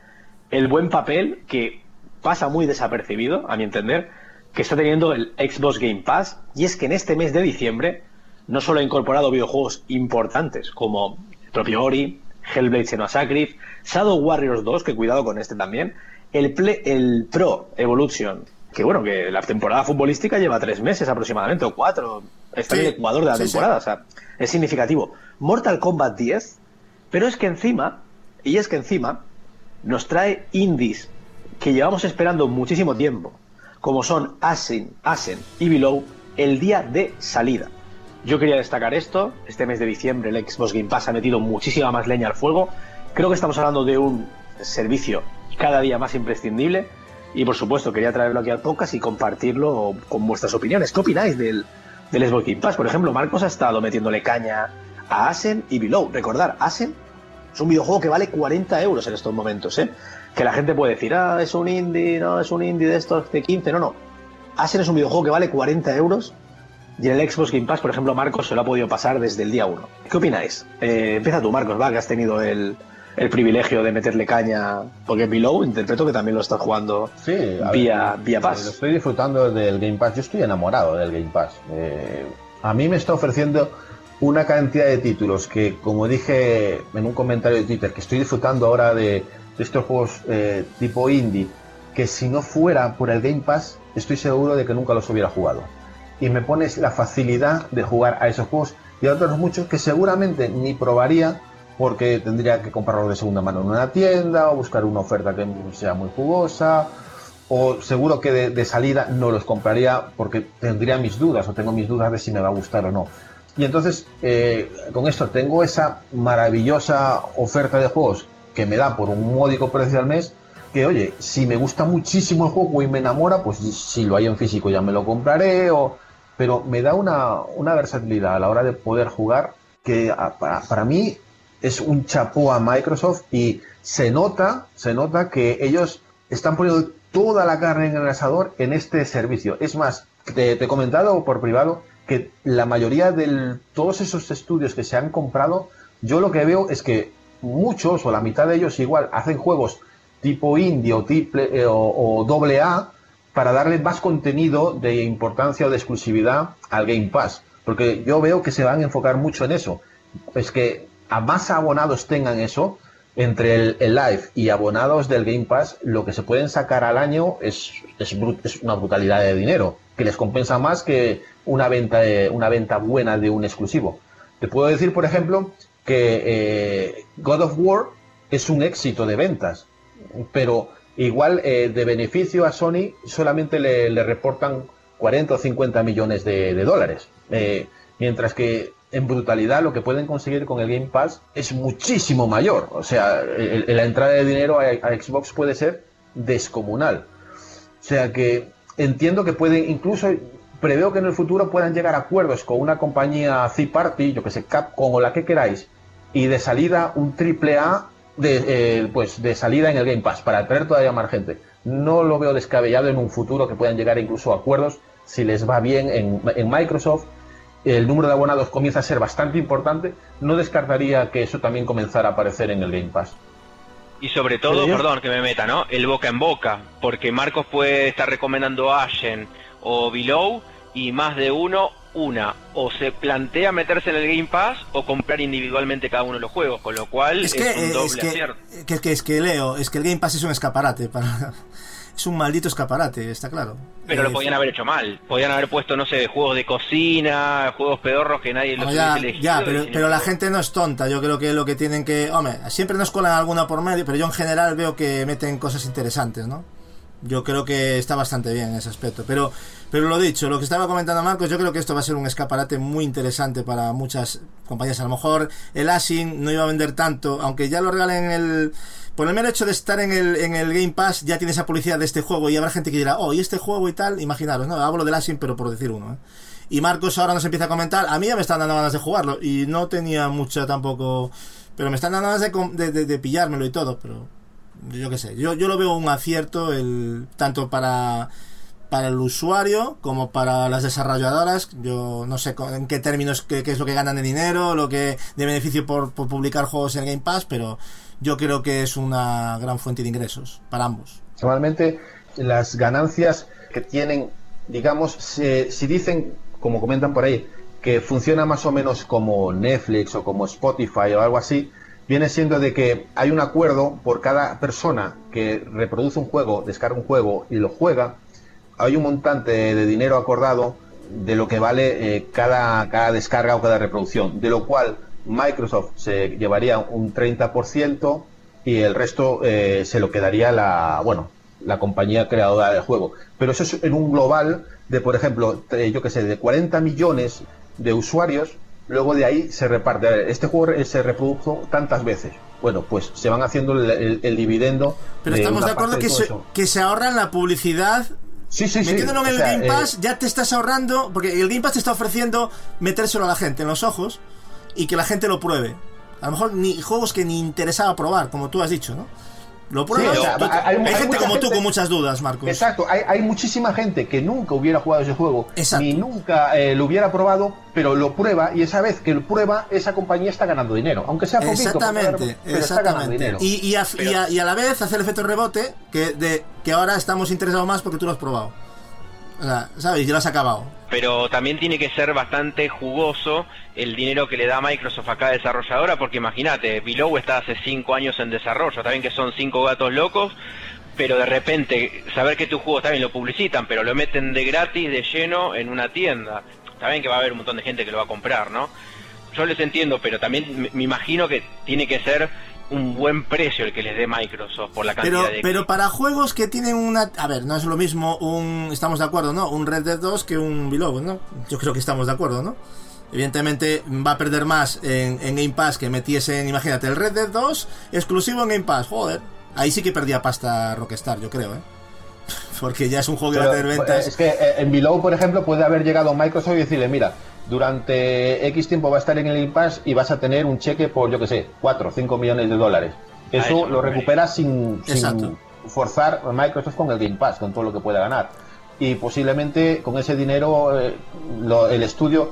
el buen papel que pasa muy desapercibido, a mi entender, que está teniendo el Xbox Game Pass y es que en este mes de diciembre no solo ha incorporado videojuegos importantes como propio Ori, Hellblade Senua Sacrifice, Shadow Warriors 2, que cuidado con este también, el, el Pro Evolution, que bueno, que la temporada futbolística lleva tres meses aproximadamente, o cuatro, está en Sí, el Ecuador de la sí, sí. temporada, o sea, es significativo. Mortal Kombat 10, pero es que encima, y es que encima, nos trae indies que llevamos esperando muchísimo tiempo, como son Ascen, Ascen y Below, el día de salida. Yo quería destacar esto, este mes de diciembre el Xbox Game Pass ha metido muchísima más leña al fuego, creo que estamos hablando de un servicio cada día más imprescindible y por supuesto quería traerlo aquí al podcast y compartirlo con vuestras opiniones. ¿Qué opináis del, del Xbox Game Pass? Por ejemplo, Marcos ha estado metiéndole caña a Ascen y Below. Recordar, Ascen es un videojuego que vale 40 euros en estos momentos, ¿eh? Que la gente puede decir, ah, es un indie, no, es un indie de estos de 15, no, no. Ascen es un videojuego que vale 40 euros Y en el Xbox Game Pass, por ejemplo, Marcos se lo ha podido pasar desde el día 1. ¿Qué opináis? Eh, empieza tú, Marcos, va, que has tenido el, el privilegio de meterle caña, porque Below interpreto que también lo estás jugando Sí, vía, ver, vía eh, Pass. Estoy disfrutando del Game Pass. Yo estoy enamorado del Game Pass. Eh, a mí me está ofreciendo una cantidad de títulos que, como dije en un comentario de Twitter, que estoy disfrutando ahora de, de estos juegos eh, tipo indie, que si no fuera por el Game Pass, estoy seguro de que nunca los hubiera jugado. Y me pones la facilidad de jugar a esos juegos y a otros muchos que seguramente ni probaría porque tendría que comprarlos de segunda mano en una tienda o buscar una oferta que sea muy jugosa o seguro que de, de salida no los compraría porque tendría mis dudas o tengo mis dudas de si me va a gustar o no. Y entonces, eh, con esto tengo esa maravillosa oferta de juegos que me da por un módico precio al mes, que oye, si me gusta muchísimo el juego y me enamora, pues si lo hay en físico ya me lo compraré, o... pero me da una, una versatilidad a la hora de poder jugar que para, para mí es un chapó a Microsoft y se nota, se nota que ellos están poniendo toda la carne en el asador en este servicio. Es más, te, he comentado por privado que la mayoría de todos esos estudios que se han comprado, yo lo que veo es que muchos o la mitad de ellos igual hacen juegos tipo indie o, triple, eh, o doble A para darle más contenido de importancia o de exclusividad al Game Pass. Porque yo veo que se van a enfocar mucho en eso. Es que a más abonados tengan eso, entre el, live y abonados del Game Pass, lo que se pueden sacar al año es, es, una brutalidad de dinero, que les compensa más que una venta, una venta buena de un exclusivo. Te puedo decir, por ejemplo, que eh, God of War es un éxito de ventas, pero igual eh, de beneficio a Sony solamente le, reportan 40 o 50 millones de, de dólares. Eh, mientras que en brutalidad lo que pueden conseguir con el Game Pass es muchísimo mayor. O sea, el- la entrada de dinero a, a Xbox puede ser descomunal. O sea que entiendo que pueden, incluso preveo que en el futuro puedan llegar a acuerdos con una compañía third party, yo que sé, Capcom o la que queráis, y de salida un triple A de, eh, pues de salida en el Game Pass para atraer todavía más gente. No lo veo descabellado en un futuro que puedan llegar incluso a acuerdos si les va bien en, en Microsoft. El número de abonados comienza a ser bastante importante. No descartaría que eso también comenzara a aparecer en el Game Pass. Y sobre todo, perdón que me meta, ¿no? El boca en boca, porque Marcos puede estar recomendando Ashen o Below y más de uno, una, o se plantea meterse en el Game Pass o comprar individualmente cada uno de los juegos, con lo cual Es es, que, un eh, doble es, que, acierto. que, que- es que Leo, es que el Game Pass es un escaparate para... Es un maldito escaparate, está claro. Pero Eh, lo podían haber hecho mal. Podían haber puesto, no sé, juegos de cocina, juegos pedorros que nadie los ya, elegido. ya, pero, la gente no es tonta. Yo creo que lo que tienen que. Hombre, siempre nos colan alguna por medio, pero yo en general veo que meten cosas interesantes, ¿no? Yo creo que está bastante bien en ese aspecto. Pero, pero lo dicho, lo que estaba comentando Marcos, yo creo que esto va a ser un escaparate muy interesante para muchas compañías. A lo mejor el Asin no iba a vender tanto, aunque ya lo regalen en el. Por el mero hecho de estar en el, en el Game Pass, ya tiene esa publicidad de este juego y habrá gente que dirá, oh, y este juego y tal. Imaginaros, ¿no? Hablo del Asin, pero por decir uno, ¿eh? Y Marcos ahora nos empieza a comentar. A mí ya me están dando ganas de jugarlo. Y no tenía mucha tampoco. Pero me están dando ganas de, de, pillármelo y todo. Pero yo qué sé. Yo, yo lo veo un acierto el tanto para para el usuario como para las desarrolladoras. Yo no sé en qué términos qué, qué es lo que ganan de dinero, lo que de beneficio por, por publicar juegos en Game Pass, pero yo creo que es una gran fuente de ingresos para ambos. Normalmente las ganancias que tienen, digamos, se- si dicen, como comentan por ahí, que funciona más o menos como Netflix o como Spotify o algo así, viene siendo de que hay un acuerdo por cada persona que reproduce un juego, descarga un juego y lo juega, hay un montante de dinero acordado de lo que vale eh, cada, cada descarga o cada reproducción, de lo cual Microsoft se llevaría un 30% y el resto eh, se lo quedaría la, bueno, la compañía creadora del juego. Pero eso es en un global de, por ejemplo, yo que sé, de 40 millones de usuarios, luego de ahí se reparte. A ver, este juego se reprodujo tantas veces. Bueno, pues se van haciendo el, el- el dividendo. Pero estamos de acuerdo que se, que se ahorran la publicidad Sí, sí, sí. Metiéndolo en O el sea, Game eh, Pass, ya te estás ahorrando, porque el Game Pass te está ofreciendo metérselo a la gente en los ojos y que la gente lo pruebe. A lo mejor ni juegos que ni interesaba probar, como tú has dicho, ¿no? Lo pruebas. o sea, tú- hay- hay hay, gente como tú gente- con muchas dudas, Marcos. Exacto, hay, hay muchísima gente que nunca hubiera jugado ese juego, Exacto. ni nunca eh, lo hubiera probado, pero lo prueba y esa vez que lo prueba, esa compañía está ganando dinero, aunque sea poquito, Exactamente, pero está ganando exactamente. dinero. Y, y, a, y a- y a la vez hacer el efecto rebote que, de, que ahora estamos interesados más porque tú lo has probado. O sea, ¿sabes? Y lo has acabado. Pero también tiene que ser bastante jugoso el dinero que le da Microsoft a cada desarrolladora, porque imagínate, Below está hace cinco años en desarrollo, también que son cinco gatos locos, pero de repente saber que tu juego también lo publicitan, pero lo meten de gratis, de lleno, en una tienda. También que va a haber un montón de gente que lo va a comprar, ¿no? Yo les entiendo, pero también me imagino que tiene que ser un buen precio el que les dé Microsoft por la cantidad Pero, de... pero para juegos que tienen una... A ver, no es lo mismo un... Estamos de acuerdo, ¿no? Un Red Dead 2 que un Below, ¿no? Yo creo que estamos de acuerdo, ¿no? Evidentemente va a perder más en, en Game Pass que metiesen, imagínate, el Red Dead 2 exclusivo en Game Pass, joder. Ahí sí que perdía pasta Rockstar, yo creo, ¿eh? (laughs) Porque ya es un juego que va a Pero, tener ventas. Es que eh, en Below, por ejemplo, puede haber llegado Microsoft y decirle, mira, durante X tiempo va a estar en el Game Pass y vas a tener un cheque por, yo que sé, 4 o 5 millones de dólares. Eso, eso lo recuperas sin, sin forzar a Microsoft con el Game Pass, con todo lo que puede ganar. Y posiblemente con ese dinero eh, lo- el estudio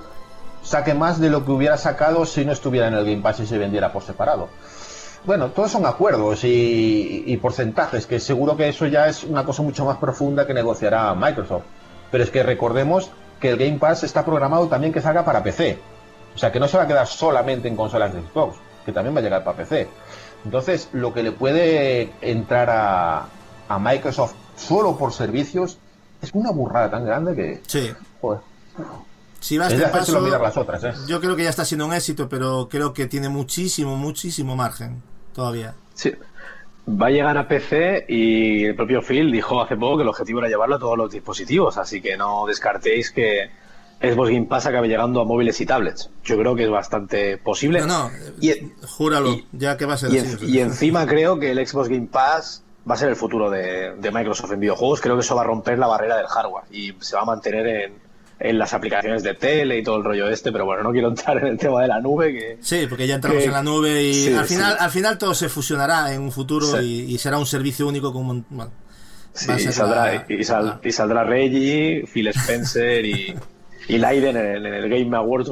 saque más de lo que hubiera sacado si no estuviera en el Game Pass y se vendiera por separado. Bueno, todos son acuerdos y, y porcentajes, que seguro que eso ya es una cosa mucho más profunda que negociará Microsoft. Pero es que recordemos que el Game Pass está programado también que salga para PC. O sea, que no se va a quedar solamente en consolas de Xbox, que también va a llegar para PC. Entonces, lo que le puede entrar a, a Microsoft solo por servicios es una burrada tan grande que... Sí. joder, Si va a este hacérselo paso, mirar las otras, ¿eh? yo creo que ya está siendo un éxito, pero creo que tiene muchísimo, muchísimo margen todavía. Sí. Va a llegar a PC y el propio Phil dijo hace poco que el objetivo era llevarlo a todos los dispositivos, así que no descartéis que Xbox Game Pass acabe llegando a móviles y tablets. Yo creo que es bastante posible. No, no, Y, júralo, y- ya que va a ser y así. y encima creo que el Xbox Game Pass va a ser el futuro de, de Microsoft en videojuegos. Creo que eso va a romper la barrera del hardware y se va a mantener en, en las aplicaciones de tele y todo el rollo este, pero bueno, no quiero entrar en el tema de la nube que... Sí, porque ya entramos que- en la nube y sí, al final sí. al final todo se fusionará en un futuro Sí. y, y será un servicio único con bueno, y saldrá, la- y, sal- y saldrá Reggie, Phil Spencer y, y Leiden en el, en el Game Awards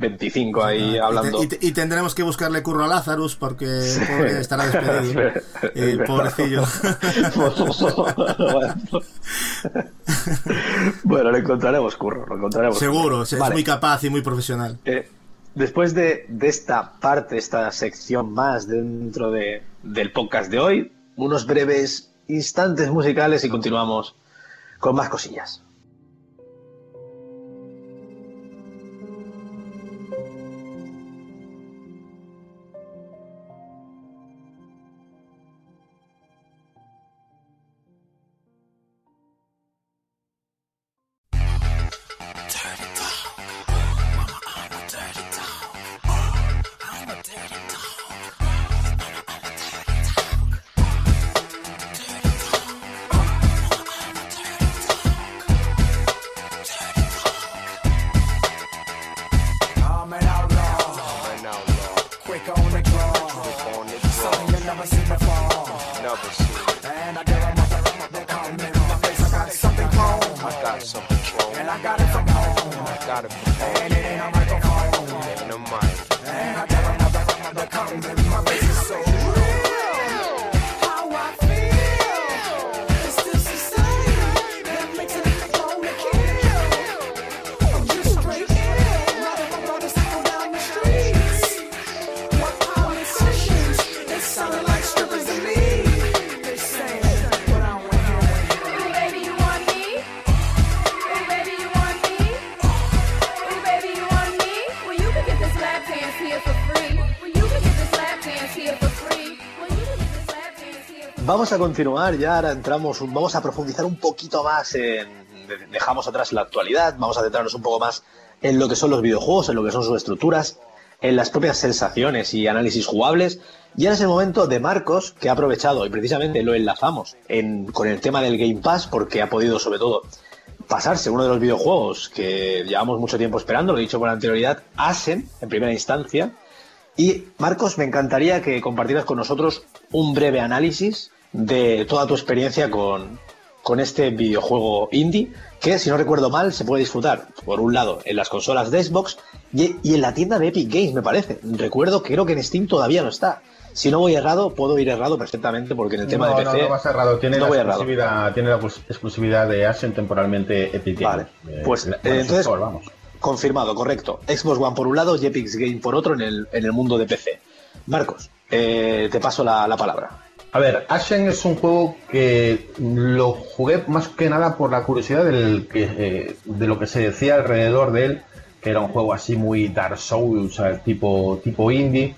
2025 ahí hablando. Y, te- y tendremos que buscarle curro a Lazarus porque pobre, estará despedido. (laughs) Eh, pobrecillo. (laughs) bueno, lo encontraremos, curro, lo encontraremos. Seguro, es Vale. muy capaz y muy profesional. Eh, después de, de esta parte, esta sección más dentro de, del podcast de hoy, unos breves instantes musicales y continuamos con más cosillas. Vamos a continuar, ya ahora entramos, vamos a profundizar un poquito más en. de- Dejamos atrás la actualidad, vamos a centrarnos un poco más en lo que son los videojuegos, en lo que son sus estructuras, en las propias sensaciones y análisis jugables. Y ahora es el momento de Marcos, que ha aprovechado, y precisamente lo enlazamos en- con el tema del Game Pass, porque ha podido, sobre todo, pasarse uno de los videojuegos que llevamos mucho tiempo esperando, lo he dicho con anterioridad, Asen, en primera instancia, Y Marcos, me encantaría que compartieras con nosotros un breve análisis de toda tu experiencia con, con este videojuego indie, que si no recuerdo mal se puede disfrutar, por un lado, en las consolas de Xbox y, y en la tienda de Epic Games, me parece. Recuerdo que creo que en Steam todavía no está. Si no voy errado, puedo ir errado perfectamente, porque en el tema no, de PC... no, no vas errado. Tiene, no la voy errado. exclusividad, tiene la exclus- exclusividad de Ashen temporalmente Epic Vale, Games. Eh, pues eh, entonces, Store, vamos. confirmado, correcto. Xbox One por un lado y Epic Game por otro en el, en el mundo de PC. Marcos, eh, te paso la, la palabra. A ver, Ashen es un juego que lo jugué más que nada por la curiosidad eh, de lo que se decía alrededor de él, que era un juego así muy Dark Souls, sea, tipo, tipo indie.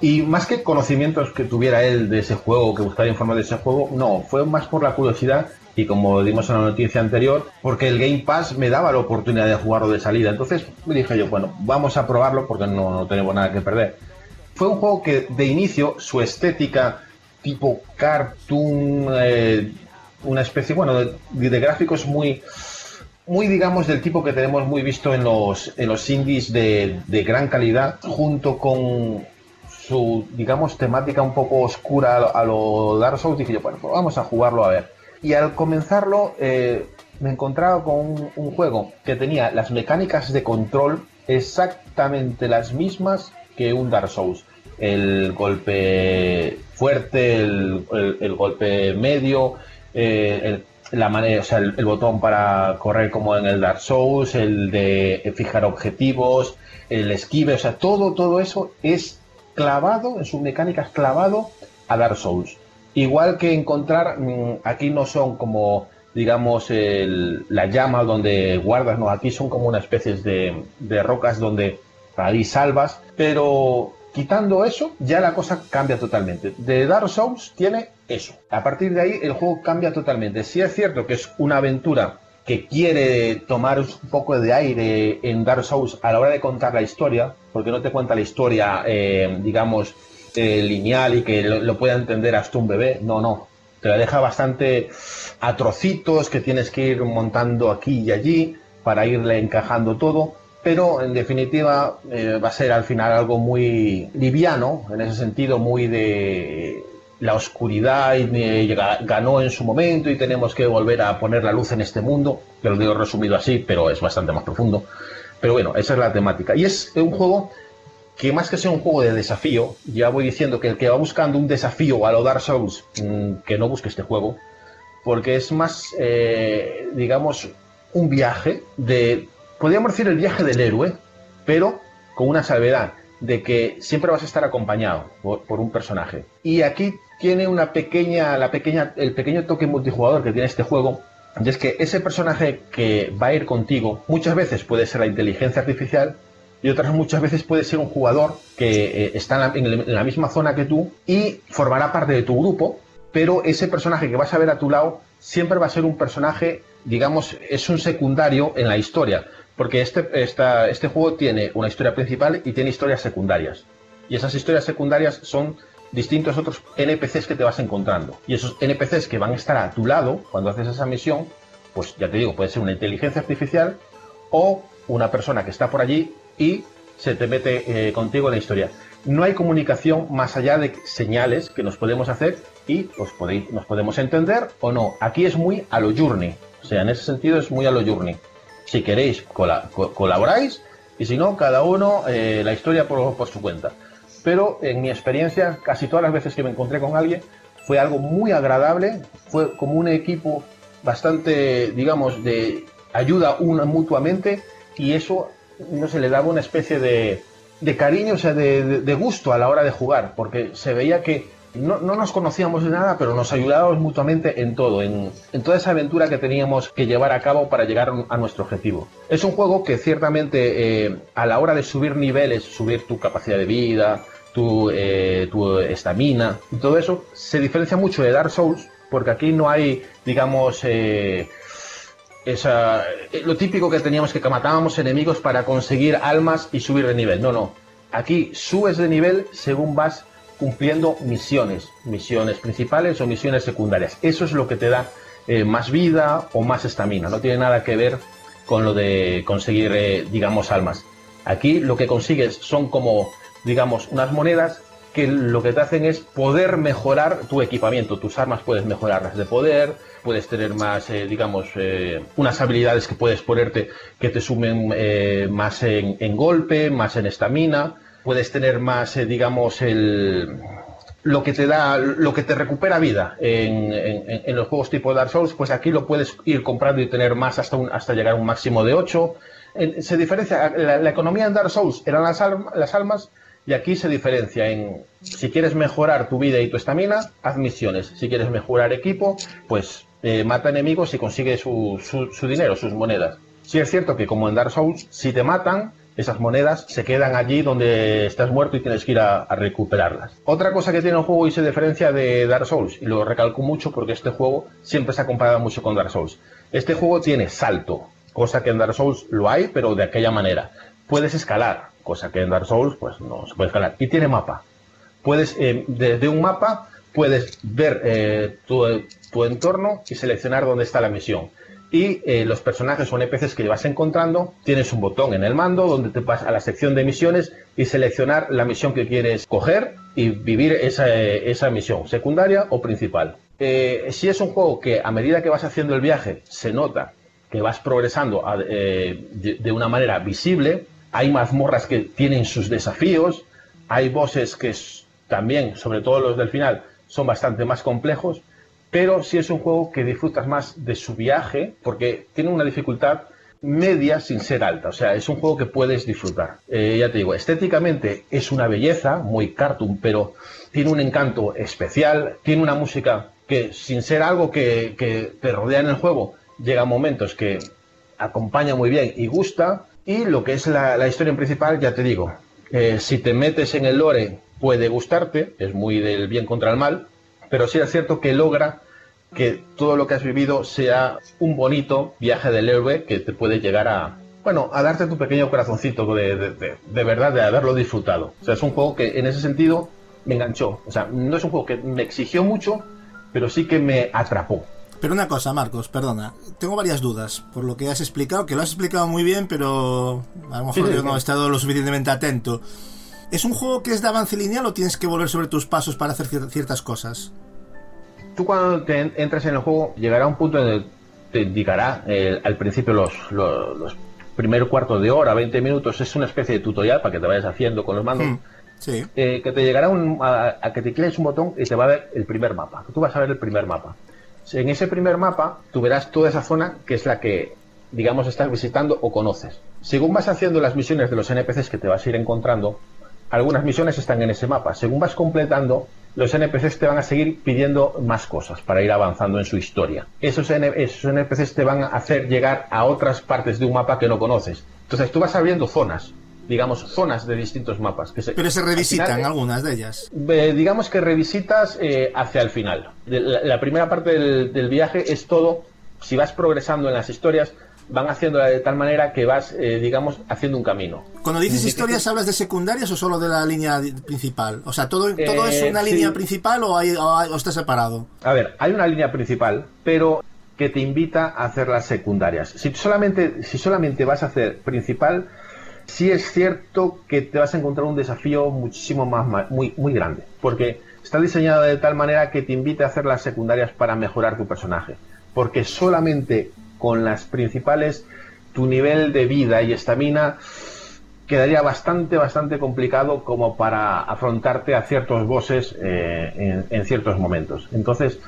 Y más que conocimientos que tuviera él de ese juego, que buscara informar de ese juego, no, fue más por la curiosidad y como dimos en la noticia anterior, porque el Game Pass me daba la oportunidad de jugarlo de salida. Entonces me dije yo, bueno, vamos a probarlo porque no tenemos nada que perder. Fue un juego que de inicio su estética tipo cartoon, eh, una especie, bueno, de, gráficos muy, muy, digamos, del tipo que tenemos muy visto en los, en los indies de, de gran calidad, junto con su, digamos, temática un poco oscura a lo, a lo Dark Souls, dije yo, bueno, pues vamos a jugarlo a ver. Y al comenzarlo, eh, me encontraba con un, un juego que tenía las mecánicas de control exactamente las mismas que un Dark Souls. El golpe fuerte, el, el- golpe medio, eh, el, la manera, o sea, el, botón para correr como en el Dark Souls, el de fijar objetivos, el esquive, o sea, todo, todo eso es clavado, en sus mecánicas clavado a Dark Souls. Igual que encontrar, mm, aquí no son como, digamos, la llama donde guardas, no, aquí son como una especie de, de rocas donde ahí salvas, pero quitando eso, ya la cosa cambia totalmente. De Dark Souls tiene eso. A partir de ahí, el juego cambia totalmente. Si es cierto que es una aventura que quiere tomar un poco de aire en Dark Souls a la hora de contar la historia, porque no te cuenta la historia, eh, digamos, eh, lineal y que lo, lo pueda entender hasta un bebé. No, no. Te la deja bastante a trocitos que tienes que ir montando aquí y allí para irle encajando todo. Pero en definitiva eh, va a ser al final algo muy liviano, en ese sentido, muy de la oscuridad y ga- ganó en su momento y tenemos que volver a poner la luz en este mundo. Te lo digo resumido así, pero es bastante más profundo. Pero bueno, esa es la temática. Y es un juego que más que ser un juego de desafío, ya voy diciendo que el que va buscando un desafío a lo Dark Souls, mm, que no busque este juego, porque es más, eh, digamos, un viaje de, podríamos decir el viaje del héroe, pero con una salvedad de que siempre vas a estar acompañado por, un personaje. Y aquí tiene una pequeña, la pequeña, el pequeño toque multijugador que tiene este juego, y es que ese personaje que va a ir contigo muchas veces puede ser la inteligencia artificial y otras muchas veces puede ser un jugador que eh, está en la, en la misma zona que tú y formará parte de tu grupo, pero ese personaje que vas a ver a tu lado siempre va a ser un personaje, digamos, es un secundario en la historia, porque este, esta- este juego tiene una historia principal y tiene historias secundarias. Y esas historias secundarias son distintos otros NPCs que te vas encontrando. Y esos NPCs que van a estar a tu lado cuando haces esa misión, pues ya te digo, puede ser una inteligencia artificial o una persona que está por allí y se te mete eh, contigo en la historia. No hay comunicación más allá de señales que nos podemos hacer y os podéis, nos podemos entender o no. Aquí es muy a lo journey. O sea, en ese sentido es muy a lo journey. Si queréis, cola- co- colaboráis y si no, cada uno eh, la historia por, su cuenta. Pero en mi experiencia, casi todas las veces que me encontré con alguien, fue algo muy agradable, fue como un equipo bastante, digamos, de ayuda una mutuamente y eso, no se le daba una especie de, de cariño, o sea, de- de gusto a la hora de jugar, porque se veía que no, no nos conocíamos de nada, pero nos ayudábamos mutuamente en todo, en, toda esa aventura que teníamos que llevar a cabo para llegar a nuestro objetivo. Es un juego que ciertamente eh, a la hora de subir niveles, subir tu capacidad de vida, tu eh, estamina y todo eso, se diferencia mucho de Dark Souls, porque aquí no hay, digamos, eh, esa, lo típico que teníamos que matábamos enemigos para conseguir almas y subir de nivel. No, no. Aquí subes de nivel según vas cumpliendo misiones, misiones principales o misiones secundarias. Eso es lo que te da eh, más vida o más estamina. No tiene nada que ver con lo de conseguir, eh, digamos, almas. Aquí lo que consigues son como digamos, unas monedas que lo que te hacen es poder mejorar tu equipamiento. Tus armas puedes mejorarlas de poder, puedes tener más, eh, digamos, unas habilidades que puedes ponerte que te sumen más en, en golpe, más en estamina. Puedes tener más, eh, digamos, el, lo que te da, lo que te recupera vida en, en- en los juegos tipo Dark Souls, pues aquí lo puedes ir comprando y tener más hasta, un- hasta llegar a un máximo de 8. se diferencia, la, la economía en Dark Souls eran las, alm- las almas y aquí se diferencia en si quieres mejorar tu vida y tu estamina, haz misiones. Si quieres mejorar equipo, pues eh, mata enemigos y consigue su, su- su dinero, sus monedas. Sí es cierto que como en Dark Souls, si te matan, esas monedas se quedan allí donde estás muerto y tienes que ir a, recuperarlas. Otra cosa que tiene el juego y se diferencia de Dark Souls, y lo recalco mucho porque este juego siempre se ha comparado mucho con Dark Souls. Este juego tiene salto, cosa que en Dark Souls lo hay, pero de aquella manera. Puedes escalar, cosa que en Dark Souls pues no se puede escalar. Y tiene mapa. Puedes, eh, desde un mapa, puedes ver eh, tu, tu entorno y seleccionar dónde está la misión. Y eh, los personajes o NPCs que vas encontrando, tienes un botón en el mando donde te vas a la sección de misiones y seleccionar la misión que quieres coger y vivir esa, eh, esa misión, secundaria o principal. Eh, si es un juego que a medida que vas haciendo el viaje se nota que vas progresando de, de una manera visible, hay mazmorras que tienen sus desafíos, hay bosses que también, sobre todo los del final, son bastante más complejos, pero sí es un juego que disfrutas más de su viaje porque tiene una dificultad media sin ser alta, o sea, es un juego que puedes disfrutar. Eh, ya te digo, estéticamente es una belleza, muy cartoon, pero tiene un encanto especial, tiene una música que sin ser algo que, que te rodea en el juego, llega a momentos que acompaña muy bien y gusta, y lo que es la, historia principal, ya te digo, eh, si te metes en el lore puede gustarte, es muy del bien contra el mal, pero sí es cierto que logra que todo lo que has vivido sea un bonito viaje del héroe que te puede llegar a, bueno, a darte tu pequeño corazoncito de, de- de- de verdad de haberlo disfrutado. O sea, es un juego que en ese sentido me enganchó. O sea, no es un juego que me exigió mucho, pero sí que me atrapó. Pero una cosa, Marcos, perdona. Tengo varias dudas por lo que has explicado, que lo has explicado muy bien, pero a lo mejor Sí, sí, yo no he estado lo suficientemente atento. ¿Es un juego que es de avance lineal o tienes que volver sobre tus pasos para hacer cier- ciertas cosas? Tú cuando te en- entres en el juego llegará un punto en el que te indicará eh, al principio los, los, los primer cuarto de hora, 20 minutos, es una especie de tutorial para que te vayas haciendo con los mandos. Hmm, Sí. eh, que te llegará un- a, a que te cliques un botón y te va a ver el primer mapa. Tú vas a ver el primer mapa. En ese primer mapa tú verás toda esa zona que es la que, digamos, estás visitando o conoces. Según vas haciendo las misiones de los NPCs que te vas a ir encontrando, algunas misiones están en ese mapa. Según vas completando, los NPCs te van a seguir pidiendo más cosas para ir avanzando en su historia. Esos, N- esos NPCs te van a hacer llegar a otras partes de un mapa que no conoces. Entonces tú vas abriendo zonas, digamos, zonas de distintos mapas. Que se, Pero se revisitan final, algunas de ellas. eh, digamos que revisitas eh, hacia el final. La, la primera parte del, del viaje es todo, si vas progresando en las historias, van haciéndola de tal manera que vas, eh, digamos, haciendo un camino. Cuando dices historias, ¿hablas de secundarias o solo de la línea principal? O sea, ¿todo, todo Eh, es una sí. línea principal o, hay, o, está separado? A ver, hay una línea principal, pero que te invita a hacer las secundarias. Si solamente, si solamente vas a hacer principal, sí es cierto que te vas a encontrar un desafío muchísimo más muy, muy grande, porque está diseñado de tal manera que te invita a hacer las secundarias para mejorar tu personaje, porque solamente con las principales tu nivel de vida y estamina quedaría bastante, bastante complicado como para afrontarte a ciertos bosses eh, en, en ciertos momentos. Entonces,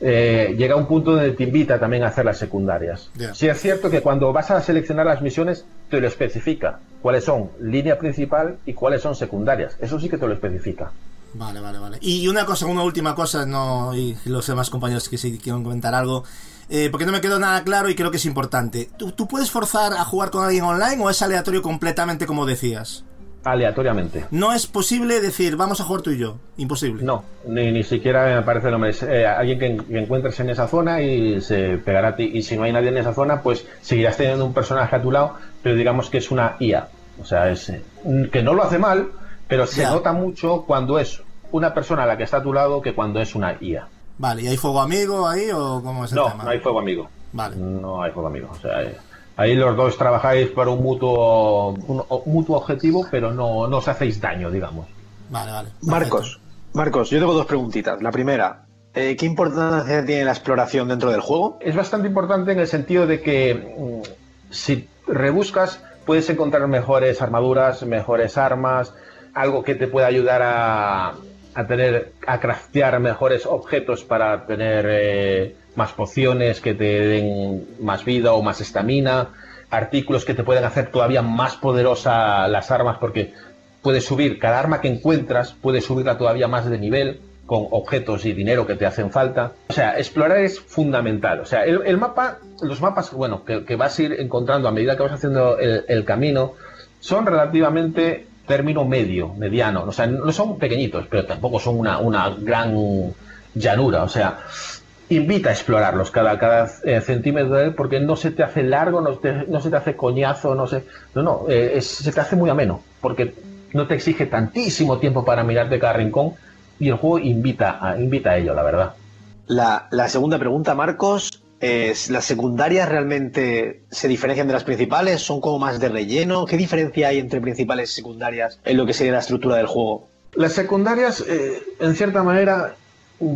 eh, llega un punto donde te invita también a hacer las secundarias. Ya. Sí es cierto que cuando vas a seleccionar las misiones, te lo especifica. Cuáles son línea principal y cuáles son secundarias. Eso sí que te lo especifica. Vale, vale, vale. Y una cosa, una última cosa, no, y los demás compañeros que sí quieren comentar algo, eh, porque no me quedó nada claro y creo que es importante. ¿Tú, tú puedes forzar a jugar con alguien online o es aleatorio completamente como decías? Aleatoriamente. No es posible decir, vamos a jugar tú y yo. Imposible. No, ni, ni siquiera me parece lo merece. Eh, alguien que, que encuentres en esa zona y se pegará a ti. Y si no hay nadie en esa zona, pues seguirás teniendo un personaje a tu lado, pero digamos que es una IA. O sea, es eh, que no lo hace mal, pero se nota mucho cuando es una persona a la que está a tu lado que cuando es una IA. Vale, ¿y hay fuego amigo ahí o cómo es el No, tema? no hay fuego amigo. Vale. No hay fuego amigo. O sea, eh, Ahí los dos trabajáis por un mutuo, un, un mutuo objetivo, pero no, no os hacéis daño, digamos. Vale, vale. Marcos, Marcos, yo tengo dos preguntitas. La primera, eh, ¿qué importancia tiene la exploración dentro del juego? Es bastante importante en el sentido de que mm, si rebuscas puedes encontrar mejores armaduras, mejores armas, algo que te pueda ayudar a, a tener, a craftear mejores objetos para tener eh, más pociones que te den más vida o más estamina, artículos que te pueden hacer todavía más poderosa las armas porque puedes subir cada arma que encuentras, puedes subirla todavía más de nivel con objetos y dinero que te hacen falta. O sea, explorar es fundamental. O sea, el, mapa, los mapas, bueno, que, vas a ir encontrando a medida que vas haciendo el camino, son relativamente término medio, mediano. O sea, no son pequeñitos, pero tampoco son una, una gran llanura. O sea, invita a explorarlos cada, cada eh, centímetro de él porque no se te hace largo, no, te, no se te hace coñazo, no sé. No, no, eh, se te hace muy ameno porque no te exige tantísimo tiempo para mirarte cada rincón y el juego invita a, invita a ello, la verdad. La, la segunda pregunta, Marcos, es, ¿las secundarias realmente se diferencian de las principales? ¿Son como más de relleno? ¿Qué diferencia hay entre principales y secundarias en lo que sería la estructura del juego? Las secundarias, eh, en cierta manera,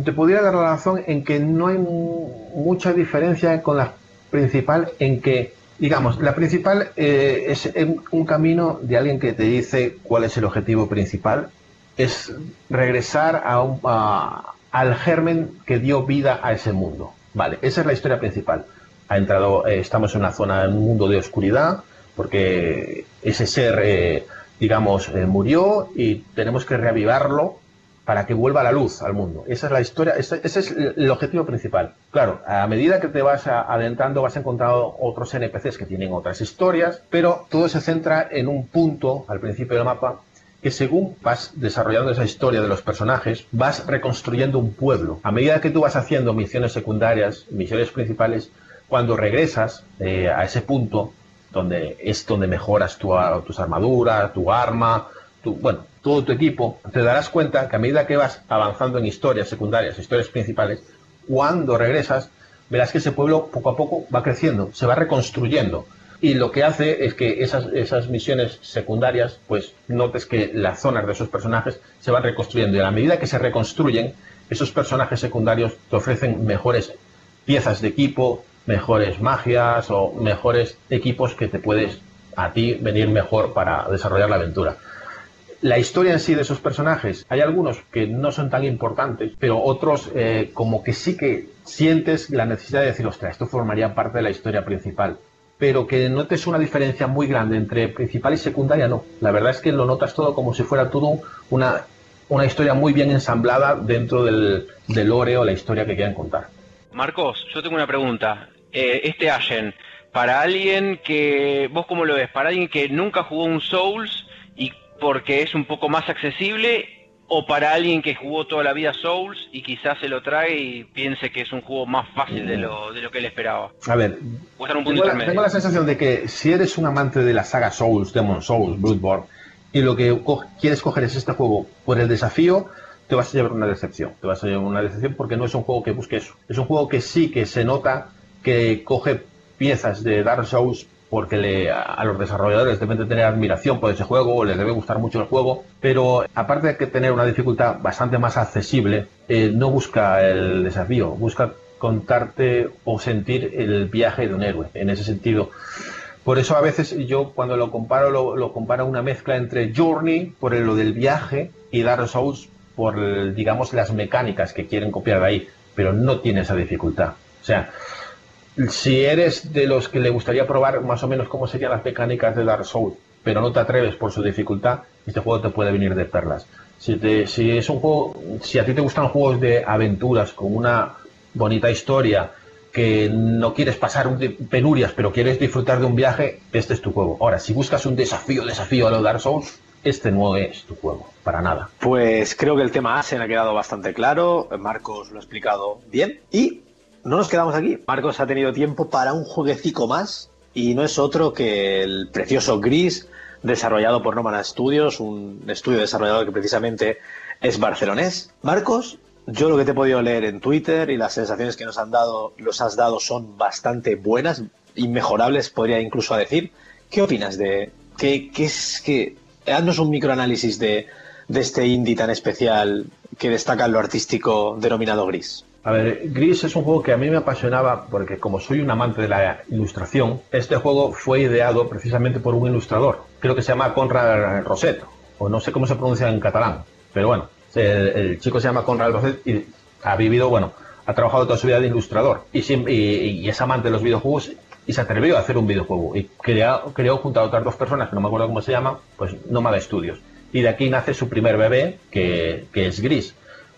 te podría dar la razón en que no hay mucha diferencia con la principal en que, digamos, la principal eh, es un camino de alguien que te dice cuál es el objetivo principal, es regresar a un, a, al germen que dio vida a ese mundo. Vale, esa es la historia principal. Ha entrado, eh, estamos en una zona, en un mundo de oscuridad, porque ese ser, eh, digamos, eh, murió y tenemos que reavivarlo para que vuelva la luz al mundo. Esa es la historia, ese, ese es el objetivo principal. Claro, a medida que te vas adentrando vas encontrando otros NPCs que tienen otras historias, pero todo se centra en un punto al principio del mapa que según vas desarrollando esa historia de los personajes, vas reconstruyendo un pueblo. A medida que tú vas haciendo misiones secundarias, misiones principales, cuando regresas eh, a ese punto, donde es donde mejoras tu, tus armaduras, tu arma, tu, bueno, todo tu equipo, te darás cuenta que a medida que vas avanzando en historias secundarias, historias principales, cuando regresas, verás que ese pueblo poco a poco va creciendo, se va reconstruyendo y lo que hace es que esas, misiones secundarias, pues notes que las zonas de esos personajes se van reconstruyendo y a la medida que se reconstruyen, esos personajes secundarios te ofrecen mejores piezas de equipo, mejores magias o mejores equipos que te puedes a ti venir mejor para desarrollar la aventura. La historia en sí de esos personajes, hay algunos que no son tan importantes, pero otros eh, como que sí que sientes la necesidad de decir, ostras, esto formaría parte de la historia principal pero que notes una diferencia muy grande entre principal y secundaria, no. La verdad es que lo notas todo como si fuera todo una, una historia muy bien ensamblada dentro del, del lore o la historia que quieran contar. Marcos, yo tengo una pregunta. Eh, este Ashen, para alguien que, vos cómo lo ves, para alguien que nunca jugó un Souls y porque es un poco más accesible, o para alguien que jugó toda la vida Souls y quizás se lo trae y piense que es un juego más fácil de lo, de lo que él esperaba. A ver, un tengo, la, tengo, la, sensación de que si eres un amante de la saga Souls, Demon Souls, Bloodborne, y lo que co quieres coger es este juego por el desafío, te vas a llevar una decepción. Te vas a llevar una decepción porque no es un juego que busque eso. Es un juego que sí que se nota que coge piezas de Dark Souls porque le, a los desarrolladores deben de tener admiración por ese juego, les debe gustar mucho el juego, pero aparte de que tener una dificultad bastante más accesible, eh, no busca el desafío, busca contarte o sentir el viaje de un héroe, en ese sentido. Por eso a veces yo cuando lo comparo, lo, lo comparo una mezcla entre Journey, por lo del viaje, y Dark Souls, por, digamos, las mecánicas que quieren copiar de ahí, pero no tiene esa dificultad. O sea, si eres de los que le gustaría probar más o menos cómo serían las mecánicas de Dark Souls, pero no te atreves por su dificultad, este juego te puede venir de perlas. Si, es un juego, si a ti te gustan juegos de aventuras con una bonita historia, que no quieres pasar penurias, pero quieres disfrutar de un viaje, este es tu juego. Ahora, si buscas un desafío, desafío a lo Dark Souls, este no es tu juego, para nada. Pues creo que el tema Asen ha quedado bastante claro, Marcos lo ha explicado bien y no nos quedamos aquí. Marcos ha tenido tiempo para un jueguecito más y no es otro que el precioso Gris desarrollado por Nomad Studios, un estudio desarrollador que precisamente es barcelonés. Marcos, yo lo que te he podido leer en Twitter y las sensaciones que nos han dado, los has dado son bastante buenas. inmejorables, podría incluso decir. ¿Qué opinas de qué es que haznos un microanálisis de, de este indie tan especial que destaca en lo artístico denominado gris? A ver, Gris es un juego que a mí me apasionaba porque como soy un amante de la ilustración, este juego fue ideado precisamente por un ilustrador. Creo que se llama Conrad Roset, o no sé cómo se pronuncia en catalán, pero bueno, el, el chico se llama Conrad Roset y ha vivido, bueno, ha trabajado toda su vida de ilustrador y, y- y es amante de los videojuegos y se atrevió a hacer un videojuego y creó, creó junto a otras dos personas que no me acuerdo cómo se llaman, pues Nómada Studios. Y de aquí nace su primer bebé, que, que es Gris.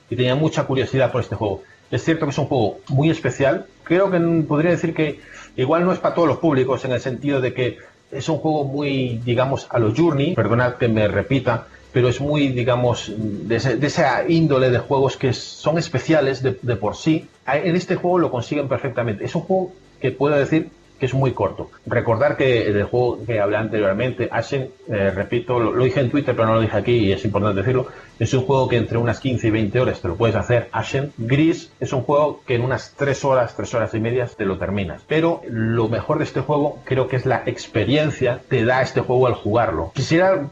Y tenía mucha curiosidad por este juego. Es cierto que es un juego muy especial. Creo que podría decir que igual no es para todos los públicos en el sentido de que es un juego muy, digamos, a los Journey, perdonad que me repita, pero es muy, digamos, de, ese- de esa índole de juegos que son especiales de, de por sí. En este juego lo consiguen perfectamente. Es un juego que puedo decir que es muy corto. Recordar que el juego que hablé anteriormente, Ashen, eh, repito, lo, dije en Twitter, pero no lo dije aquí y es importante decirlo, es un juego que entre unas 15 y 20 horas te lo puedes hacer. Ashen Gris es un juego que en unas 3 horas, 3 horas y media te lo terminas. Pero lo mejor de este juego creo que es la experiencia que da este juego al jugarlo. Quisiera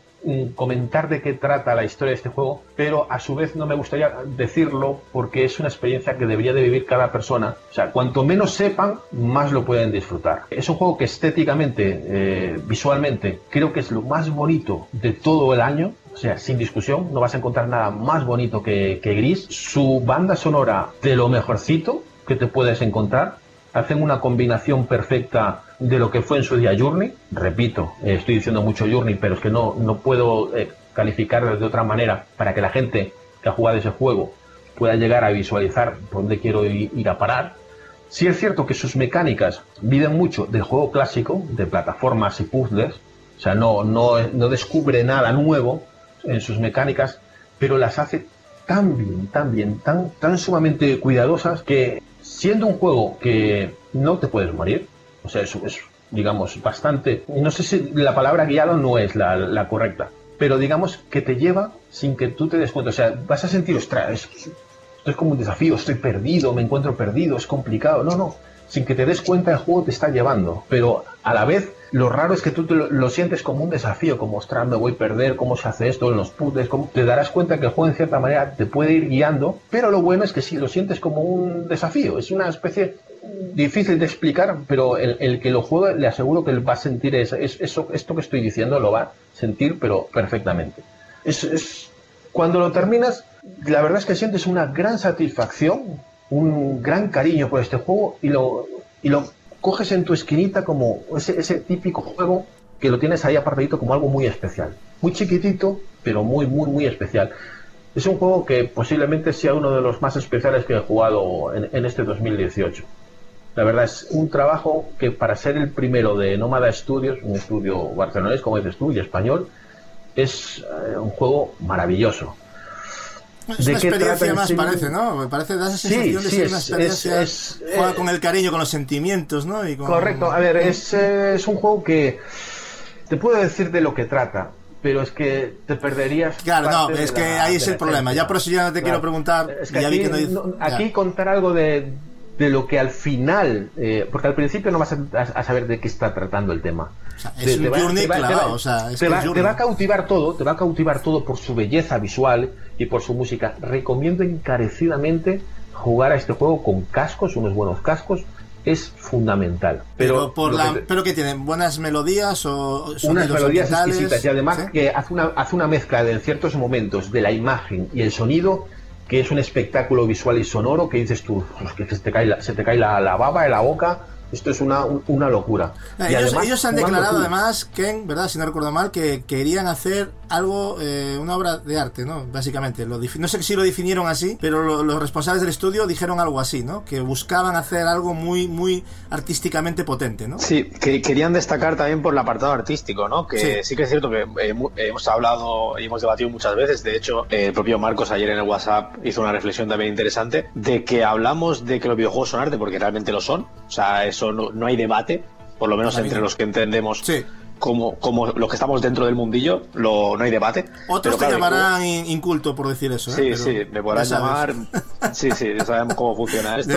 comentar de qué trata la historia de este juego, pero a su vez no me gustaría decirlo porque es una experiencia que debería de vivir cada persona. O sea, cuanto menos sepan, más lo pueden disfrutar. Es un juego que estéticamente, eh, visualmente, creo que es lo más bonito de todo el año. O sea, sin discusión, no vas a encontrar nada más bonito que, que Gris. Su banda sonora de lo mejorcito que te puedes encontrar hacen una combinación perfecta de lo que fue en su día Journey. Repito, eh, estoy diciendo mucho Journey, pero es que no, no puedo eh, de otra manera para que la gente que ha jugado ese juego pueda llegar a visualizar dónde quiero ir a parar. Sí es cierto que sus mecánicas viven mucho del juego clásico, de plataformas y puzzles, o sea, no, no, no descubre nada nuevo en sus mecánicas, pero las hace tan bien, tan bien, tan, tan sumamente cuidadosas que siendo un juego que no te puedes morir, o sea, es, es, digamos, bastante, no sé si la palabra guiado no es la, correcta, pero digamos que te lleva sin que tú te des cuenta, o sea, vas a sentir, ostras, es- esto es como un desafío, estoy perdido, me encuentro perdido, es complicado, no, no, sin que te des cuenta el juego te está llevando, pero a la vez lo raro es que tú lo, sientes como un desafío, como ostras, me voy a perder, cómo se hace esto en los puzzles, cómo- te darás cuenta que el juego en cierta manera te puede ir guiando, pero lo bueno es que sí, lo sientes como un desafío, es una especie difícil de explicar, pero el, el que lo juegue le aseguro que va a sentir es- es- eso, esto que estoy diciendo, lo va a sentir, pero perfectamente. Es, es- cuando lo terminas, la verdad es que sientes una gran satisfacción, un gran cariño por este juego y lo, y lo coges en tu esquinita como ese, ese típico juego que lo tienes ahí apartadito como algo muy especial. Muy chiquitito, pero muy, muy, muy especial. Es un juego que posiblemente sea uno de los más especiales que he jugado en, en este 2018. La verdad es un trabajo que para ser el primero de Nómada Studios, un estudio barcelonés, como dices tú, y español, es eh, un juego maravilloso. Es ¿De una experiencia en más, sí? parece, ¿no? Me parece, da esa Sí, sensación de sí, ser una es- experiencia. es- es- juega eh, con el cariño, con los sentimientos, ¿no? Y con- Correcto, a ver, es, eh, es un juego que te puedo decir de lo que trata, pero es que te perderías. Claro, no, es que la- ahí es el problema. Ya por eso ya no te quiero preguntar, Es que ya aquí, vi que no dice- no- ya. aquí contar algo de, de lo que al final, eh, porque al principio no vas a, a saber de qué está tratando el tema. Te- es te un va- journey te va- te va- clavado, o sea, es te que va, es te journey. va a cautivar todo, te va a cautivar todo por su belleza visual y por su música. Recomiendo encarecidamente jugar a este juego con cascos, unos buenos cascos, es fundamental. Pero, Pero, por la, que te- pero que tienen buenas melodías o unas melodías exquisitas y además ¿sí? que hace una, hace una mezcla de en ciertos momentos de la imagen y el sonido que es un espectáculo visual y sonoro que dices tú, "Pues que se te cae la, se te cae la, la baba en la boca, esto es una, un- una locura. Ah, Y Ellos, además, ellos han declarado tú- además, Ken, ¿verdad? Si no recuerdo mal, que querían hacer algo, eh, una obra de arte, ¿no? Básicamente. Lo no sé si lo definieron así, pero lo- los responsables del estudio dijeron algo así, ¿no? Que buscaban hacer algo muy, muy artísticamente potente, ¿no? Sí, que querían destacar también por el apartado artístico, ¿no? Que Sí. sí, que es cierto que eh, hemos hablado y hemos debatido muchas veces. De hecho, eh, el propio Marcos ayer en el WhatsApp hizo una reflexión también interesante de que hablamos de que los videojuegos son arte porque realmente lo son. O sea, eso no, no hay debate, por lo menos entre los que entendemos Sí. como, como los que estamos dentro del mundillo, lo, no hay debate. Otros te claro, llamarán in- inculto por decir eso, ¿eh? Sí, Pero sí, me podrán llamar. (laughs) Sí, sí, ya sabemos cómo funciona esto.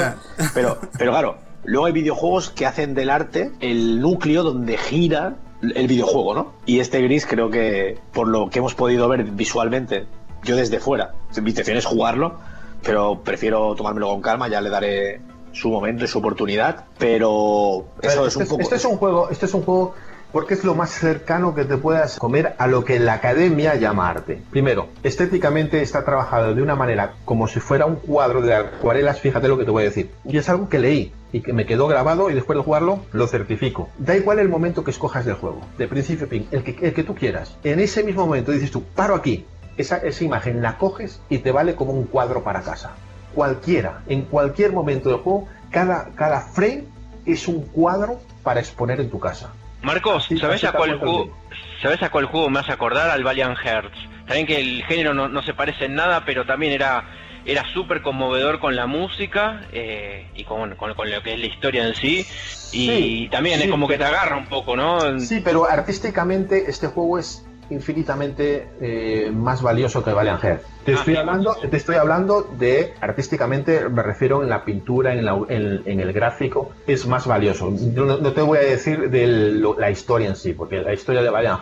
Pero, pero claro, luego hay videojuegos que hacen del arte el núcleo donde gira el videojuego, ¿no? Y este gris creo que, por lo que hemos podido ver visualmente, yo desde fuera, mi intención es jugarlo, pero prefiero tomármelo con calma, ya le daré su momento y su oportunidad, pero eso este, es un poco... este es un juego, este es un juego porque es lo más cercano que te puedas comer a lo que la academia llama arte. Primero, estéticamente está trabajado de una manera como si fuera un cuadro de acuarelas, fíjate lo que te voy a decir. Y es algo que leí y que me quedó grabado y después de jugarlo lo certifico. Da igual el momento que escojas del juego, de principio a fin, el que, el que tú quieras. En ese mismo momento dices tú, paro aquí, esa, esa imagen la coges y te vale como un cuadro para casa. Cualquiera, en cualquier momento del juego, cada, cada frame es un cuadro para exponer en tu casa. Marcos, Sí, ¿sabes así a cuál juego? ¿Sabes a cuál juego me hace acordar? Al Valiant Hearts. Saben que el género no, no se parece en nada, pero también era era súper conmovedor con la música eh, y con, con, con lo que es la historia en sí. Y Sí, también sí, es como que te agarra un poco, ¿no? Sí, pero artísticamente este juego es infinitamente eh, más valioso que Valiant. Te Ah, estoy hablando, te estoy hablando de artísticamente, me refiero en la pintura, en, la- en- en el gráfico, es más valioso. No, no te voy a decir de lo- la historia en sí, porque la historia de Valiant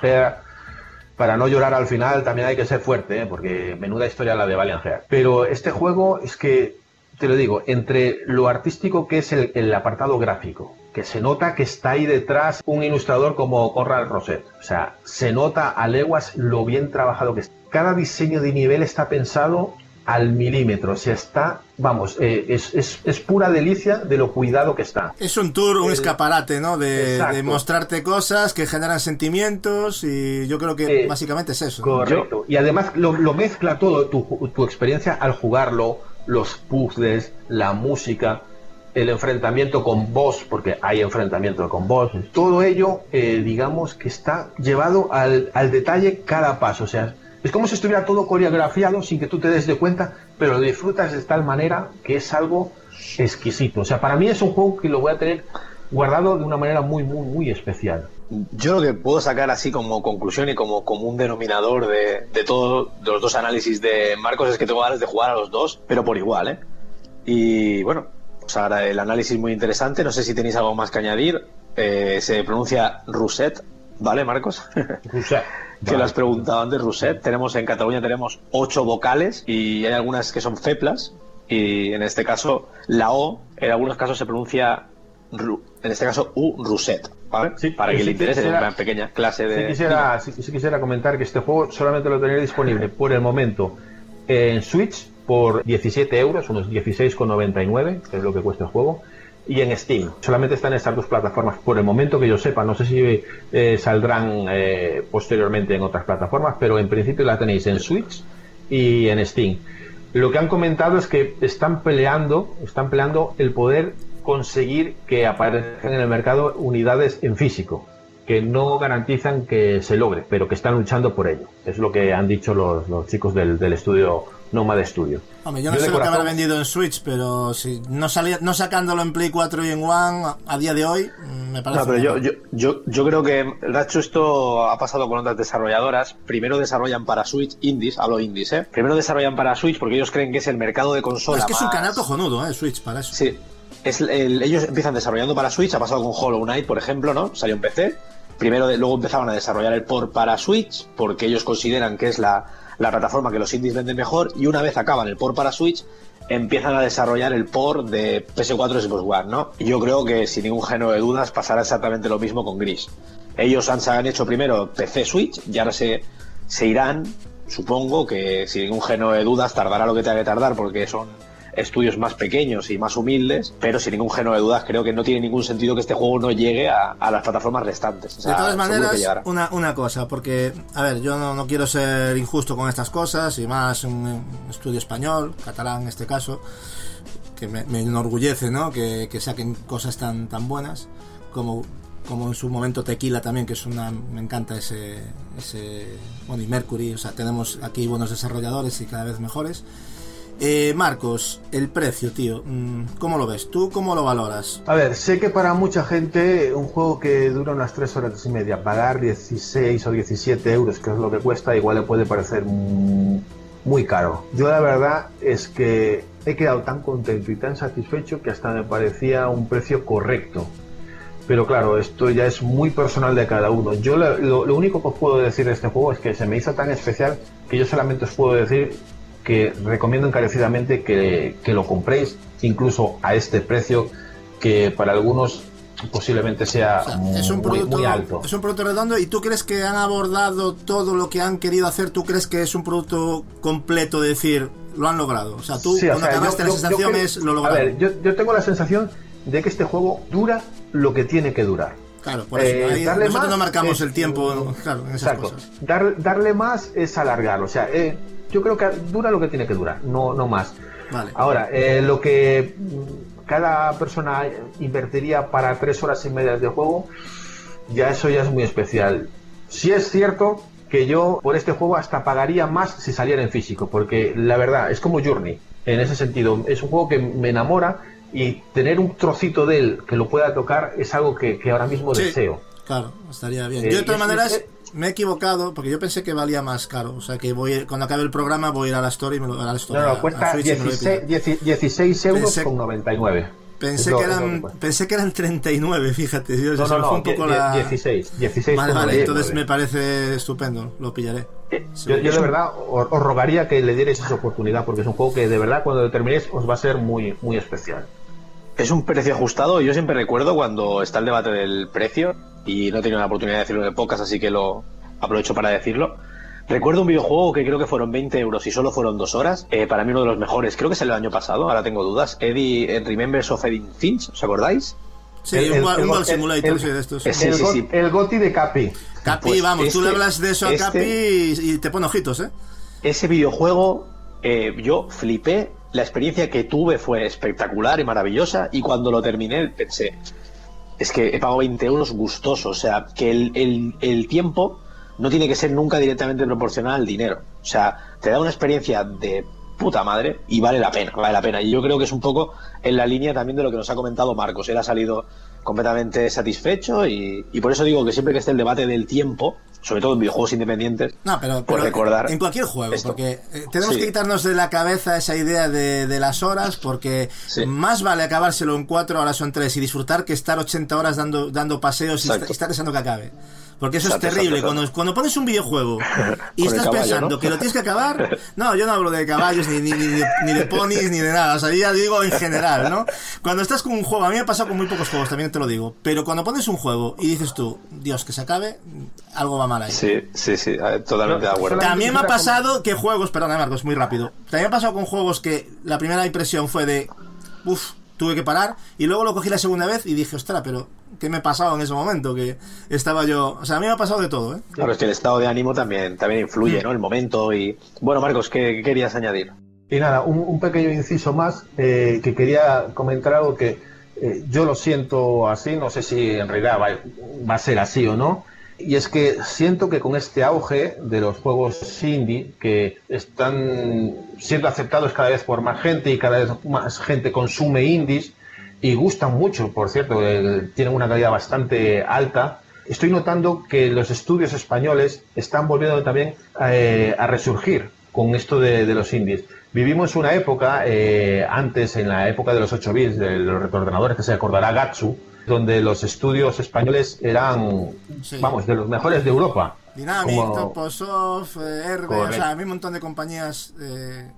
para no llorar al final también hay que ser fuerte, ¿eh? porque menuda historia la de Valiant. Pero este juego es que, te lo digo, entre lo artístico que es el, el apartado gráfico, que se nota que está ahí detrás un ilustrador como Conrad Roset. O sea, se nota a leguas lo bien trabajado que está. Cada diseño de nivel está pensado al milímetro. O sea, está, vamos, eh, es, es- es pura delicia de lo cuidado que está. Es un tour, un El- escaparate, ¿no? De mostrarte cosas que generan sentimientos y yo creo que Eh, básicamente es eso. Correcto. Y además lo, lo mezcla todo, tu, tu experiencia al jugarlo, los puzzles, la música, el enfrentamiento con boss, porque hay enfrentamiento con boss. Todo ello, eh, digamos que está llevado al, al detalle cada paso. O sea, es como si estuviera todo coreografiado sin que tú te des de cuenta, pero lo disfrutas de tal manera que es algo exquisito. O sea, para mí es un juego que lo voy a tener guardado de una manera muy, muy, muy especial. Yo lo que puedo sacar así como conclusión y como común denominador de, de todos los dos análisis de Marcos es que tengo ganas de jugar a los dos, pero por igual, ¿eh? Y bueno, pues ahora el análisis muy interesante. No sé si tenéis algo más que añadir. Eh, se pronuncia Rousset, ¿vale, Marcos? (laughs) Sea, (laughs) que lo has preguntado antes, Rousset. Tenemos en Cataluña tenemos ocho vocales y hay algunas que son feplas. Y en este caso, la O, en algunos casos se pronuncia, en este caso, U Rousset, Para sí que le interese, quisiera- una pequeña clase de. Sí quisiera, sí, sí quisiera comentar que este juego solamente lo tendré disponible por el momento en Switch por 17 euros, unos 16,99, que es lo que cuesta el juego, y en Steam. Solamente están estas dos plataformas por el momento que yo sepa. No sé si eh, saldrán eh, posteriormente en otras plataformas, pero en principio la tenéis en Switch y en Steam. Lo que han comentado es que están peleando, están peleando el poder conseguir que aparezcan en el mercado unidades en físico que no garantizan que se logre, pero que están luchando por ello. Es lo que han dicho los, los chicos del, del estudio Nomad Studio. Hombre, yo no Yo sé lo que corazón- habrá vendido en Switch, pero si no salía, no sacándolo en Play 4 y en One a, a día de hoy, mm, me parece. No, pero yo, yo, yo, yo creo que, de hecho, esto ha pasado con otras desarrolladoras. Primero desarrollan para Switch indies, hablo indies, ¿eh? Primero desarrollan para Switch porque ellos creen que es el mercado de consola. es que es un canal cojonudo, ¿eh? Switch, para eso. Sí. Es el- ellos empiezan desarrollando para Switch, ha pasado con Hollow Knight, por ejemplo, ¿no? Salió en PC. Primero, luego empezaban a desarrollar el port para Switch, porque ellos consideran que es la, la plataforma que los indies venden mejor, y una vez acaban el port para Switch, empiezan a desarrollar el port de PS4 y Xbox One, ¿no? Yo creo que sin ningún género de dudas pasará exactamente lo mismo con Gris. Ellos han hecho primero PC Switch y ahora se, se irán, supongo que sin ningún género de dudas tardará lo que tenga que tardar porque son estudios más pequeños y más humildes, pero sin ningún género de dudas creo que no tiene ningún sentido que este juego no llegue a, a las plataformas restantes. O sea, de todas maneras, una, una cosa, porque, a ver, yo no, no quiero ser injusto con estas cosas, y más un, un estudio español, catalán en este caso, que me, me enorgullece, ¿no? Que, que saquen cosas tan, tan buenas, como, como en su momento Tequila también, que es una, me encanta ese, ese, bueno, y Mercury, o sea, tenemos aquí buenos desarrolladores y cada vez mejores. Eh, Marcos, el precio, tío, mm, ¿cómo lo ves? ¿Tú cómo lo valoras? A ver, sé que para mucha gente un juego que dura unas 3 horas y media, pagar 16 o 17 euros, que es lo que cuesta, igual le puede parecer muy caro. Yo la verdad es que he quedado tan contento y tan satisfecho que hasta me parecía un precio correcto. Pero claro, esto ya es muy personal de cada uno. Yo lo- lo único que os puedo decir de este juego es que se me hizo tan especial que yo solamente os puedo decir que recomiendo encarecidamente que, que lo compréis, incluso a este precio que para algunos posiblemente sea, O sea, es un muy, producto muy alto. es un producto redondo y tú crees que han abordado todo lo que han querido hacer tú crees que es un producto completo de decir lo han logrado o sea tú Sí, o cuando sea, acabaste yo- la yo- yo sensación creo- es lo A lograron ver, yo, yo tengo la sensación de que este juego dura lo que tiene que durar. Claro por eso Eh, darle nosotros no marcamos el tiempo claro en esas Exacto. cosas Dar- darle más es alargar. O sea, eh, yo creo que dura lo que tiene que durar, no, no más. vale Ahora, eh, lo que mm, cada persona invertiría para tres horas y media de juego, ya eso ya es muy especial. Sí es cierto que yo por este juego hasta pagaría más si saliera en físico, porque la verdad es como Journey, en ese sentido. Es un juego que me enamora y tener un trocito de él que lo pueda tocar es algo que, que ahora mismo Sí. deseo. claro estaría bien Eh, yo de todas maneras es- me he equivocado porque yo pensé que valía más caro o sea que voy cuando acabe el programa voy a ir a la store y me lo a la store, No, no, a cuesta voy a 16, pillar. 16 16 euros Pensé- con 99. Pensé que eran cuesta. pensé que eran 39, fíjate, yo, No, se no, me fue no, un poco la 16, 16 Vale, vale, 99. entonces me parece estupendo, lo pillaré. Eh, Yo, yo de verdad os, os rogaría que le dierais esa oportunidad porque es un juego que de verdad cuando lo terminéis os va a ser muy, muy especial. Es un precio ajustado. Yo siempre recuerdo cuando está el debate del precio, y no he tenido la oportunidad de decirlo en el podcast, así que lo aprovecho para decirlo. Recuerdo un videojuego que creo que fueron 20 euros y solo fueron dos horas. Eh, para mí uno de los mejores. Creo que es el año pasado, ahora tengo dudas. Eddie eh, Remembers of Edith Finch, ¿os acordáis? Sí, El- un, el- el- Simulator, el- sí, de estos. Sí, el, sí, sí. el Goti de Capi. Capi, Pues vamos, tú le este- hablas de eso a este- Capi y, y te pone ojitos, ¿eh? Ese videojuego, eh, yo flipé. La experiencia que tuve fue espectacular y maravillosa. Y cuando lo terminé, pensé, es que he pagado 20 euros gustoso. O sea, que el, el- el tiempo no tiene que ser nunca directamente proporcional al dinero. O sea, te da una experiencia de puta madre y vale la pena, vale la pena. Y yo creo que es un poco en la línea también de lo que nos ha comentado Marcos. Él ha salido completamente satisfecho y, y por eso digo que siempre que esté el debate del tiempo, sobre todo en videojuegos independientes, No, pero, por pero recordar en cualquier juego, esto. porque eh, tenemos Sí. que quitarnos de la cabeza esa idea de, de las horas, porque Sí. más vale acabárselo en cuatro horas o en tres y disfrutar que estar 80 horas dando, dando paseos Exacto. y estar deseando que acabe. Porque eso Exacto, es terrible. exacto, Cuando, cuando pones un videojuego (laughs) y estás caballo, pensando ¿no? que lo tienes que acabar, (laughs) no, yo no hablo de caballos, ni, ni, ni, de, ni de ponis, ni de nada. O sea, yo ya digo en general, ¿no? Cuando estás con un juego, a mí me ha pasado con muy pocos juegos, también te lo digo. Pero cuando pones un juego y dices tú, Dios, que se acabe, algo va mal ahí. Sí, sí, sí, totalmente de acuerdo. También me ha pasado que juegos, perdona Marcos, muy rápido. También me ha pasado con juegos que la primera impresión fue de, uff, tuve que parar. Y luego lo cogí la segunda vez y dije, ostras, pero ¿qué me pasaba en ese momento? Que estaba yo. O sea, a mí me ha pasado de todo, ¿eh? Claro, es que el estado de ánimo también, también influye, ¿no? El momento y... Bueno, Marcos, ¿qué, qué querías añadir? Y nada, un, un pequeño inciso más eh, que quería comentar algo que eh, yo lo siento así, no sé si en realidad va, va a ser así o no. Y es que siento que con este auge de los juegos indie, que están siendo aceptados cada vez por más gente y cada vez más gente consume indies y gustan mucho, por cierto, eh, tienen una calidad bastante alta, estoy notando que los estudios españoles están volviendo también eh, a resurgir con esto de, de los indies. Vivimos una época, eh, antes en la época de los 8 bits, de los retroordenadores, que se acordará Gatsu, donde los estudios españoles eran, Sí. vamos, de los mejores de Europa. Dynamic, Como- Toposoft, eh, Herbe, o sea, a mí un montón de compañías. eh,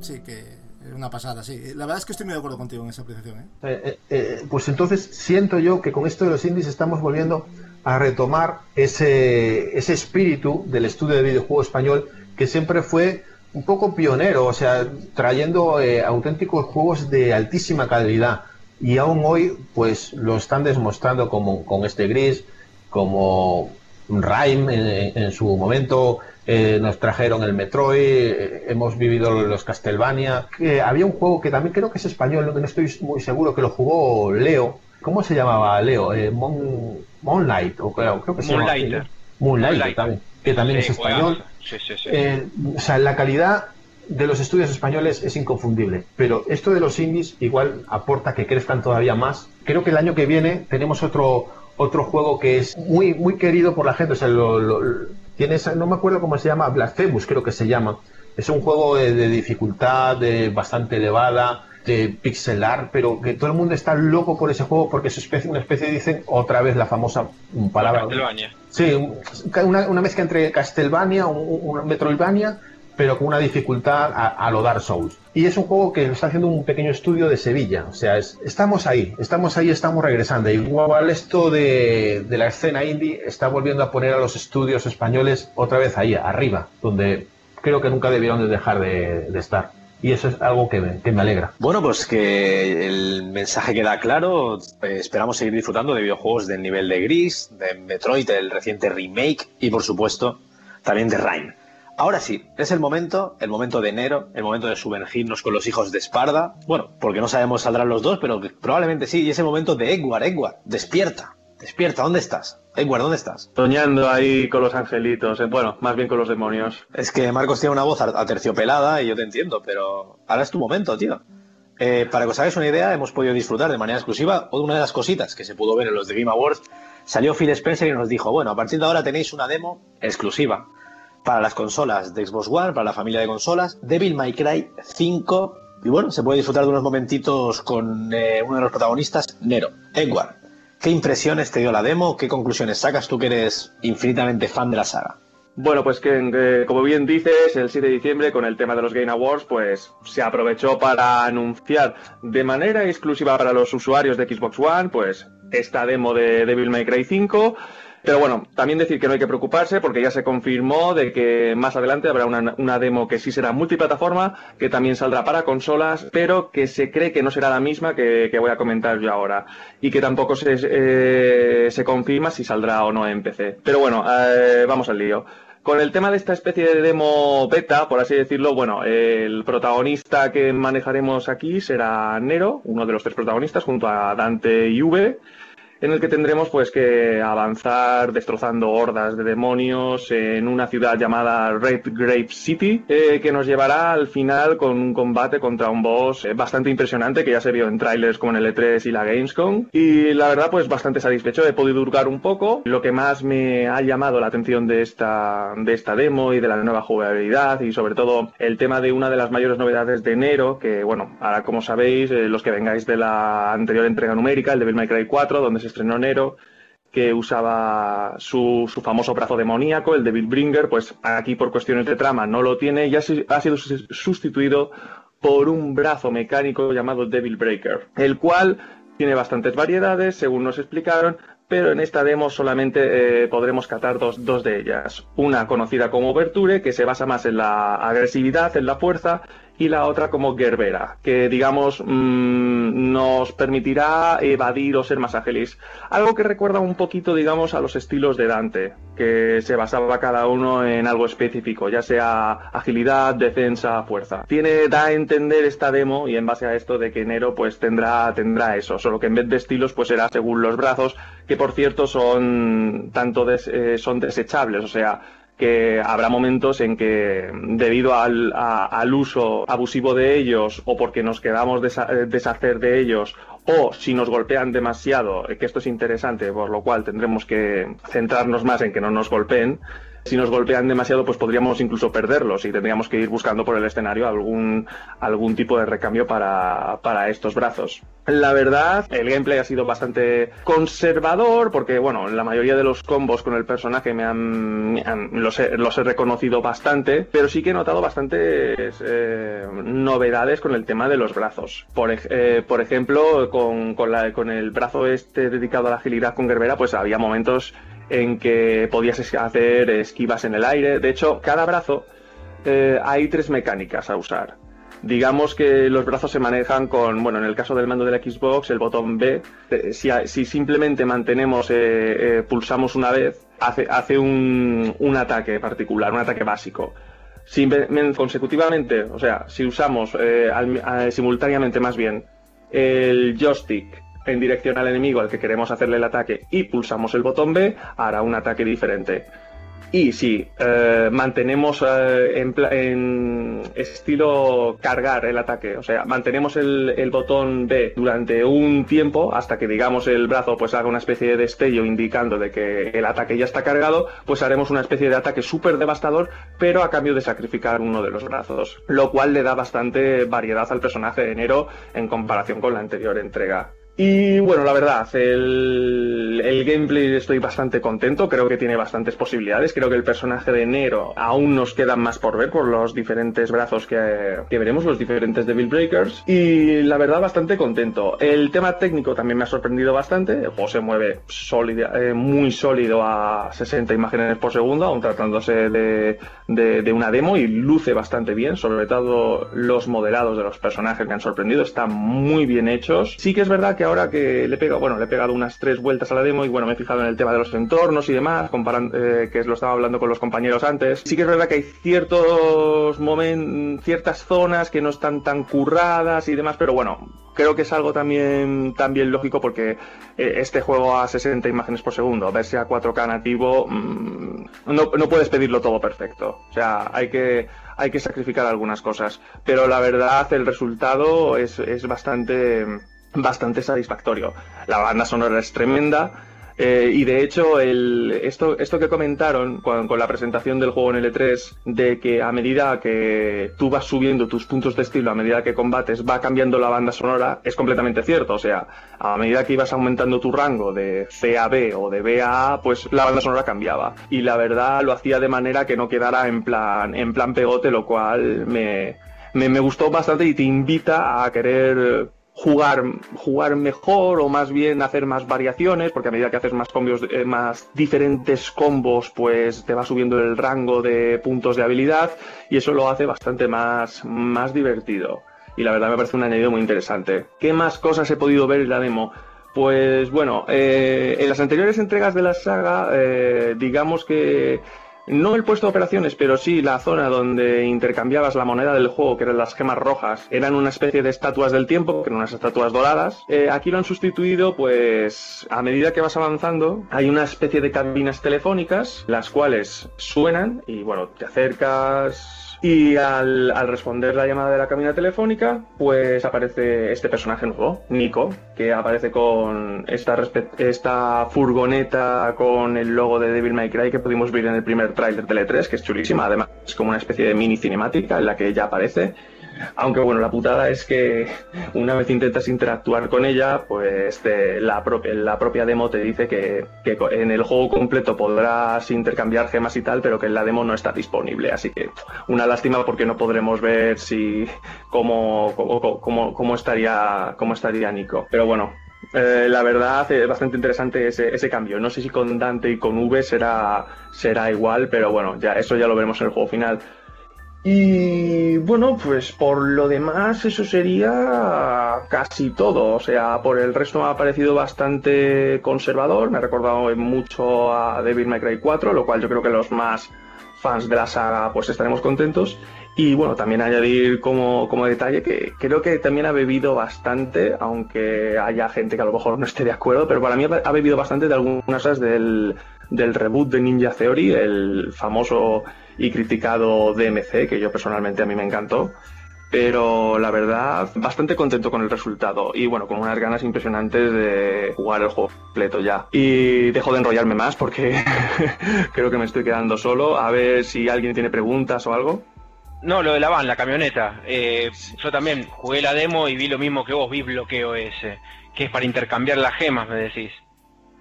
sí, que una pasada, sí. La verdad es que estoy muy de acuerdo contigo en esa apreciación, ¿eh? Eh, eh, pues entonces siento yo que con esto de los indies estamos volviendo a retomar ese, ese espíritu del estudio de videojuego español que siempre fue un poco pionero, o sea, trayendo auténticos juegos de altísima calidad. Y aún hoy, pues lo están demostrando como, con este gris, como Rime en, en su momento, eh, nos trajeron el Metroid, eh, hemos vivido los Castlevania, había un juego que también creo que es español, no, no estoy muy seguro, que lo jugó Leo. ¿Cómo se llamaba Leo? Eh, Mon- Moonlight, o creo, creo que se Moonlighter. ¿no? Moonlighter Moonlighter. también, que también Sí, es español. Sí, sí, sí. O sea, la calidad de los estudios españoles es inconfundible, pero esto de los indies igual aporta que crezcan todavía más. Creo que el año que viene tenemos otro otro juego que es muy muy querido por la gente, o sea, lo, lo- tienes no me acuerdo cómo se llama, Blasphemous creo que se llama. Es un juego de, de dificultad de bastante elevada, de pixelar, pero que todo el mundo está loco por ese juego porque es especie, una especie, dicen, otra vez la famosa palabra. Castlevania. Sí, un- una, una mezcla entre Castlevania, un, un Metroidvania, pero con una dificultad a, a lo Dark Souls. Y es un juego que está haciendo un pequeño estudio de Sevilla. O sea, es- estamos ahí, estamos ahí, estamos regresando. Igual esto de, de la escena indie está volviendo a poner a los estudios españoles otra vez ahí, arriba, donde creo que nunca debieron de dejar de, de estar. Y eso es algo que me, que me alegra. Bueno, pues que el mensaje queda claro. Eh, esperamos seguir disfrutando de videojuegos del nivel de Gris, de Metroid, el reciente remake y, por supuesto, también de Rhyme. Ahora sí, es el momento, el momento de enero, el momento de sumergirnos con los hijos de Esparda. Bueno, porque no sabemos saldrán los dos, pero probablemente sí. Y es el momento de Edward, Edward, despierta, despierta, ¿dónde estás? Edward, ¿dónde estás? Soñando ahí con los angelitos, eh, bueno, más bien con los demonios. Es que Marcos tiene una voz aterciopelada y yo te entiendo, pero ahora es tu momento, tío. Eh, para que os hagáis una idea, hemos podido disfrutar de manera exclusiva una de las cositas que se pudo ver en los de Game Awards. Salió Phil Spencer y nos dijo, bueno, a partir de ahora tenéis una demo exclusiva para las consolas de Xbox One, para la familia de consolas, Devil May Cry 5. Y bueno, se puede disfrutar de unos momentitos con eh, uno de los protagonistas, Nero, Edward. ¿Qué impresiones te dio la demo? ¿Qué conclusiones sacas tú que eres infinitamente fan de la saga? Bueno, pues que, que, como bien dices, el 7 de diciembre con el tema de los Game Awards, pues se aprovechó para anunciar de manera exclusiva para los usuarios de Xbox One, pues esta demo de Devil May Cry 5. Pero bueno, también decir que no hay que preocuparse porque ya se confirmó de que más adelante habrá una, una demo que sí será multiplataforma, que también saldrá para consolas, pero que se cree que no será la misma que, que voy a comentar yo ahora. Y que tampoco se, eh, se confirma si saldrá o no en PC. Pero bueno, eh, vamos al lío. Con el tema de esta especie de demo beta, por así decirlo, bueno, el protagonista que manejaremos aquí será Nero, uno de los tres protagonistas, junto a Dante y V, en el que tendremos pues que avanzar destrozando hordas de demonios en una ciudad llamada Red Grape City, eh, que nos llevará al final con un combate contra un boss eh, bastante impresionante que ya se vio en trailers como en el E3 y la Gamescom. Y la verdad pues bastante satisfecho, he podido hurgar un poco. Lo que más me ha llamado la atención de esta, de esta demo y de la nueva jugabilidad y sobre todo el tema de una de las mayores novedades de enero, que bueno, ahora como sabéis, eh, los que vengáis de la anterior entrega numérica, el Devil May Cry 4, donde se estrenó Nero, que usaba su, su, famoso brazo demoníaco, el Devil Bringer, pues aquí por cuestiones de trama no lo tiene y ha, ha sido sustituido por un brazo mecánico llamado Devil Breaker, el cual tiene bastantes variedades, según nos explicaron, pero en esta demo solamente eh, podremos catar dos, dos, de ellas. Una conocida como Verture, que se basa más en la agresividad, en la fuerza, y la otra como Gerbera, que digamos mmm, nos permitirá evadir o ser más ágiles. Algo que recuerda un poquito, digamos, a los estilos de Dante, que se basaba cada uno en algo específico, ya sea agilidad, defensa, fuerza. Tiene, da a entender esta demo, y en base a esto, de que Nero pues tendrá, tendrá eso, solo que en vez de estilos pues será según los brazos, que por cierto son tanto des, eh, son desechables, o sea, que habrá momentos en que debido al, a, al, uso abusivo de ellos o porque nos quedamos desa deshacer de ellos o si nos golpean demasiado, que esto es interesante, por lo cual tendremos que centrarnos más en que no nos golpeen. Si nos golpean demasiado, pues podríamos incluso perderlos y tendríamos que ir buscando por el escenario algún, algún tipo de recambio para, para estos brazos. La verdad, el gameplay ha sido bastante conservador porque, bueno, la mayoría de los combos con el personaje me han, los, he, reconocido bastante, pero sí que he notado bastantes eh, novedades con el tema de los brazos. Por, eh, por ejemplo, con, con el brazo este dedicado a la agilidad con Gerbera, pues había momentos en que podías hacer esquivas en el aire. De hecho, cada brazo eh, hay tres mecánicas a usar. Digamos que los brazos se manejan con, bueno, en el caso del mando de la Xbox, el botón B, eh, si, si, simplemente mantenemos, eh, pulsamos una vez, hace, hace un, un, ataque particular, un ataque básico. Si consecutivamente, o sea, si usamos simultáneamente más bien el joystick en dirección al enemigo al que queremos hacerle el ataque y pulsamos el botón B, hará un ataque diferente. Y sí, eh, mantenemos eh, en, en estilo cargar el ataque, o sea, mantenemos el, el botón B durante un tiempo hasta que digamos el brazo pues haga una especie de destello indicando de que el ataque ya está cargado, pues haremos una especie de ataque súper devastador, pero a cambio de sacrificar uno de los brazos, lo cual le da bastante variedad al personaje de Nero en comparación con la anterior entrega. Y bueno, la verdad, el, el gameplay estoy bastante contento, creo que tiene bastantes posibilidades, creo que el personaje de Nero aún nos queda más por ver por los diferentes brazos que, que veremos, los diferentes Devil Breakers, y la verdad bastante contento. El tema técnico también me ha sorprendido bastante, el juego se mueve eh, muy sólido a 60 imágenes por segundo, aún tratándose de, de, de una demo, y luce bastante bien, sobre todo los modelados de los personajes me han sorprendido, están muy bien hechos. Sí que es verdad que ahora que le he pegado, bueno, le he pegado unas tres vueltas a la demo y bueno, me he fijado en el tema de los entornos y demás, comparando, eh, que lo estaba hablando con los compañeros antes. Sí que es verdad que hay ciertos momentos, ciertas zonas que no están tan curradas y demás, pero bueno, creo que es algo también, también lógico porque eh, este juego a 60 imágenes por segundo, verse a 4K nativo, mm, no, no puedes pedirlo todo perfecto. O sea, hay que, hay que sacrificar algunas cosas. Pero la verdad, el resultado es, es bastante, bastante satisfactorio. La banda sonora es tremenda. eh, y de hecho, esto, esto que comentaron con, con la presentación del juego en L3, de que a medida que tú vas subiendo tus puntos de estilo, a medida que combates, va cambiando la banda sonora, es completamente cierto. O sea, a medida que ibas aumentando tu rango de C a B o de B a A, pues la banda sonora cambiaba. Y la verdad lo hacía de manera que no quedara en plan, en plan pegote, lo cual me, me, me gustó bastante y te invita a querer jugar, jugar mejor o más bien hacer más variaciones, porque a medida que haces más combos, eh, más diferentes combos, pues te va subiendo el rango de puntos de habilidad y eso lo hace bastante más, más divertido. Y la verdad me parece un añadido muy interesante. ¿Qué más cosas he podido ver en la demo? Pues bueno, eh, en las anteriores entregas de la saga, eh, digamos que no el puesto de operaciones, pero sí la zona donde intercambiabas la moneda del juego, que eran las gemas rojas, eran una especie de estatuas del tiempo, que eran unas estatuas doradas. Eh, aquí lo han sustituido, pues a medida que vas avanzando, hay una especie de cabinas telefónicas, las cuales suenan y bueno, te acercas y al, responder la llamada de la cabina telefónica, pues aparece este personaje nuevo, Nico, que aparece con esta, esta furgoneta con el logo de Devil May Cry que pudimos ver en el primer tráiler de L3, que es chulísima. Además, es como una especie de mini cinemática en la que ella aparece. Aunque bueno, la putada es que una vez intentas interactuar con ella, pues la, propia, demo te dice que, en el juego completo podrás intercambiar gemas y tal, pero que en la demo no está disponible. Así que una lástima porque no podremos ver si cómo, cómo, cómo- cómo estaría, cómo estaría Nico. Pero bueno, eh, la verdad es bastante interesante ese, ese cambio. No sé si con Dante y con V será, será igual, pero bueno, ya eso ya lo veremos en el juego final. Y bueno, pues por lo demás eso sería casi todo. O sea, por el resto me ha parecido bastante conservador. Me ha recordado mucho a Devil May Cry 4, lo cual yo creo que los más fans de la saga pues estaremos contentos. Y bueno, también añadir como, como detalle que creo que también ha bebido bastante, aunque haya gente que a lo mejor no esté de acuerdo, pero para mí ha bebido bastante de algunas cosas del, del reboot de Ninja Theory, el famoso y criticado DMC, que yo personalmente a mí me encantó. Pero la verdad, bastante contento con el resultado y bueno, con unas ganas impresionantes de jugar el juego completo ya. Y dejo de enrollarme más porque (laughs) creo que me estoy quedando solo. A ver si alguien tiene preguntas o algo. No, lo de la van, la camioneta. Eh, yo también jugué la demo y vi lo mismo que vos, vi bloqueo ese, que es para intercambiar las gemas, me decís.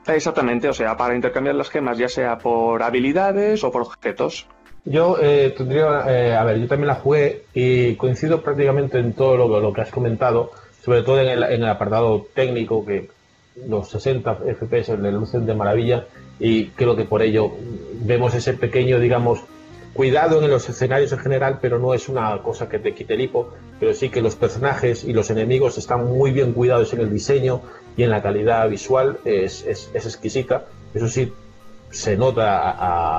Exactamente, o sea, para intercambiar las gemas, ya sea por habilidades o por objetos. Yo eh, tendría, eh, a ver, yo también la jugué y coincido prácticamente en todo lo, que has comentado, sobre todo en el, apartado técnico, que los 60 FPS le lucen de maravilla y creo que por ello vemos ese pequeño, digamos, cuidado en los escenarios en general, pero no es una cosa que te quite el hipo, pero sí que los personajes y los enemigos están muy bien cuidados en el diseño y en la calidad visual, es, es, exquisita, eso sí, se nota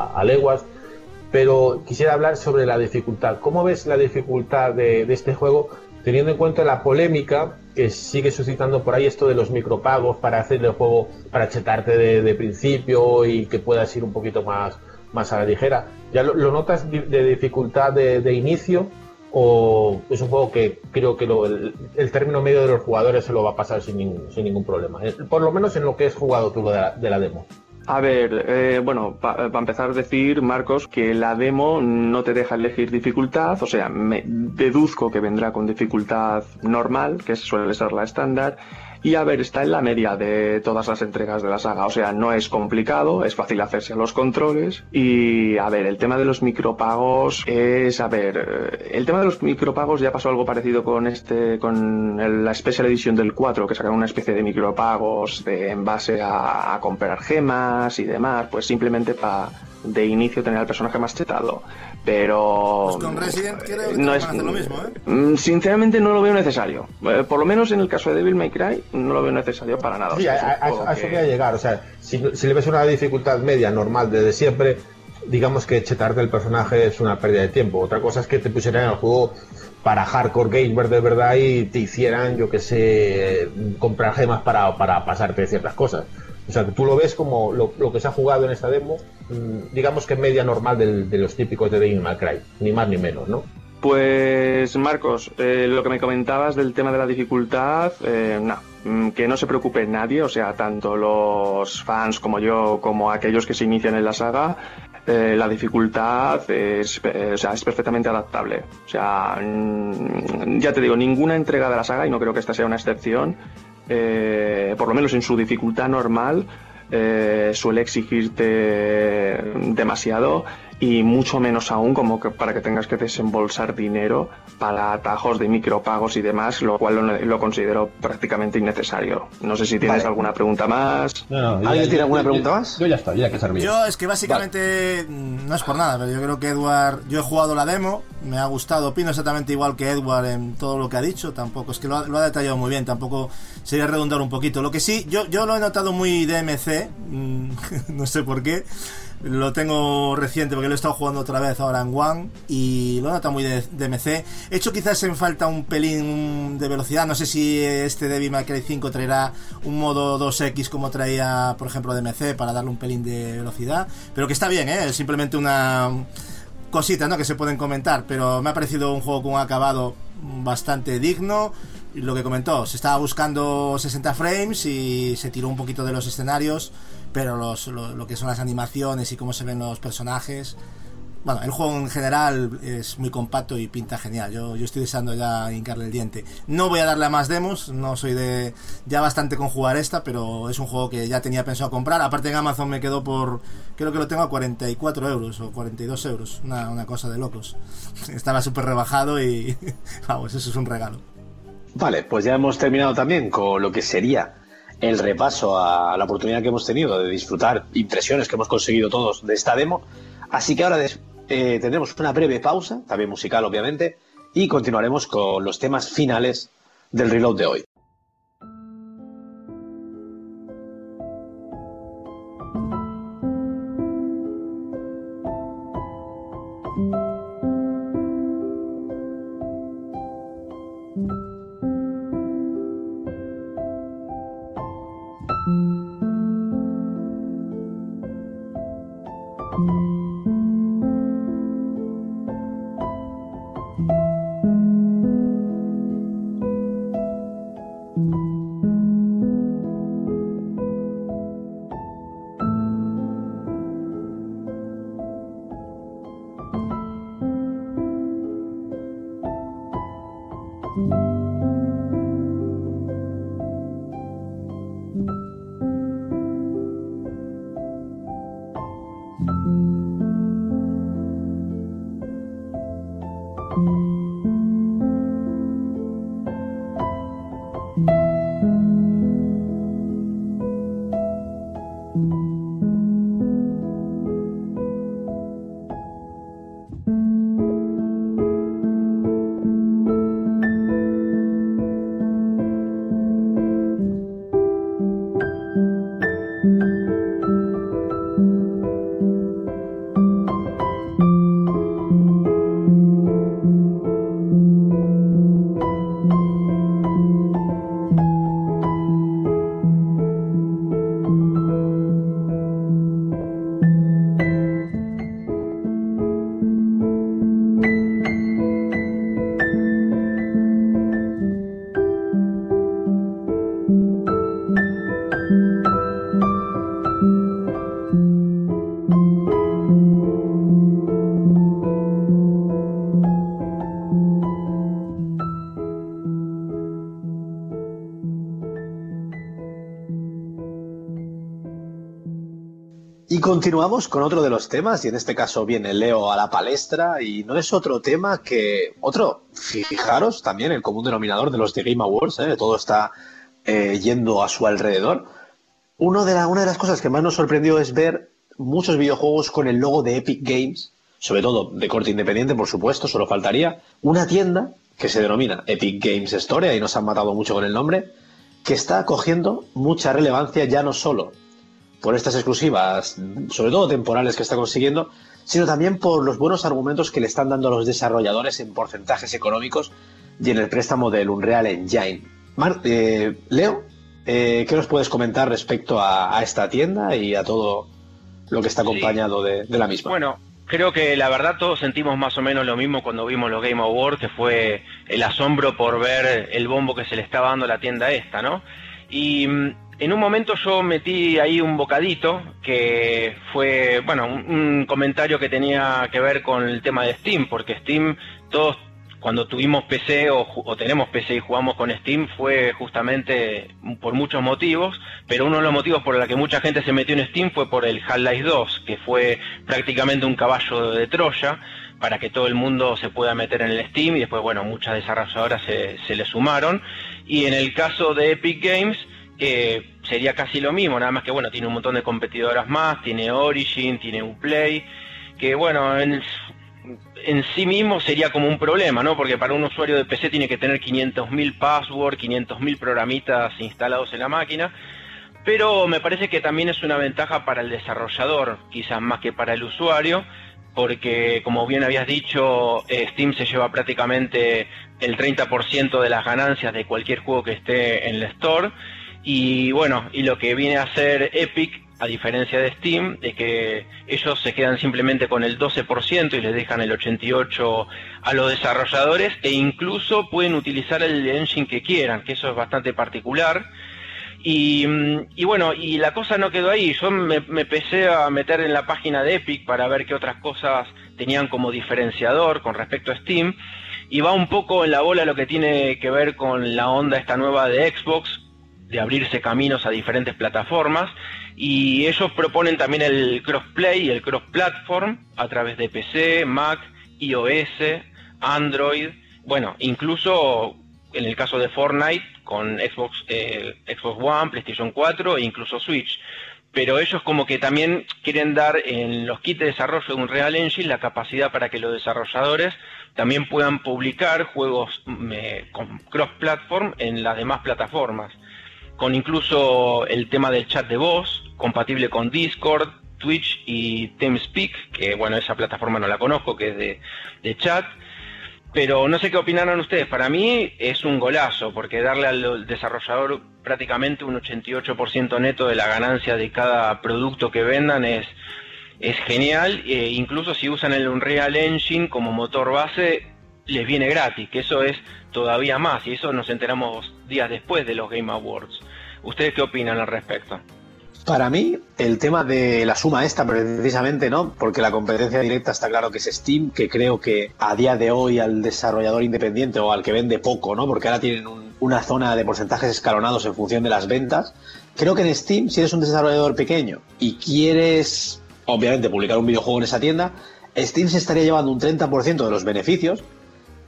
a leguas, pero quisiera hablar sobre la dificultad. ¿Cómo ves la dificultad de, este juego, teniendo en cuenta la polémica que sigue suscitando por ahí esto de los micropagos para hacer el juego, para chetarte de, principio y que puedas ir un poquito más, más a la ligera. ¿Ya lo, notas de dificultad de, inicio o es un juego que creo que lo- el, término medio de los jugadores se lo va a pasar sin, ningún- sin ningún problema? Eh, Por lo menos en lo que has jugado tú de la, de la demo. A ver, eh, bueno, para empezar a decir, Marcos, que la demo no te deja elegir dificultad, o sea, me deduzco que vendrá con dificultad normal, que suele ser la estándar, y a ver, está en la media de todas las entregas de la saga, o sea, no es complicado, es fácil hacerse a los controles, y a ver, el tema de los micropagos es, a ver, eh, el tema de los micropagos ya pasó algo parecido con este, con la Special Edition del 4, que sacaron una especie de micropagos de, en base a, a comprar gemas y demás, pues simplemente para de inicio tener al personaje más chetado. Pero Pues con Resident creo que no es, lo mismo, ¿eh? Mm, Sinceramente no lo veo necesario. Eh, Por lo menos en el caso de Devil May Cry no lo veo necesario para nada. O Sí, sea, a, eso que- voy a llegar. O sea, si, si le ves una dificultad media normal desde siempre, digamos que chetarte el personaje es una pérdida de tiempo. Otra cosa es que te pusieran el juego para hardcore gamer de verdad y te hicieran, yo que sé, comprar gemas para, para pasarte ciertas cosas. O sea, que tú lo ves como lo, que se ha jugado en esta demo, mm, digamos que media normal del- de los típicos de Devil May Cry, ni más ni menos, ¿no? Pues Marcos, eh, lo que me comentabas del tema de la dificultad, eh, no, mm, que no se preocupe nadie, o sea, tanto los fans como yo, como aquellos que se inician en la saga, eh, la dificultad es, eh, o sea, es perfectamente adaptable. O sea, mm, ya te digo, ninguna entrega de la saga, y no creo que esta sea una excepción, eh, por lo menos en su dificultad normal, eh, suele exigirte demasiado y mucho menos aún como que para que tengas que desembolsar dinero para atajos de micropagos y demás, lo cual lo, lo considero prácticamente innecesario. No sé si tienes Vale. alguna pregunta más. ¿Alguien tiene alguna pregunta más? Yo ya está, ya que servir. Yo es que básicamente mm, no es por nada, pero yo creo que Edward, yo he jugado la demo, me ha gustado, opino exactamente igual que Edward en todo lo que ha dicho, tampoco es que lo ha, lo ha detallado muy bien, tampoco sería redundar un poquito. Lo que sí, yo, yo lo he notado muy DMC, mm, (laughs) no sé por qué, lo tengo reciente porque lo he estado jugando otra vez ahora en One y lo he notado muy de DMC. He hecho quizás en falta un pelín de velocidad, no sé si este Devil May Cry 5 traerá un modo 2X como traía, por ejemplo, DMC para darle un pelín de velocidad, pero que está bien, ¿eh? es simplemente una cositas ¿no? que se pueden comentar, pero me ha parecido un juego con un acabado bastante digno. Lo que comentó, se estaba buscando 60 frames y se tiró un poquito de los escenarios, pero lo, lo que son las animaciones y cómo se ven los personajes. Bueno, el juego en general es muy compacto y pinta genial. Yo, yo estoy deseando ya hincarle el diente. No voy a darle a más demos, no soy de ya bastante con jugar esta, pero es un juego que ya tenía pensado comprar. Aparte en Amazon me quedó por, creo que lo tengo a 44 euros o 42 euros, una, una cosa de locos. (laughs) Estaba súper rebajado y (laughs) vamos, eso es un regalo. Vale, pues ya hemos terminado también con lo que sería el repaso a la oportunidad que hemos tenido de disfrutar impresiones que hemos conseguido todos de esta demo. Así que ahora eh, tendremos una breve pausa, también musical obviamente, y continuaremos con los temas finales del reload de hoy. Continuamos con otro de los temas y en este caso viene Leo a la palestra y no es otro tema que otro, fijaros también el común denominador de los The Game Awards, ¿eh? todo está eh, yendo a su alrededor. Una de las cosas que más nos sorprendió es ver muchos videojuegos con el logo de Epic Games, sobre todo de corte independiente, por supuesto, solo faltaría, una tienda que se denomina Epic Games Store, ahí nos han matado mucho con el nombre, que está cogiendo mucha relevancia ya no solo por estas exclusivas, sobre todo temporales que está consiguiendo, sino también por los buenos argumentos que le están dando a los desarrolladores en porcentajes económicos y en el préstamo del Unreal Engine. Mar- eh, Leo, eh, ¿qué nos puedes comentar respecto a, a esta tienda y a todo lo que está acompañado de, de la misma? Bueno, creo que la verdad todos sentimos más o menos lo mismo cuando vimos los Game Awards, que fue el asombro por ver el bombo que se le estaba dando a la tienda esta, ¿no? Y mm, en un momento yo metí ahí un bocadito que fue, bueno, un, comentario que tenía que ver con el tema de Steam, porque Steam, todos cuando tuvimos PC o tenemos PC y jugamos con Steam fue justamente por muchos motivos, pero uno de los motivos por los que mucha gente se metió en Steam fue por el Half-Life 2, que fue prácticamente un caballo de Troya para que todo el mundo se pueda meter en el Steam y después, bueno, muchas desarrolladoras se, se le sumaron. Y en el caso de Epic Games, eh, sería casi lo mismo, nada más que, bueno, tiene un montón de competidoras más, tiene Origin, tiene Uplay, que, bueno, en, en sí mismo sería como un problema, ¿no? Porque para un usuario de PC tiene que tener 500.000 passwords, 500.000 programitas instalados en la máquina, pero me parece que también es una ventaja para el desarrollador, quizás más que para el usuario, porque como bien habías dicho, eh, Steam se lleva prácticamente el 30% de las ganancias de cualquier juego que esté en el store, y bueno, y lo que viene a hacer Epic, a diferencia de Steam, es que ellos se quedan simplemente con el 12% y les dejan el 88% a los desarrolladores e incluso pueden utilizar el engine que quieran, que eso es bastante particular. Y, bueno, y la cosa no quedó ahí. Yo me, me empecé a meter en la página de Epic para ver qué otras cosas tenían como diferenciador con respecto a Steam. Y va un poco en la bola lo que tiene que ver con la onda esta nueva de Xbox, de abrirse caminos a diferentes plataformas. Y ellos proponen también el crossplay y el cross-platform a través de PC, Mac, iOS, Android. Bueno, incluso en el caso de Fortnite con Xbox, eh, Xbox One, PlayStation 4 e incluso Switch. Pero ellos como que también quieren dar en los kits de desarrollo de un Real Engine la capacidad para que los desarrolladores también puedan publicar juegos mm, eh, con cross-platform en las demás plataformas. Con incluso el tema del chat de voz, compatible con Discord, Twitch y TeamSpeak, que bueno, esa plataforma no la conozco, que es de, chat. Pero no sé qué opinaron ustedes. Para mí es un golazo, porque darle al desarrollador prácticamente un 88% neto de la ganancia de cada producto que vendan es, es genial. E incluso si usan el Unreal Engine como motor base, les viene gratis, que eso es todavía más. Y eso nos enteramos días después de los Game Awards. ¿Ustedes qué opinan al respecto? Para mí, el tema de la suma esta, precisamente, ¿no? Porque la competencia directa está claro que es Steam, que creo que a día de hoy al desarrollador independiente o al que vende poco, ¿no? Porque ahora tienen un- una zona de porcentajes escalonados en función de las ventas. Creo que en Steam, si eres un desarrollador pequeño y quieres, obviamente, publicar un videojuego en esa tienda, Steam se estaría llevando un 30% de los beneficios,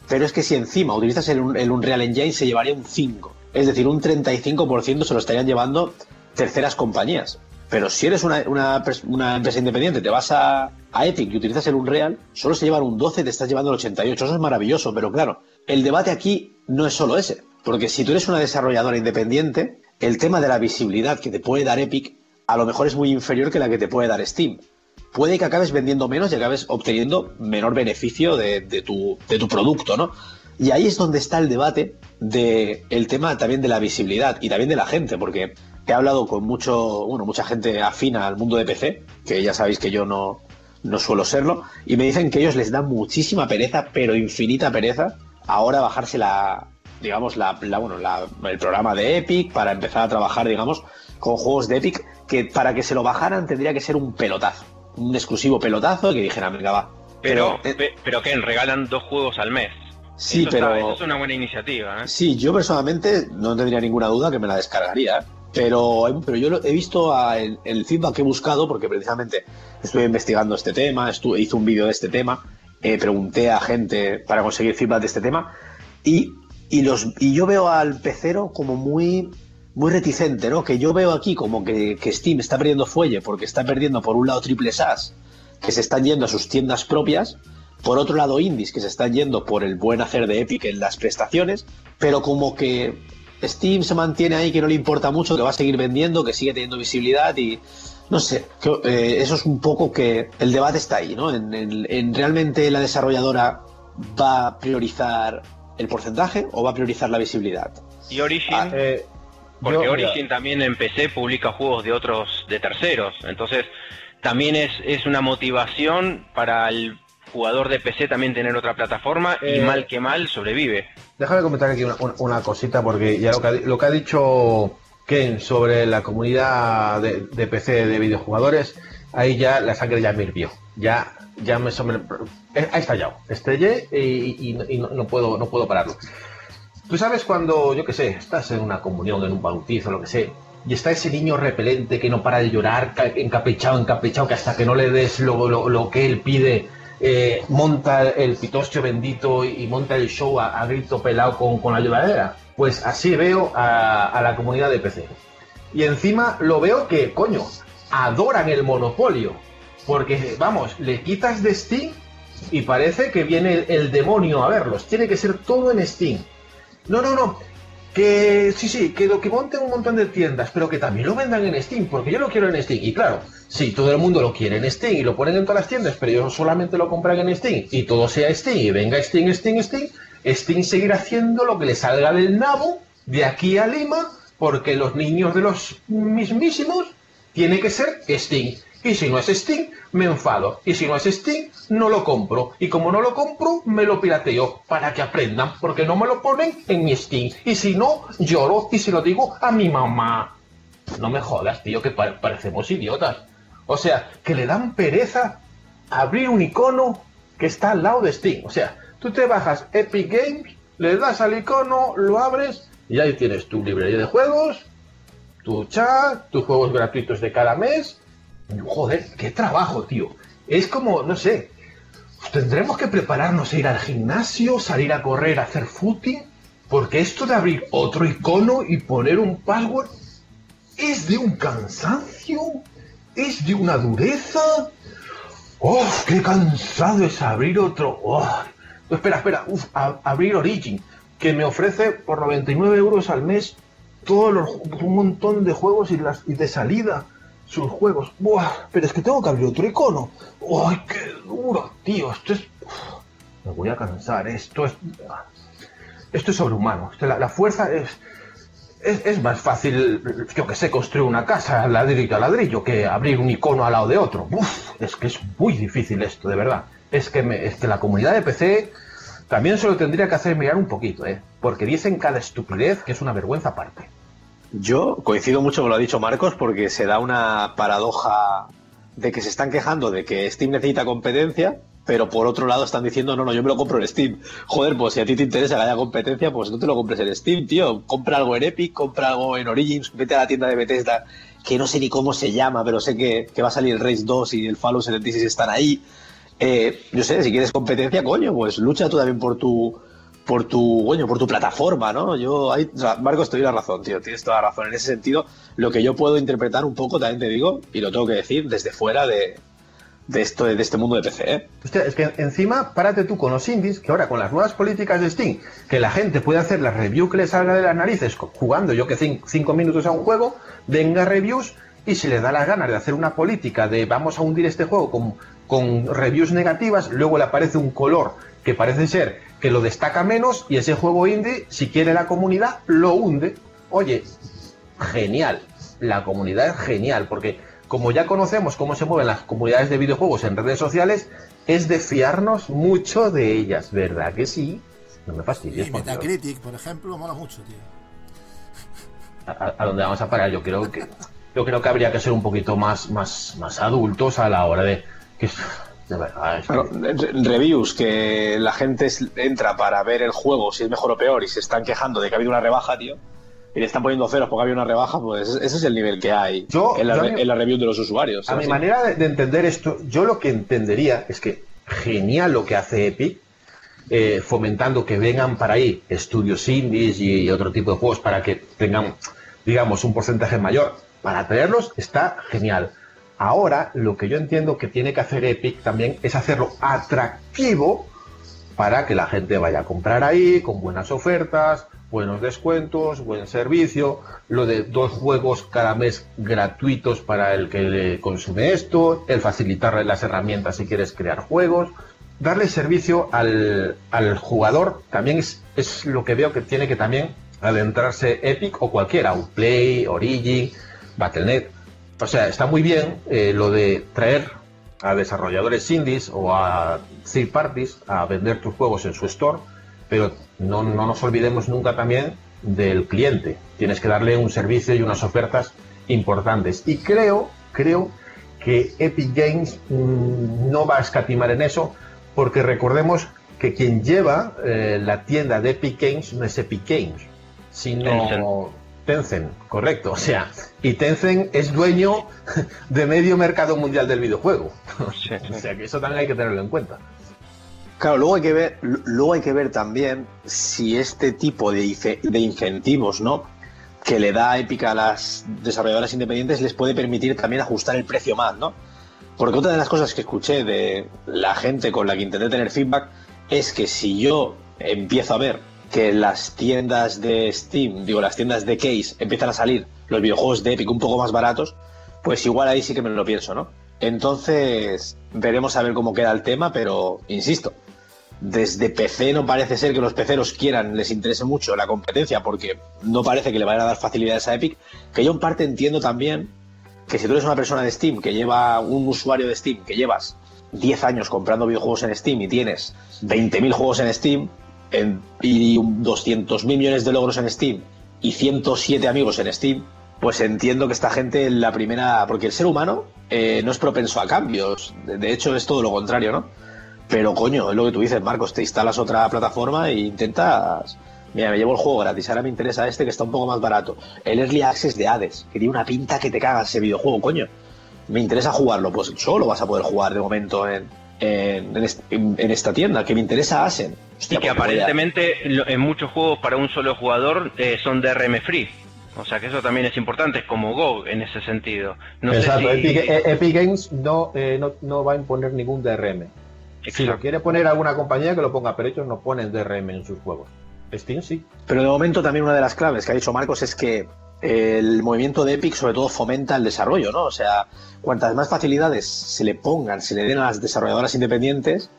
pero es que si encima utilizas el, el Unreal Engine se llevaría un 5. Es decir, un 35% se lo estarían llevando terceras compañías. Pero si eres una, empresa independiente, te vas a, Epic y utilizas el Unreal, solo se llevan un 12 te estás llevando el 88. Eso es maravilloso, pero claro, el debate aquí no es solo ese. Porque si tú eres una desarrolladora independiente, el tema de la visibilidad que te puede dar Epic a lo mejor es muy inferior que la que te puede dar Steam. Puede que acabes vendiendo menos y acabes obteniendo menor beneficio de tu, de tu producto, ¿no? Y ahí es donde está el debate del el tema también de la visibilidad y también de la gente, porque he hablado con mucho, bueno, mucha gente afina al mundo de PC, que ya sabéis que yo no, no suelo serlo, y me dicen que ellos les da muchísima pereza, pero infinita pereza, ahora bajarse la, digamos, la, la- bueno, la- el programa de Epic para empezar a trabajar, digamos, con juegos de Epic, que para que se lo bajaran tendría que ser un pelotazo, un exclusivo pelotazo que dijeran, venga, va. Pero, eh, pe- pero que regalan dos juegos al mes. Sí, Eso pero- está- es una buena iniciativa. ¿eh? Sí, yo personalmente no tendría ninguna duda que me la descargaría. Pero, pero yo he visto a- el, el feedback que he buscado, porque precisamente estuve investigando este tema, estuve, hice un vídeo de este tema, eh, pregunté a gente para conseguir feedback de este tema, y, y, los, y yo veo al pecero como muy, muy reticente, ¿no? Que yo veo aquí como que, que Steam está perdiendo fuelle porque está perdiendo por un lado triple SAS, que se están yendo a sus tiendas propias, por otro lado indies que se están yendo por el buen hacer de Epic en las prestaciones, pero como que Steam se mantiene ahí, que no le importa mucho, que va a seguir vendiendo, que sigue teniendo visibilidad y no sé, que, eh, eso es un poco que el debate está ahí, ¿no? En, en- en realmente la desarrolladora va a priorizar el porcentaje o va a priorizar la visibilidad. Y Origin, Ah, Eh, porque yo- Origin también en PC publica juegos de otros, de terceros. Entonces, también es, es una motivación para el jugador de PC también tener otra plataforma y Eh, mal que mal sobrevive. Déjame comentar aquí una, una- una cosita, porque ya lo que, ha, lo que ha dicho Ken sobre la comunidad de, de PC de videojugadores, ahí ya la sangre ya me hirvió. Ya, ya me, me- eh, ha estallado. Estallé y, y- y no, no puedo, no puedo pararlo. Tú sabes cuando, yo qué sé, estás en una comunión, en un bautizo, lo que sé, y está ese niño repelente que no para de llorar, ca- encaprichado, encaprichado, que hasta que no le des lo, lo- lo que él pide, eh, monta el pitostio bendito y, monta el show a, grito pelado con, con la lloradera. Pues así veo a, a la comunidad de PC. Y encima lo veo que, coño, adoran el monopolio. Porque, vamos, le quitas de Steam y parece que viene el, el demonio a verlos. Tiene que ser todo en Steam. No, no, no. Que sí, sí, que lo que monten un montón de tiendas, pero que también lo vendan en Steam, porque yo lo quiero en Steam. Y claro, sí, todo el mundo lo quiere en Steam y lo ponen en todas las tiendas, pero ellos solamente lo compran en Steam y todo sea Steam y venga Steam, Steam, Steam. Steam seguirá haciendo lo que le salga del nabo de aquí a Lima, porque los niños de los mismísimos tiene que ser Steam. Y si no es Steam, me enfado. Y si no es Steam, no lo compro. Y como no lo compro, me lo pirateo para que aprendan, porque no me lo ponen en mi Steam. Y si no, lloro y se lo digo a mi mamá. No me jodas, tío, que pa- parecemos idiotas. O sea, que le dan pereza abrir un icono que está al lado de Steam. O sea, tú te bajas Epic Games, le das al icono, lo abres y ahí tienes tu librería de juegos, tu chat, tus juegos gratuitos de cada mes. Joder, qué trabajo, tío. Es como, no sé, tendremos que prepararnos a ir al gimnasio, salir a correr, hacer footing, porque esto de abrir otro icono y poner un password es de un cansancio, es de una dureza. ¡Oh, qué cansado es abrir otro! ¡Oh! Espera, espera, uf, abrir Origin, que me ofrece por 99 euros al mes todos los, un montón de juegos y, las, y de salida sus juegos. ¡Buah! Pero es que tengo que abrir otro icono. ¡Ay, qué duro, tío! Esto es... me voy a cansar, esto es... Esto es sobrehumano. La, fuerza es, es... Es más fácil, yo que sé, construir una casa ladrillo a ladrillo que abrir un icono al lado de otro. Uf, es que es muy difícil esto, de verdad. Es que, me- es que la comunidad de PC también se lo tendría que hacer mirar un poquito, ¿eh? Porque dicen cada estupidez que es una vergüenza aparte. Yo coincido mucho con lo ha dicho Marcos porque se da una paradoja de que se están quejando de que Steam necesita competencia, pero por otro lado están diciendo, no, no, yo me lo compro en Steam. Joder, pues si a ti te interesa que haya competencia, pues no te lo compres en Steam, tío. Compra algo en Epic, compra algo en Origins, vete a la tienda de Bethesda, que no sé ni cómo se llama, pero sé que, que va a salir el Race 2 y el Fallout 76 están ahí. Eh, yo sé, si quieres competencia, coño, pues lucha tú también por tu por tu, coño, por tu plataforma, ¿no? Yo, ahí, o Marcos, te doy la razón, tío, tienes toda la razón. En ese sentido, lo que yo puedo interpretar un poco, también te digo, y lo tengo que decir, desde fuera de, de, esto, de este mundo de PC, ¿eh? Hostia, es que encima, párate tú con los indies, que ahora con las nuevas políticas de Steam, que la gente puede hacer la review que le salga de las narices, jugando yo que cin- cinco minutos a un juego, venga reviews, y si le da las ganas de hacer una política de vamos a hundir este juego con, con reviews negativas, luego le aparece un color que parece ser que lo destaca menos, y ese juego indie, si quiere la comunidad, lo hunde. Oye, genial. La comunidad es genial, porque como ya conocemos cómo se mueven las comunidades de videojuegos en redes sociales, es de fiarnos mucho de ellas, ¿verdad que sí? No me fastidies, Y. Metacritic, por ejemplo, mola mucho, tío. ¿A, a- dónde vamos a parar? Yo creo que yo creo que habría que ser un poquito más, más, más adultos a la hora de que de verdad es que- Claro, re- reviews que la gente entra para ver el juego, si es mejor o peor, y se están quejando de que ha habido una rebaja, tío. y le están poniendo ceros porque había una rebaja, pues ese es el nivel que hay Yo- en, la, yo en la review de los usuarios. A mi manera de, de entender esto, yo lo que entendería es que genial lo que hace Epic, eh, fomentando que vengan para ahí estudios indies y otro tipo de juegos para que tengan, digamos, un porcentaje mayor. Para traerlos está genial. Ahora, lo que yo entiendo que tiene que hacer Epic también es hacerlo atractivo para que la gente vaya a comprar ahí con buenas ofertas, buenos descuentos, buen servicio, lo de dos juegos cada mes gratuitos para el que consume esto, el facilitarle las herramientas si quieres crear juegos, darle servicio al, al jugador también es, es lo que veo que tiene que también adentrarse Epic o cualquiera, Play, Origin, Battle.net. O sea, está muy bien eh, lo de traer a desarrolladores indies o a third parties a vender tus juegos en su store, pero no, no nos olvidemos nunca también del cliente. Tienes que darle un servicio y unas ofertas importantes. Y creo, creo que Epic Games mm, no va a escatimar en eso, porque recordemos que quien lleva eh, la tienda de Epic Games no es Epic Games, sino Tencent, correcto. O sea, y Tencent es dueño de medio mercado mundial del videojuego. Sí, sí. O sea, que eso también hay que tenerlo en cuenta. Claro, luego hay que ver, luego hay que ver también si este tipo de, de incentivos, ¿no? Que le da Epic a las desarrolladoras independientes les puede permitir también ajustar el precio más, ¿no? Porque otra de las cosas que escuché de la gente con la que intenté tener feedback es que si yo empiezo a ver que las tiendas de Steam, digo, las tiendas de Case empiezan a salir los videojuegos de Epic un poco más baratos, pues igual ahí sí que me lo pienso, ¿no? Entonces, veremos a ver cómo queda el tema, pero insisto, desde PC no parece ser que los peceros quieran, les interese mucho la competencia, porque no parece que le vayan a dar facilidades a Epic, que yo en parte entiendo también que si tú eres una persona de Steam, que lleva un usuario de Steam, que llevas 10 años comprando videojuegos en Steam y tienes 20.000 juegos en Steam en- y 200.000 millones de logros en Steam y 107 amigos en Steam, pues entiendo que esta gente en la primera... Porque el ser humano eh, no es propenso a cambios, de hecho es todo lo contrario, ¿no? Pero coño, es lo que tú dices, Marcos, te instalas otra plataforma e intentas... Mira, me llevo el juego gratis, ahora me interesa este que está un poco más barato. El Early Access de Hades, que tiene una pinta que te caga ese videojuego, coño. Me interesa jugarlo, pues solo vas a poder jugar de momento en, en, en est- en- en esta tienda, que me interesa Asen. Hostia, Y que a- aparentemente lo- en muchos juegos para un solo jugador eh, son DRM free. O sea que eso también es importante, es como Go en ese sentido. No Exacto, sé si... Epic, eh, Epic Games no, eh, no, no va a imponer ningún DRM. Si lo quiere poner alguna compañía que lo ponga, pero ellos no ponen DRM en sus juegos. Steam sí. Pero de momento también una de las claves que ha dicho Marcos es que el movimiento de Epic sobre todo fomenta el desarrollo, ¿no? O sea, cuantas más facilidades se le pongan, se le den a las desarrolladoras independientes,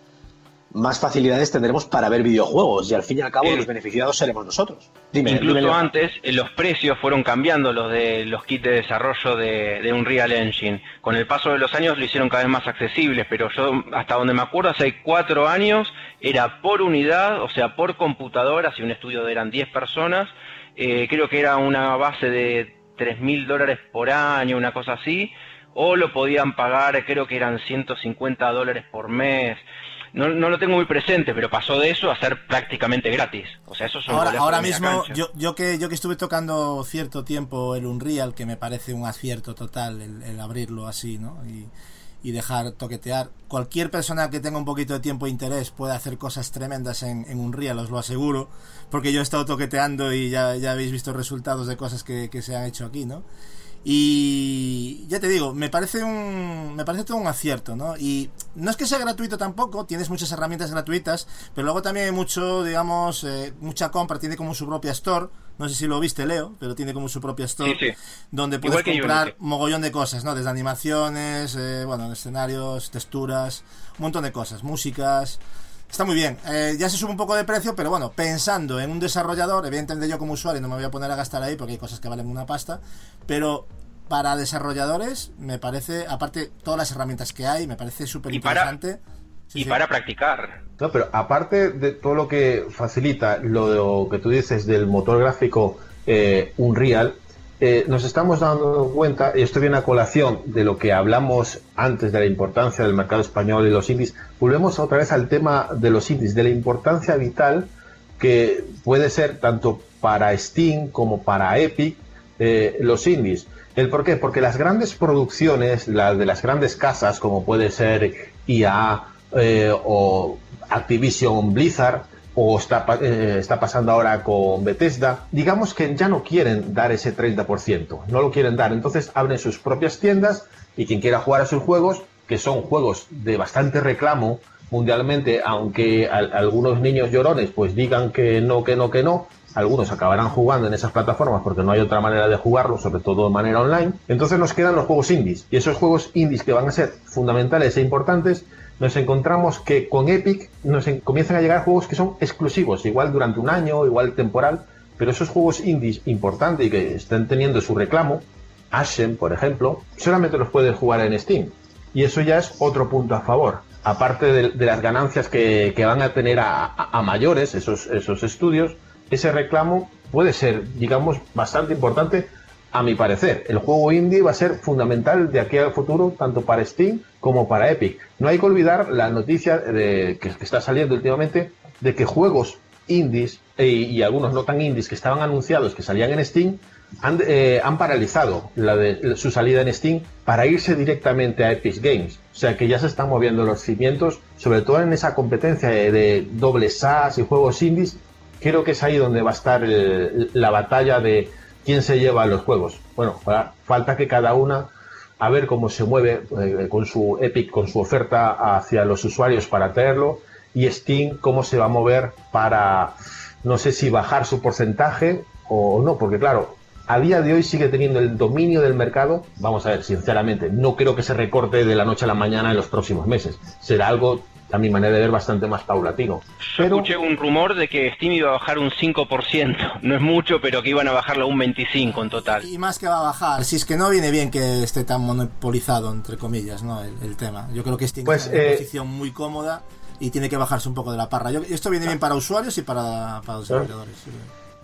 más facilidades tendremos para ver videojuegos y al fin y al cabo Eh, los beneficiados seremos nosotros. Dime, Incluso dime, antes eh, los precios fueron cambiando los de los kits de desarrollo de, de Unreal Engine. Con el paso de los años lo hicieron cada vez más accesibles, pero yo hasta donde me acuerdo hace cuatro años era por unidad, o sea por computadora, si un estudio eran 10 personas, eh, creo que era una base de 3 mil dólares por año, una cosa así, o lo podían pagar, creo que eran 150 dólares por mes. No, no lo tengo muy presente, pero pasó de eso a ser prácticamente gratis. O sea, eso son Ahora, ahora mismo, yo, yo, que, yo que estuve tocando cierto tiempo el Unreal, que me parece un acierto total el, el abrirlo así, ¿no? Y, y dejar toquetear. Cualquier persona que tenga un poquito de tiempo e interés puede hacer cosas tremendas en, en Unreal, os lo aseguro, porque yo he estado toqueteando y ya, ya habéis visto resultados de cosas que, que se han hecho aquí, ¿no? Y ya te digo, me parece un me parece todo un acierto, ¿no? Y no es que sea gratuito tampoco, tienes muchas herramientas gratuitas, pero luego también hay mucho, digamos, eh, mucha compra, tiene como su propia store. No sé si lo viste, Leo, pero tiene como su propia store Sí, sí. donde puedes comprar mogollón de cosas, ¿no? Desde animaciones, eh, bueno, escenarios, texturas, un montón de cosas, músicas. Está muy bien. Eh, ya se sube un poco de precio, pero bueno, pensando en un desarrollador, evidentemente yo como usuario no me voy a poner a gastar ahí porque hay cosas que valen una pasta, pero para desarrolladores me parece, aparte todas las herramientas que hay, me parece súper Y para- interesante. Sí, y sí. para practicar. No, pero aparte de todo lo que facilita lo que tú dices del motor gráfico eh, Unreal, eh, nos estamos dando cuenta, y esto viene a colación de lo que hablamos antes de la importancia del mercado español y los indies, volvemos otra vez al tema de los indies, de la importancia vital que puede ser tanto para Steam como para Epic eh, los indies. ¿El por qué? Porque las grandes producciones, las de las grandes casas, como puede ser EA eh, o Activision Blizzard, o está, eh, está pasando ahora con Bethesda, digamos que ya no quieren dar ese 30%, no lo quieren dar, entonces abren sus propias tiendas y quien quiera jugar a sus juegos, que son juegos de bastante reclamo mundialmente, aunque al- algunos niños llorones pues digan que no, que no, que no, algunos acabarán jugando en esas plataformas porque no hay otra manera de jugarlo, sobre todo de manera online. Entonces nos quedan los juegos indies. Y esos juegos indies que van a ser fundamentales e importantes, nos encontramos que con Epic nos en- comienzan a llegar juegos que son exclusivos, igual durante un año, igual temporal, pero esos juegos indies importantes y que están teniendo su reclamo, Ashen, por ejemplo, solamente los puedes jugar en Steam. Y eso ya es otro punto a favor. Aparte de, de las ganancias que, que van a tener a- a mayores esos, esos estudios, ese reclamo puede ser, digamos, bastante importante a mi parecer. El juego indie va a ser fundamental de aquí al futuro, tanto para Steam como para Epic. No hay que olvidar la noticia de, que, está saliendo últimamente de que juegos indies e- y algunos no tan indies que estaban anunciados que salían en Steam han, eh, paralizado su salida en Steam para irse directamente a Epic Games. O sea que ya se están moviendo los cimientos, sobre todo en esa competencia de, de doble SAS y juegos indies. Creo que es ahí donde va a estar la batalla de quién se lleva los juegos. Bueno, fa- falta que cada una a ver cómo se mueve eh, con su Epic, con su oferta hacia los usuarios para traerlo y Steam cómo se va a mover para, no sé si bajar su porcentaje o no, porque claro, a día de hoy sigue teniendo el dominio del mercado. Vamos a ver, sinceramente, no creo que se recorte de la noche a la mañana en los próximos meses. Será algo, a mi manera de ver, bastante más paulatino. Yo Pero escuché un rumor de que Steam iba a bajar un 5%. (laughs) No es mucho, pero que iban a bajarlo a un 25% en total. Y más que va a bajar, si es que no viene bien que esté tan monopolizado, entre comillas, ¿no? El, el tema. Yo creo que Steam Pues, está en una eh, posición muy cómoda y tiene que bajarse un poco de la parra. Yo- esto viene bien para usuarios y para, para los desarrolladores. sí.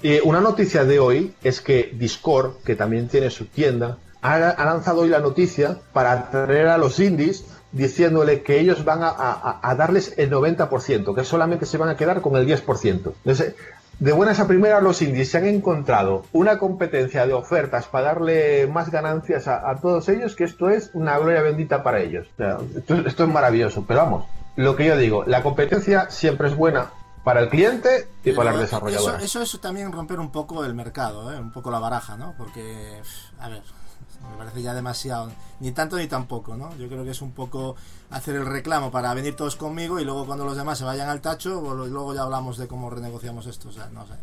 Eh, una noticia de hoy es que Discord, que también tiene su tienda, ha, ha lanzado hoy la noticia para atraer a los indies diciéndole que ellos van a, a- a darles el 90%, que solamente se van a quedar con el 10%. Entonces, de buenas a primeras, los indies se han encontrado una competencia de ofertas para darle más ganancias a, a todos ellos, que esto es una gloria bendita para ellos. O sea, esto, esto es maravilloso, pero vamos, lo que yo digo, la competencia siempre es buena para el cliente y para Pero las desarrolladoras. Eso, eso es también romper un poco el mercado, ¿eh? un poco la baraja, ¿no? Porque, a ver, me parece ya demasiado, ni tanto ni tampoco, ¿no? Yo creo que es un poco hacer el reclamo para venir todos conmigo y luego cuando los demás se vayan al tacho, luego ya hablamos de cómo renegociamos esto, o sea, no sé.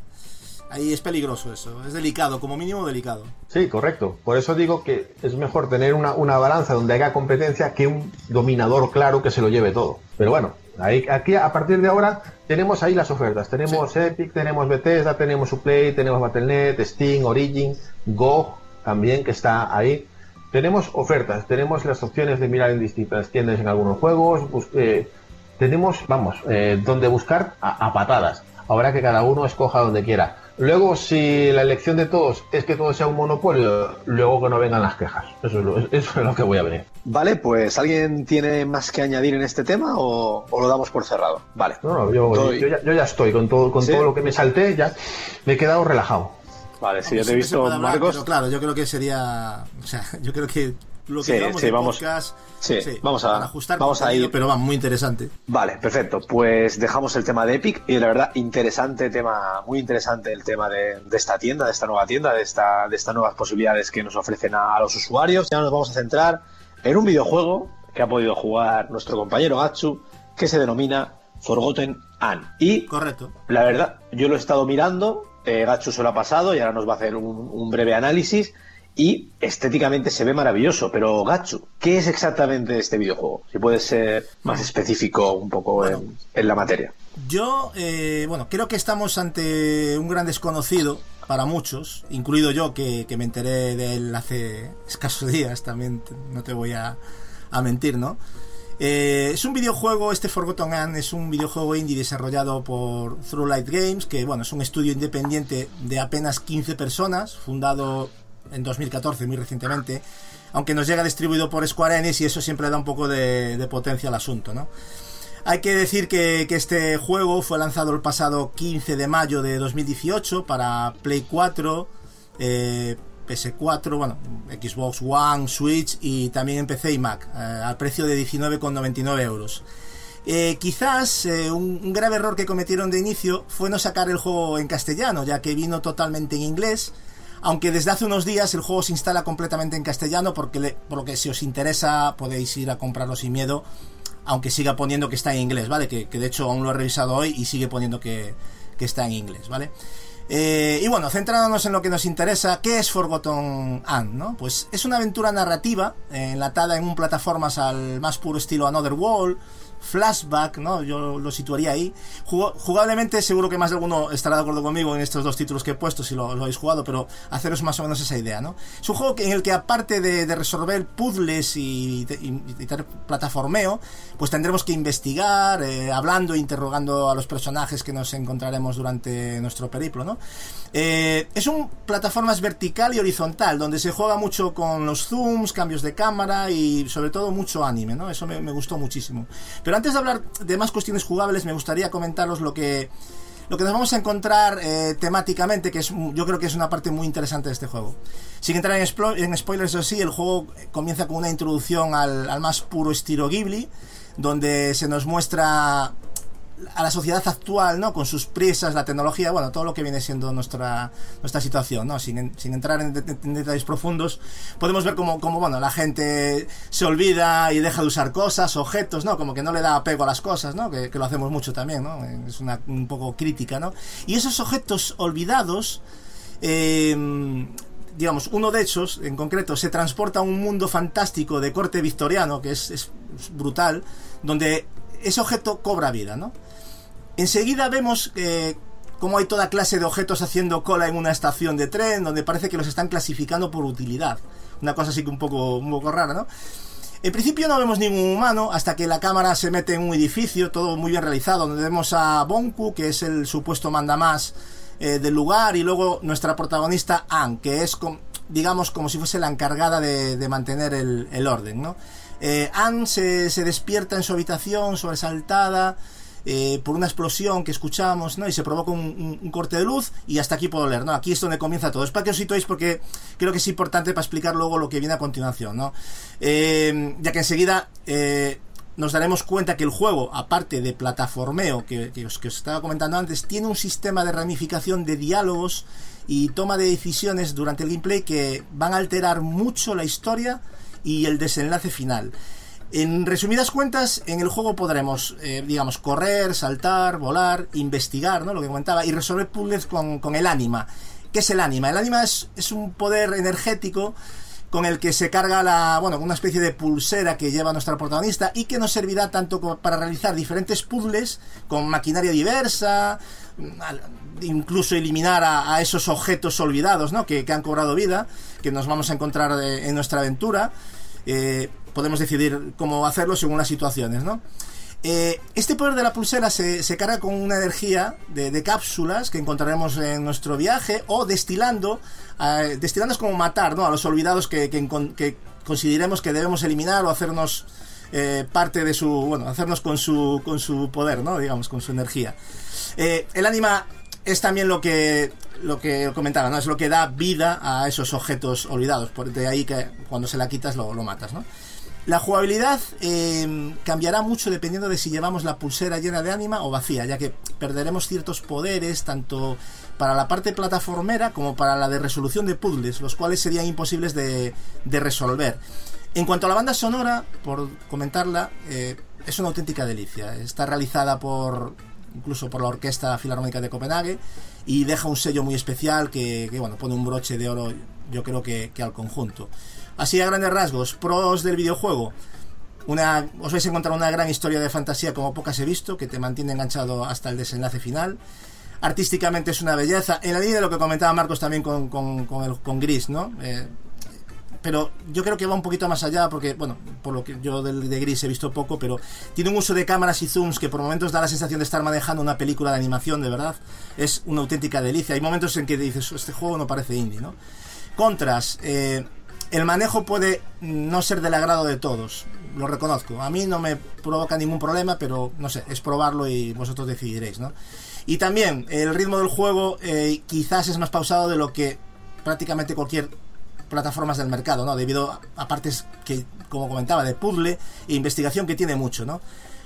Ahí es peligroso eso, es delicado, como mínimo delicado. Sí, correcto. Por eso digo que es mejor tener una, una balanza donde haya competencia que un dominador claro que se lo lleve todo. Pero bueno, ahí, aquí a partir de ahora tenemos ahí las ofertas. Tenemos Epic, tenemos Bethesda, tenemos Uplay, tenemos Battle.net, Steam, Origin, GOG también que está ahí. Tenemos ofertas, tenemos las opciones de mirar en distintas tiendas en algunos juegos. eh, tenemos, vamos, eh, donde buscar a, a patadas. Ahora que cada uno escoja donde quiera. Luego, si la elección de todos es que todo sea un monopolio, luego que no vengan las quejas. Eso es lo, (laughs) eso es lo que voy a ver. Vale, pues ¿alguien tiene más que añadir en este tema o, o lo damos por cerrado? Vale. No, no, yo, Doy. yo ya, yo ya estoy con todo, con ¿Sí? todo lo que me salté, ya me he quedado relajado. Vale, sí, Hombre, yo te he visto, hablar, Marcos. Pero claro, yo creo que sería. O sea, yo creo que lo que Sí, sí, de vamos- podcast. sí, vamos a- ajustar vamos a ir- Pero va, muy interesante. Vale, perfecto. Pues dejamos el tema de Epic y la verdad, interesante tema, muy interesante el tema de, de esta tienda, de esta nueva tienda, de, esta, de estas nuevas posibilidades que nos ofrecen a, a los usuarios. Ya nos vamos a centrar en un videojuego que ha podido jugar nuestro compañero Gatsu, que se denomina Forgotten Anne. Y Correcto. la verdad, yo lo he estado mirando, eh, Gatsu se lo ha pasado y ahora nos va a hacer un, un breve análisis. Y estéticamente se ve maravilloso, pero Gatsu, ¿qué es exactamente este videojuego? Si puedes ser más específico un poco Bueno. en, en la materia. Yo, eh, bueno, creo que estamos ante un gran desconocido para muchos, incluido yo que, que me enteré de él hace escasos días, también no te voy a, a mentir, ¿no? Eh, es un videojuego, este Forgotten Anne es un videojuego indie desarrollado por Throughlight Games, que bueno, es un estudio independiente de apenas 15 personas, fundado en 2014, muy recientemente, aunque nos llega distribuido por Square Enix y eso siempre da un poco de, potencia al asunto, ¿no? Hay que decir que, este juego fue lanzado el pasado 15 de mayo de 2018 para Play 4, eh, PS4, bueno, Xbox One, Switch y también en PC y Mac, eh, al precio de 19,99 euros. Eh, quizás eh, un, grave error que cometieron de inicio fue no sacar el juego en castellano, ya que vino totalmente en inglés. Aunque desde hace unos días el juego se instala completamente en castellano, porque por lo que si os interesa podéis ir a comprarlo sin miedo, aunque siga poniendo que está en inglés, ¿vale? Que, que de hecho aún lo he revisado hoy y sigue poniendo que, que está en inglés, ¿vale? Eh, y bueno, centrándonos en lo que nos interesa, ¿qué es Forgotten Anne? ¿no? Pues es una aventura narrativa eh, enlatada en un plataformas al más puro estilo Another World, Flashback, ¿no? Yo lo situaría ahí. Jugablemente seguro que más de alguno estará de acuerdo conmigo en estos dos títulos que he puesto si lo, habéis jugado, pero haceros más o menos esa idea, ¿no? Es un juego en el que aparte de, resolver puzzles y, y- plataformeo, pues tendremos que investigar, eh, hablando e interrogando a los personajes que nos encontraremos durante nuestro periplo, ¿no? Eh, es un plataformas vertical y horizontal, donde se juega mucho con los zooms, cambios de cámara y sobre todo mucho anime, ¿no? Eso me, me gustó muchísimo. Pero antes de hablar de más cuestiones jugables, me gustaría comentaros lo que lo que nos vamos a encontrar eh, temáticamente, que es yo creo que es una parte muy interesante de este juego. Sin entrar en, spoilers o sí, el juego comienza con una introducción al más puro estilo Ghibli, donde se nos muestra a la sociedad actual, ¿no? Con sus prisas, la tecnología, bueno, todo lo que viene siendo nuestra, nuestra situación, ¿no? Sin, sin entrar en, de- en detalles profundos, podemos ver como, como, bueno, la gente se olvida y deja de usar cosas, objetos, ¿no? Como que no le da apego a las cosas, ¿no? Que, lo hacemos mucho también, ¿no? Es una un poco crítica, ¿no? Y esos objetos olvidados, eh, digamos, uno de esos, en concreto, se transporta a un mundo fantástico de corte victoriano, que es, es brutal, donde ese objeto cobra vida, ¿no? Enseguida vemos eh, cómo hay toda clase de objetos haciendo cola en una estación de tren, donde parece que los están clasificando por utilidad. Una cosa así que un poco, un poco rara, ¿no? En principio no vemos ningún humano hasta que la cámara se mete en un edificio, todo muy bien realizado, donde vemos a Bonku, que es el supuesto mandamás eh, del lugar, y luego nuestra protagonista Anne, que es, digamos, como si fuese la encargada de, mantener el orden, ¿no? Eh, Anne se, despierta en su habitación, sobresaltada, eh, por una explosión que escuchamos, ¿no? Y se provoca un, corte de luz y hasta aquí puedo leer, ¿no? Aquí es donde comienza todo. Es para que os situéis porque creo que es importante para explicar luego lo que viene a continuación, ¿no? Eh, ya que enseguida nos daremos cuenta que el juego, aparte de plataformeo que, que os, que os estaba comentando antes, tiene un sistema de ramificación de diálogos y toma de decisiones durante el gameplay que van a alterar mucho la historia y el desenlace final. En resumidas cuentas, en el juego podremos, eh, digamos, correr, saltar, volar, investigar, ¿no? Lo que comentaba, y resolver puzzles con, con el ánima. ¿Qué es el ánima? El ánima es, es un poder energético con el que se carga la, bueno, una especie de pulsera que lleva nuestra protagonista y que nos servirá tanto para realizar diferentes puzzles con maquinaria diversa, incluso eliminar a, a esos objetos olvidados, ¿no? Que, que han cobrado vida, que nos vamos a encontrar eh, en nuestra aventura. Eh, podemos decidir cómo hacerlo según las situaciones, ¿no? Eh, este poder de la pulsera se, carga con una energía de, cápsulas que encontraremos en nuestro viaje o destilando, destilando es como matar ¿no? a los olvidados que, que, que consideremos que debemos eliminar o hacernos eh, parte de su, bueno, hacernos con su, con su poder, ¿no? digamos, con su energía. El ánima es también lo que lo que comentaba, ¿no? Es lo que da vida a esos objetos olvidados. Por de ahí que cuando se la quitas lo, lo matas, ¿no? La jugabilidad eh, cambiará mucho dependiendo de si llevamos la pulsera llena de ánima o vacía, ya que perderemos ciertos poderes tanto para la parte plataformera como para la de resolución de puzzles, los cuales serían imposibles de, de resolver. En cuanto a la banda sonora, por comentarla, eh, es una auténtica delicia. Está realizada por incluso por la Orquesta Filarmónica de Copenhague y deja un sello muy especial que, bueno, pone un broche de oro yo creo que, al conjunto. Así a grandes rasgos, pros del videojuego. Una, os vais a encontrar una gran historia de fantasía como pocas he visto, que te mantiene enganchado hasta el desenlace final. Artísticamente es una belleza, en la línea de lo que comentaba Marcos también con, con, con Gris, ¿no? Eh, pero yo creo que va un poquito más allá porque, bueno, por lo que yo del de Gris he visto poco, pero tiene un uso de cámaras y zooms que por momentos da la sensación de estar manejando una película de animación, de verdad. Es una auténtica delicia. Hay momentos en que dices, este juego no parece indie, ¿no? Contras, eh, el manejo puede no ser del agrado de todos. lo reconozco. A mí no me provoca ningún problema, pero no sé, es probarlo y vosotros decidiréis, ¿no? Y también el ritmo del juego eh, quizás es más pausado de lo que prácticamente cualquier plataformas del mercado, ¿no? Debido a, a partes que, como comentaba, de puzzle e investigación que tiene mucho, ¿no?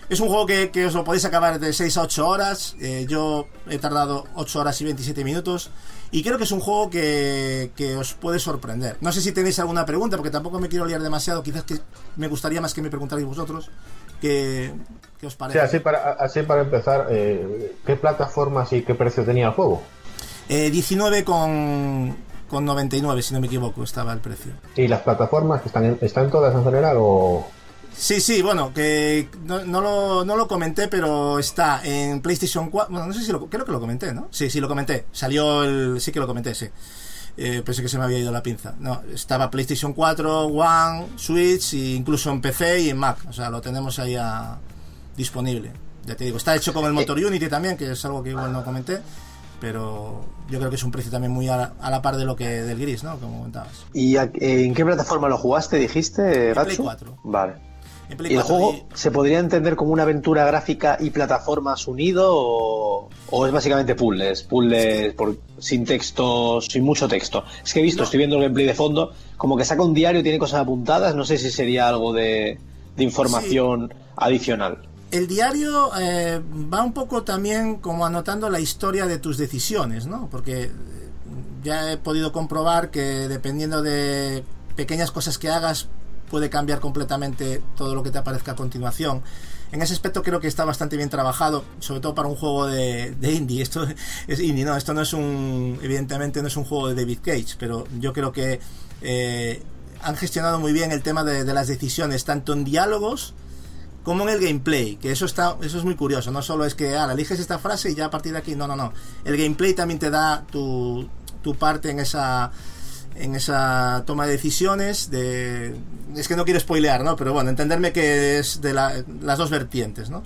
Es un juego que, que os lo podéis acabar de 6 a 8 horas. eh, yo he tardado 8 horas y 27 minutos. Y creo que es un juego que, que os puede sorprender. No sé si tenéis alguna pregunta, porque tampoco me quiero liar demasiado. Quizás que me gustaría más que me preguntarais vosotros. ¿Qué, qué os Sí, parece? así para, así para empezar, eh, ¿qué plataformas y qué precio tenía el juego? Eh, 19 con, con 99, si no me equivoco, estaba el precio. ¿Y las plataformas están, en- están todas en general o...? Sí, sí, bueno, que no, no lo, no lo comenté, pero está en PlayStation 4. Bueno, no sé si lo. Creo que lo comenté, ¿no? Sí, sí, lo comenté. Salió el. Sí que lo comenté, sí. Eh, pensé que se me había ido la pinza. No, estaba PlayStation 4, One, Switch, e incluso en PC y en Mac. O sea, lo tenemos ahí a- disponible. Ya te digo, está hecho con el motor Unity también, que es algo que igual no comenté. Pero yo creo que es un precio también muy a la, a la par de lo que del gris, ¿no? Como comentabas. ¿Y a- en qué plataforma lo jugaste, dijiste, En Play Gatsu? 4. Vale. En Play ¿Y el 4 juego y- se podría entender como una aventura gráfica y plataformas unido o, o es básicamente puzzles? Puzzles por- sin texto, sin mucho texto. Es que he visto, No. estoy viendo el gameplay de fondo, como que saca un diario, tiene cosas apuntadas, no sé si sería algo de, de información adicional. El diario eh, va un poco también como anotando la historia de tus decisiones, ¿no? Porque eh, ya he podido comprobar que dependiendo de pequeñas cosas que hagas puede cambiar completamente todo lo que te aparezca a continuación. En ese aspecto creo que está bastante bien trabajado, sobre todo para un juego de, indie. Esto es indie, no, esto no es un, evidentemente no es un juego de David Cage, pero yo creo que eh, han gestionado muy bien el tema de las decisiones, tanto en diálogos como en el gameplay, que eso está eso es muy curioso, no solo es que ah, eliges esta frase y ya a partir de aquí, no, no, no. El gameplay también te da tu, tu parte en esa en esa toma de decisiones de es que no quiero spoilear, ¿no? Pero bueno, entenderme que es de la- las dos vertientes, ¿no?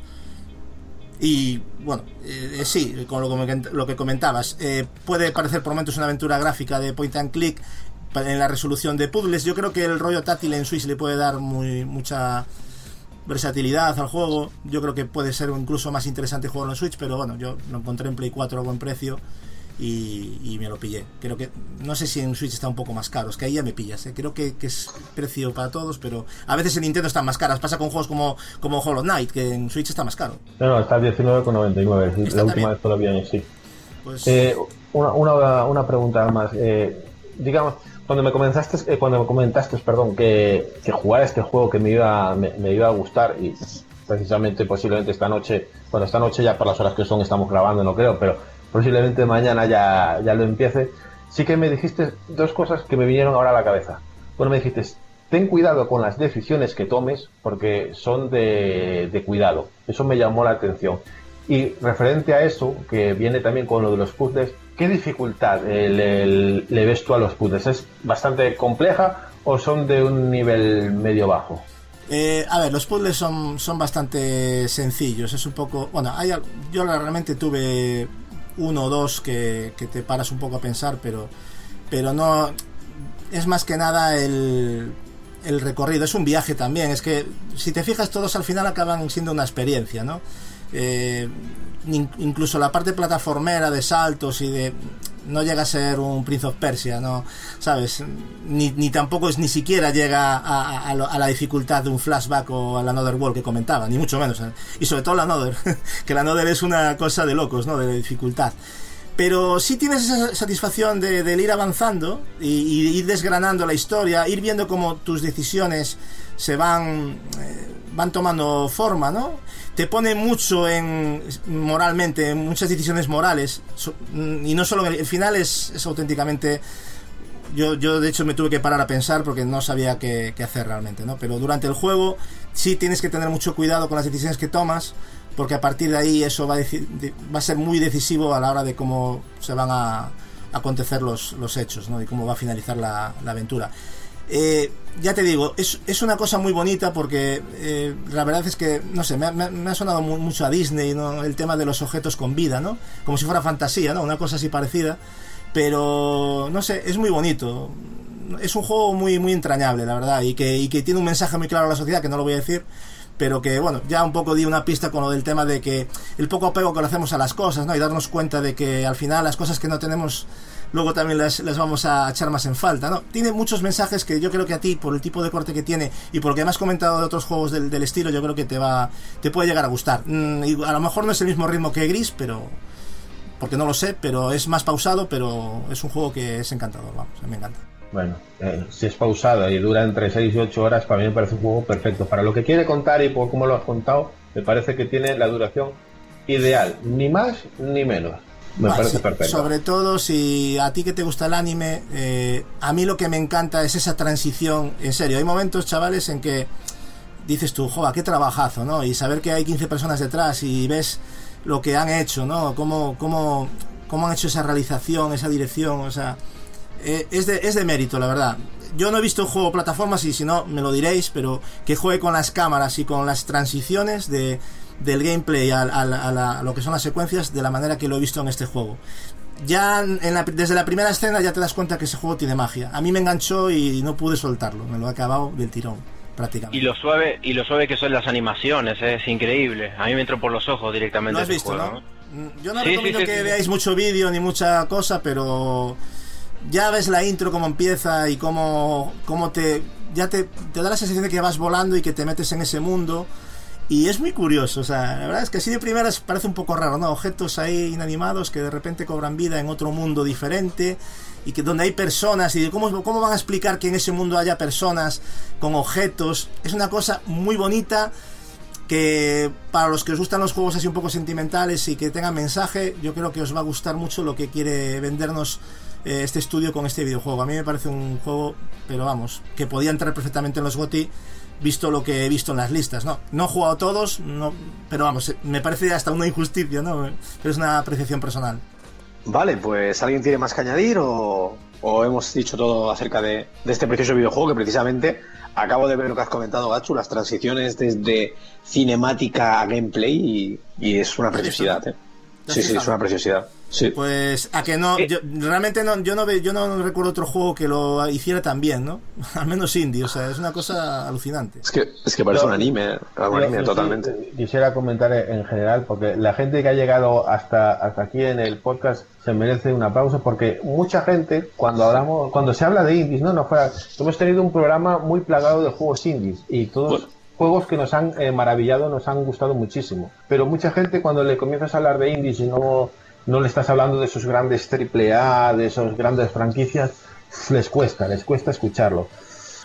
Y bueno, eh, eh, sí, con lo, que- lo que comentabas, eh, puede parecer por momentos una aventura gráfica de point and click en la resolución de puzzles. Yo creo que el rollo táctil en Switch le puede dar muy mucha versatilidad al juego. Yo creo que puede ser incluso más interesante jugarlo en Switch, pero bueno, yo lo encontré en Play 4 a buen precio y, y me lo pillé. Creo que, no sé si en Switch está un poco más caro, es que ahí ya me pillas. ¿eh? Creo que, que es precio para todos, pero a veces en Nintendo están más caras. Pasa con juegos como, como Hollow Knight, que en Switch está más caro. No, no, está 19,99, es Está la última vez que lo vi en sí. Pues, Eh, una, una, una pregunta más. Eh, digamos, cuando me comenzaste, eh, cuando me comentaste, perdón, que, que jugar este juego que me iba, me, me iba a gustar y precisamente posiblemente esta noche, bueno, esta noche ya por las horas que son estamos grabando, no creo, pero posiblemente mañana ya, ya lo empiece. Sí que me dijiste dos cosas que me vinieron ahora a la cabeza. Bueno, me dijiste, ten cuidado con las decisiones que tomes porque son de, de cuidado. Eso me llamó la atención. Y referente a eso, que viene también con lo de los puzzles, ¿qué dificultad eh, le, ves tú a los puzzles? ¿Es bastante compleja o son de un nivel medio bajo? Eh, a ver, los puzzles son, son bastante sencillos. Es un poco. Bueno, hay, yo realmente tuve uno o dos que, que te paras un poco a pensar, pero, pero no. Es más que nada el, el recorrido. Es un viaje también. Es que si te fijas, todos al final acaban siendo una experiencia, ¿no? Eh, incluso la parte plataformera de saltos y de no llega a ser un Prince of Persia, no, sabes, ni, ni tampoco es ni siquiera llega a, a- a a la dificultad de un flashback o al Another World que comentaba, ni mucho menos, ¿eh? y sobre todo el Another, (laughs) que el Another es una cosa de locos, ¿no? De dificultad. Pero sí tienes esa satisfacción de, del ir avanzando y, y ir desgranando la historia, ir viendo cómo tus decisiones se van, eh, van tomando forma, ¿no? Te pone mucho en moralmente, en muchas decisiones morales. Mm, y no solo el, el final es, auténticamente. Yo, yo de hecho me tuve que parar a pensar porque no sabía qué, hacer realmente, ¿no? Pero durante el juego sí tienes que tener mucho cuidado con las decisiones que tomas, porque a partir de ahí eso va a, va a ser muy decisivo a la hora de cómo se van a, acontecer los, los hechos, ¿no? Y cómo va a finalizar la aventura. Eh, ya te digo, es, es una cosa muy bonita porque eh, la verdad es que, no sé, me, me me ha sonado mu- mucho a Disney, ¿no? El tema de los objetos con vida, ¿no? Como si fuera fantasía, ¿no? Una cosa así parecida. Pero, no sé, es muy bonito. es un juego muy, muy entrañable, la verdad, y que, y que tiene un mensaje muy claro a la sociedad, que no lo voy a decir, pero que bueno, ya un poco di una pista con lo del tema de que el poco apego que le hacemos a las cosas, ¿no? Y darnos cuenta de que al final las cosas que no tenemos luego también las, las vamos a echar más en falta, ¿no? Tiene muchos mensajes que yo creo que a ti, por el tipo de corte que tiene y por lo que me has comentado de otros juegos del, estilo, yo creo que te va te puede llegar a gustar. Mm, a lo mejor no es el mismo ritmo que Gris, pero porque no lo sé, pero es más pausado, pero es un juego que es encantador, vamos, me encanta. Bueno, eh, si es pausado y dura entre 6 y 8 horas, para mí me parece un juego perfecto. Para lo que quiere contar y por cómo lo has contado, me parece que tiene la duración ideal, ni más ni menos. Me Ah, parece sí, perfecto. Sobre todo si a ti que te gusta el anime, eh, a mí lo que me encanta es esa transición. En serio, hay momentos, chavales, en que dices tú, joder, qué trabajazo, ¿no? Y saber que hay 15 personas detrás y ves lo que han hecho, ¿no? Cómo, cómo, cómo han hecho esa realización, esa dirección, o sea, eh, es, de, es de mérito, la verdad. Yo no he visto un juego plataformas y si no, me lo diréis, pero que juegue con las cámaras y con las transiciones de, del gameplay a, a la- a la- a lo que son las secuencias de la manera que lo he visto en este juego. Ya en la- desde la primera escena ya te das cuenta que ese juego tiene magia. A mí me enganchó y no pude soltarlo, me lo he acabado del tirón, prácticamente. Y lo suave y lo suave que son las animaciones, eh, es increíble. A mí me entró por los ojos directamente ¿Lo has visto, juego, no? ¿eh? Mm, Yo no Sí, recomiendo sí, sí, que veáis mucho vídeo ni mucha cosa, pero ya ves la intro cómo empieza y cómo, cómo te ya te, te da la sensación de que vas volando y que te metes en ese mundo y es muy curioso, o sea, la verdad es que así de primeras parece un poco raro, ¿no? Objetos ahí inanimados que de repente cobran vida en otro mundo diferente y que donde hay personas y cómo, cómo van a explicar que en ese mundo haya personas con objetos, es una cosa muy bonita que para los que os gustan los juegos así un poco sentimentales y que tengan mensaje, yo creo que os va a gustar mucho lo que quiere vendernos eh, este estudio con este videojuego. A mí me parece un juego, pero vamos, que podía entrar perfectamente en los GOTY visto lo que he visto en las listas, ¿no? No he jugado todos, no, pero vamos, me parece hasta una injusticia, ¿no? Pero es una apreciación personal. Vale, pues ¿alguien tiene más que añadir o, o hemos dicho todo acerca de, de este precioso videojuego que precisamente acabo de ver lo que has comentado, Gachu, las transiciones desde cinemática a gameplay y, y es una ¿Has visto, preciosidad? ¿eh? ¿Te has Sí, sí, es una preciosidad. Sí. Pues a que no, yo, realmente no, yo no ve, yo no recuerdo otro juego que lo hiciera tan bien, ¿no? (laughs) Al menos indie, o sea, es una cosa alucinante. Es que, es que parece un anime, ¿eh? un anime yo sí totalmente. quisiera comentar en general, porque la gente que ha llegado hasta, hasta aquí en el podcast se merece una pausa, porque mucha gente, cuando hablamos, cuando se habla de indies, no, no fuera, hemos tenido un programa muy plagado de juegos indies y todos Bueno. Juegos que nos han eh, maravillado, nos han gustado muchísimo. Pero mucha gente cuando le comienzas a hablar de indies y no, no le estás hablando de esos grandes triple A, de esos grandes franquicias, les cuesta, les cuesta escucharlo.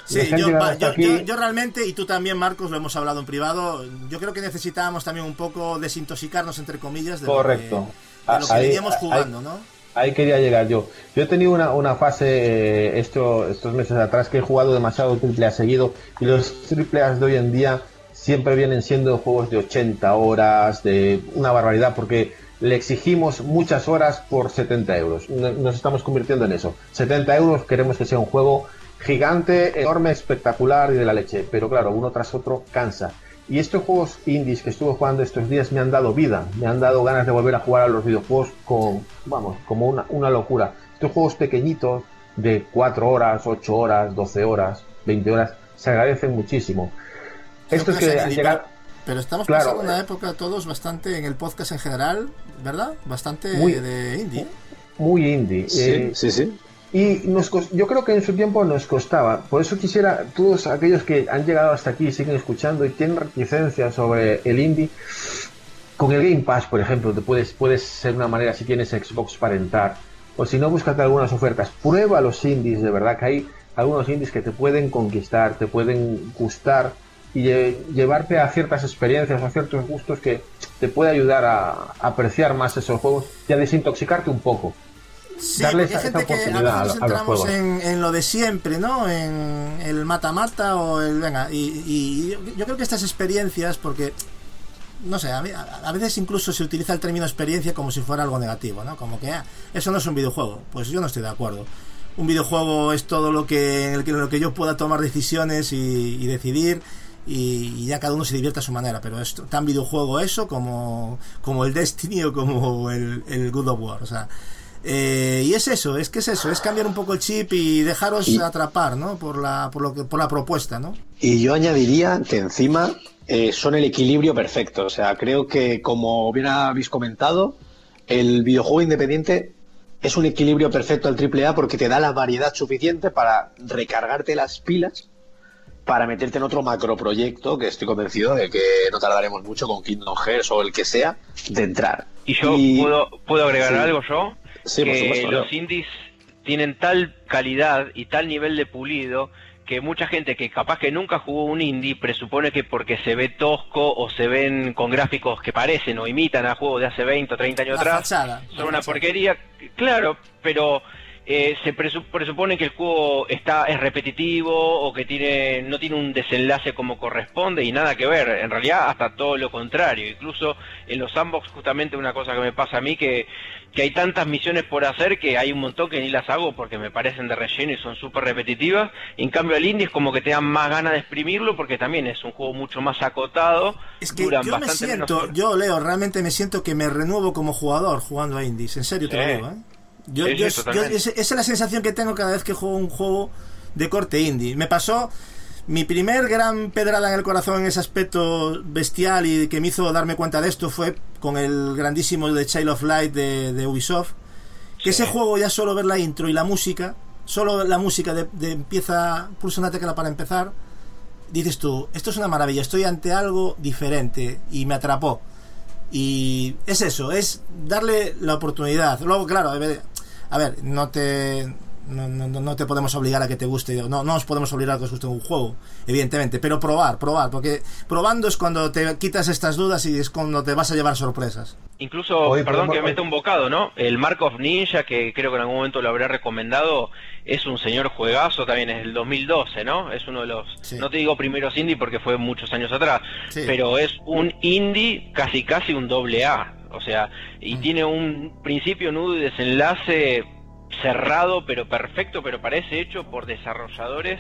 Sí, yo, yo- aquí- yo- yo realmente, y tú también, Marcos, lo hemos hablado en privado, yo creo que necesitábamos también un poco desintoxicarnos, entre comillas, de Correcto. lo que, de lo que Ahí- veníamos ahí- jugando, ¿no? Ahí quería llegar yo. Yo he tenido una, una fase eh, esto, estos meses atrás que he jugado demasiado triple A seguido y los triple A de hoy en día siempre vienen siendo juegos de 80 horas, de una barbaridad, porque le exigimos muchas horas por 70 euros. No- Nos estamos convirtiendo en eso. 70 euros queremos que sea un juego gigante, enorme, espectacular y de la leche, pero claro, uno tras otro cansa. Y estos juegos indies que estuve jugando estos días me han dado vida, me han dado ganas de volver a jugar a los videojuegos con, vamos, como una, una locura. Estos juegos pequeñitos de 4 horas, 8 horas, 12 horas, 20 horas, se agradecen muchísimo. Estos Creo que han llegado... pero- Pero estamos Claro, pasando una eh. época todos bastante en el podcast en general, ¿verdad? Bastante Muy- de indie. Muy indie. Sí, eh, sí, sí. Y nos yo creo que en su tiempo nos costaba. Por eso quisiera, todos aquellos que han llegado hasta aquí y siguen escuchando y tienen reticencia sobre el indie, con el Game Pass, por ejemplo, te puedes, puedes ser una manera si tienes Xbox para entrar. O si no, búscate algunas ofertas. Prueba los indies, de verdad que hay algunos indies que te pueden conquistar, te pueden gustar y lle- llevarte a ciertas experiencias, a ciertos gustos que te puede ayudar a apreciar más esos juegos y a desintoxicarte un poco. Sí, darle hay esa gente que a veces nos centramos en, en lo de siempre, ¿no? En el mata-mata o el... Venga, y, y yo, yo creo que estas experiencias, porque... No sé, a, veces incluso se utiliza el término experiencia como si fuera algo negativo, ¿no? Como que ah, eso no es un videojuego. Pues yo no estoy de acuerdo. Un videojuego es todo lo que en el que, en lo que yo pueda tomar decisiones y, y decidir y, y ya cada uno se divierte a su manera. Pero es tan videojuego eso como, como el Destiny o como el, el Good of War. O sea, Eh, y es eso, es que es eso, es cambiar un poco el chip y dejaros Y- atrapar, ¿no? Por la, por lo que, por la propuesta, ¿no? Y yo añadiría que encima eh, son el equilibrio perfecto. O sea, creo que como bien habéis comentado, el videojuego independiente es un equilibrio perfecto al AAA porque te da la variedad suficiente para recargarte las pilas para meterte en otro macroproyecto que estoy convencido de que no tardaremos mucho con Kingdom Hearts o el que sea de entrar. Y yo puedo, puedo agregar Sí. algo yo, Sí, por que supuesto, los indies tienen tal calidad y tal nivel de pulido que mucha gente que capaz que nunca jugó un indie presupone que porque se ve tosco o se ven con gráficos que parecen o imitan a juegos de hace 20 o 30 años La atrás, fachada, la son una fachada. porquería, claro, pero eh, se presu- presupone que el juego está es repetitivo o que tiene no tiene un desenlace como corresponde y nada que ver. En realidad hasta todo lo contrario. Incluso en los sandbox justamente una cosa que me pasa a mí que que hay tantas misiones por hacer que hay un montón que ni las hago porque me parecen de relleno y son súper repetitivas. En cambio el indie es como que te dan más ganas de exprimirlo porque también es un juego mucho más acotado. Es que duran yo me bastante menos siento, yo Leo, realmente me siento que me renuevo como jugador jugando a indies, en serio te lo digo, ¿eh? Yo, Sí, yo- esa es la sensación que tengo cada vez que juego un juego de corte indie. Me pasó mi primer gran pedrada en el corazón en ese aspecto bestial y que me hizo darme cuenta de esto fue con el grandísimo The Child of Light de, de Ubisoft. Que ese juego ya solo ver la intro y la música, solo la música de, de empieza, pulsa una tecla para empezar, dices tú, esto es una maravilla, estoy ante algo diferente y me atrapó. Y es eso, es darle la oportunidad. Luego, claro, a ver, no te no, no, no te podemos obligar a que te guste, no, no os podemos obligar a que os guste un juego, evidentemente, pero probar, probar, porque probando es cuando te quitas estas dudas y es cuando te vas a llevar sorpresas. Incluso, Hoy perdón que me meta un bocado, ¿no? El Mark of Ninja, que creo que en algún momento lo habré recomendado, es un señor juegazo, también es el 2012, ¿no? Es uno de los, Sí. no te digo primeros indie porque fue muchos años atrás, Sí. pero es un indie casi casi un doble A, o sea, y Mm. tiene un principio, nudo y desenlace cerrado, pero perfecto, pero parece hecho por desarrolladores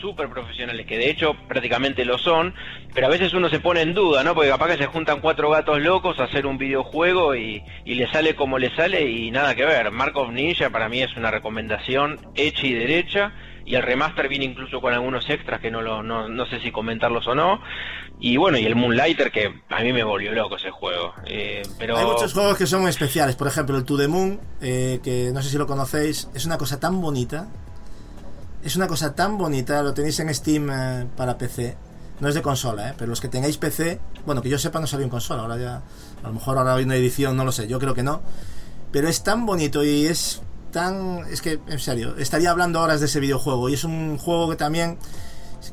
súper profesionales, que de hecho prácticamente lo son, pero a veces uno se pone en duda, ¿no? Porque capaz que se juntan cuatro gatos locos a hacer un videojuego y, y le sale como le sale y nada que ver. Mark of Ninja para mí es una recomendación hecha y derecha y el remaster viene incluso con algunos extras que no, lo, no, no sé si comentarlos o no. Y bueno, y el Moonlighter que a mí me volvió loco ese juego. Eh, pero Hay muchos juegos que son especiales, por ejemplo el To The Moon, eh, que no sé si lo conocéis, es una cosa tan bonita, es una cosa tan bonita, lo tenéis en Steam eh, para PC, no es de consola, eh, pero los que tengáis PC, bueno, que yo sepa no salió en consola, ahora ya, a lo mejor ahora hay una edición, no lo sé, yo creo que no, pero es tan bonito y es tan, es que, en serio, estaría hablando horas de ese videojuego y es un juego que también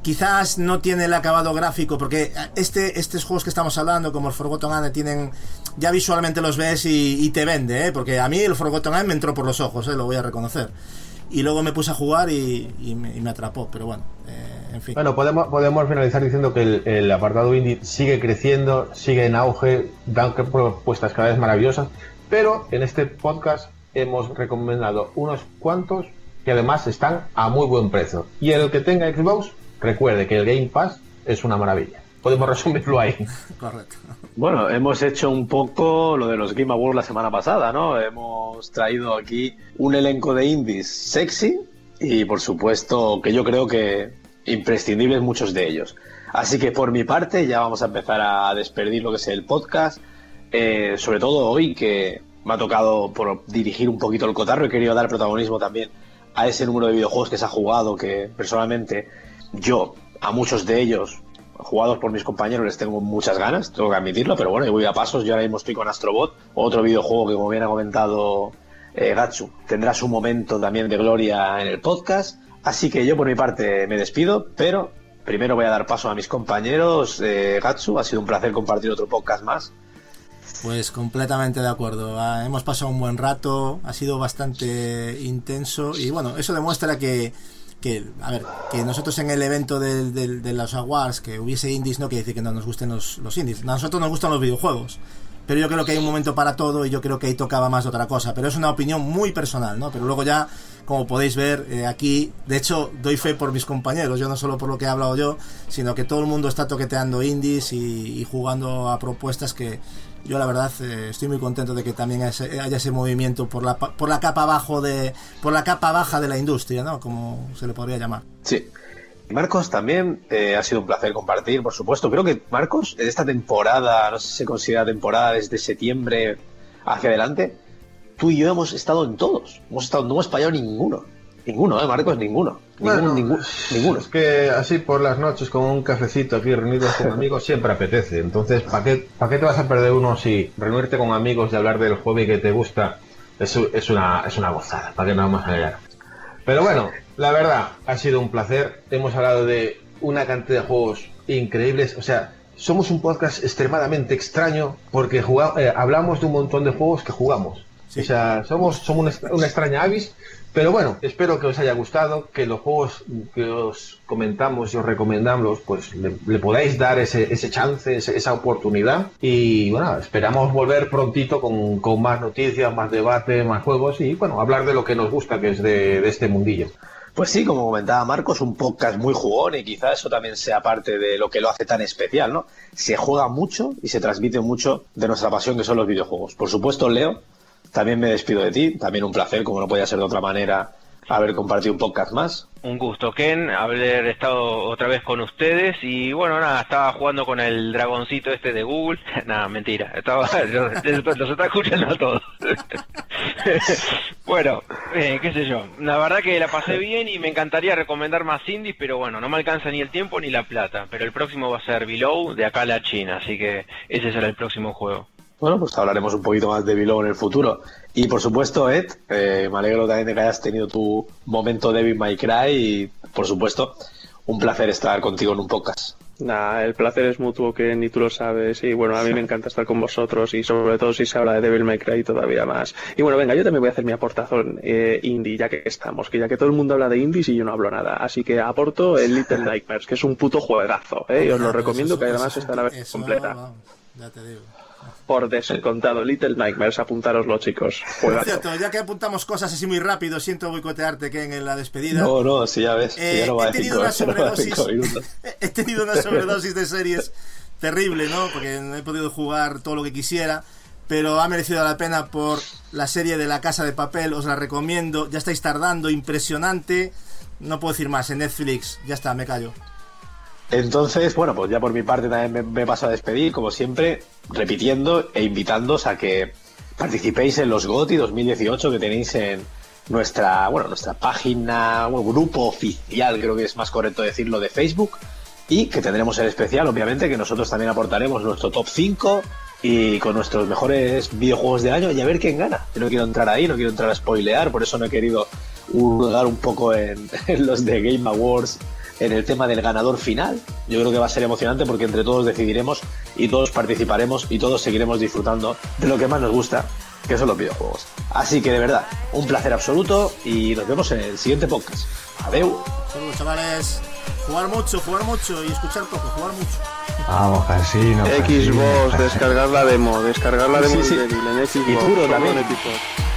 quizás no tiene el acabado gráfico porque este estos juegos que estamos hablando como el Forgotten Land tienen ya visualmente los ves y, te vende ¿eh? porque a mí el Forgotten Land me entró por los ojos ¿eh? lo voy a reconocer y luego me puse a jugar y, me, atrapó pero bueno eh, en fin Bueno, podemos, podemos finalizar diciendo que el, el apartado indie sigue creciendo, sigue en auge, dan propuestas cada vez maravillosas, pero en este podcast hemos recomendado unos cuantos que además están a muy buen precio. Y el que tenga Xbox, recuerde que el Game Pass es una maravilla. Podemos resumirlo ahí. (laughs) correcto Bueno, hemos hecho un poco lo de los Game Awards la semana pasada, ¿no? Hemos traído aquí un elenco de indies sexy y, por supuesto, que yo creo que imprescindibles muchos de ellos. Así que, por mi parte, ya vamos a empezar a despedir lo que es el podcast. Eh, sobre todo hoy, que me ha tocado por dirigir un poquito el cotarro, he querido dar protagonismo también a ese número de videojuegos que se ha jugado, que personalmente yo, a muchos de ellos, jugados por mis compañeros, les tengo muchas ganas, tengo que admitirlo, pero bueno, yo voy a pasos, yo ahora mismo estoy con Astrobot, otro videojuego que como bien ha comentado eh, Gatsu, tendrá su momento también de gloria en el podcast, así que yo por mi parte me despido, pero primero voy a dar paso a mis compañeros, eh, Gatsu, ha sido un placer compartir otro podcast más. Pues completamente de acuerdo. Ah, hemos pasado un buen rato, ha sido bastante intenso y bueno, eso demuestra que, que a ver, que nosotros en el evento del- del- de los awards que hubiese indies no quiere decir que no nos gusten los, los indies. A nosotros nos gustan los videojuegos, pero yo creo que hay un momento para todo y yo creo que ahí tocaba más de otra cosa. Pero es una opinión muy personal, ¿no? Pero luego ya, como podéis ver eh, aquí, de hecho, doy fe por mis compañeros, yo no solo por lo que he hablado yo, sino que todo el mundo está toqueteando indies y, y jugando a propuestas que yo la verdad eh, estoy muy contento de que también haya ese, movimiento por la, por la capa abajo de por la capa baja de la industria, ¿no? Como se le podría llamar. Sí. Marcos, también eh, ha sido un placer compartir, por supuesto. Creo que Marcos, en esta temporada, no sé si se considera temporada desde septiembre hacia adelante, tú y yo hemos estado en todos. Hemos estado, no hemos fallado ninguno. Ninguno, ¿eh, Marcos? Ninguno. Ninguno, Bueno, ninguno, ninguno. Es que así por las noches con un cafecito aquí reunidos con (laughs) amigos siempre apetece. Entonces, ¿para qué, ¿para qué te vas a perder uno si reunirte con amigos y hablar del hobby que te gusta es, es, una, es una gozada? ¿Para qué no vamos a negar? Pero bueno, la verdad, ha sido un placer. Hemos hablado de una cantidad de juegos increíbles. O sea, somos un podcast extremadamente extraño porque juga- eh, hablamos de un montón de juegos que jugamos. Sí. O sea, somos, somos una extraña avis. Pero bueno, espero que os haya gustado, que los juegos que os comentamos y os recomendamos, pues le, podáis dar ese, ese chance, ese- esa oportunidad. Y bueno, esperamos volver prontito con, con más noticias, más debate, más juegos y bueno, hablar de lo que nos gusta, que es de, de este mundillo. Pues sí, como comentaba Marcos, un podcast muy jugón y quizá eso también sea parte de lo que lo hace tan especial, ¿no? Se juega mucho y se transmite mucho de nuestra pasión que son los videojuegos. Por supuesto, Leo, también me despido de ti, también un placer, como no podía ser de otra manera, haber compartido un podcast más. Un gusto, Ken, haber estado otra vez con ustedes y bueno, nada, estaba jugando con el dragoncito este de Google. (laughs) nada, mentira, estaba, (laughs) los, los está escuchando a todos. (laughs) bueno, eh, qué sé yo, la verdad que la pasé bien y me encantaría recomendar más indies, pero bueno, no me alcanza ni el tiempo ni la plata. Pero el próximo va a ser Below de acá a la China, así que ese será el próximo juego. Bueno, pues hablaremos un poquito más de Below en el futuro. Y por supuesto, Ed, eh, me alegro también de que hayas tenido tu momento Devil May Cry y por supuesto, un placer estar contigo en un podcast. Nah, el placer es mutuo, que ni tú lo sabes. Y bueno, a mí me encanta estar con vosotros y sobre todo si se habla de Devil May Cry todavía más. Y bueno, venga, yo también voy a hacer mi aportación eh, indie, ya que estamos, que ya que todo el mundo habla de indies y yo no hablo nada. Así que aporto el Little Nightmares, que es un puto juegazo, ¿eh? Y os lo recomiendo, eso- que además eso- está la versión completa. ya te digo. Por descontado, Little Nightmares, apuntároslo, chicos. Por Juegazo. cierto, ya que apuntamos cosas así muy rápido, siento boicotearte Ken en la despedida. No, no, si ya ves, Eh, ya no va he tenido (laughs) cinco, una no sobredosis. he tenido una sobredosis de series terrible, ¿no? Porque no he podido jugar todo lo que quisiera. Pero ha merecido la pena por la serie de La Casa de Papel. Os la recomiendo. Ya estáis tardando, impresionante. No puedo decir más. En Netflix, ya está, me callo. Entonces, bueno, pues ya por mi parte también me, me paso a despedir, como siempre, repitiendo e invitándoos a que participéis en los GOTI 2018 que tenéis en nuestra, bueno, nuestra página, bueno, grupo oficial, creo que es más correcto decirlo, de Facebook, y que tendremos el especial, obviamente, que nosotros también aportaremos nuestro top 5 y con nuestros mejores videojuegos de año y a ver quién gana. Yo no quiero entrar ahí, no quiero entrar a spoilear, por eso no he querido hurgar un poco en, (laughs) en los de Game Awards en el tema del ganador final. Yo creo que va a ser emocionante porque entre todos decidiremos y todos participaremos y todos seguiremos disfrutando de lo que más nos gusta, que son los videojuegos. Así que de verdad, un placer absoluto y nos vemos en el siguiente podcast. Adeu. Saludos, chavales. Jugar mucho, jugar mucho y escuchar poco, jugar mucho. Vamos, casino. Xbox, descargar la demo, descargar la demo Sí, sí. en Xbox. Y Turo también.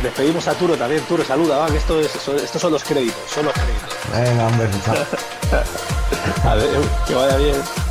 Despedimos a Turo también. Turo, saluda, va, que esto es, son- estos son los créditos, son los créditos. Venga, hombre, chao. (laughs) (laughs) Adeu, que vaya bien.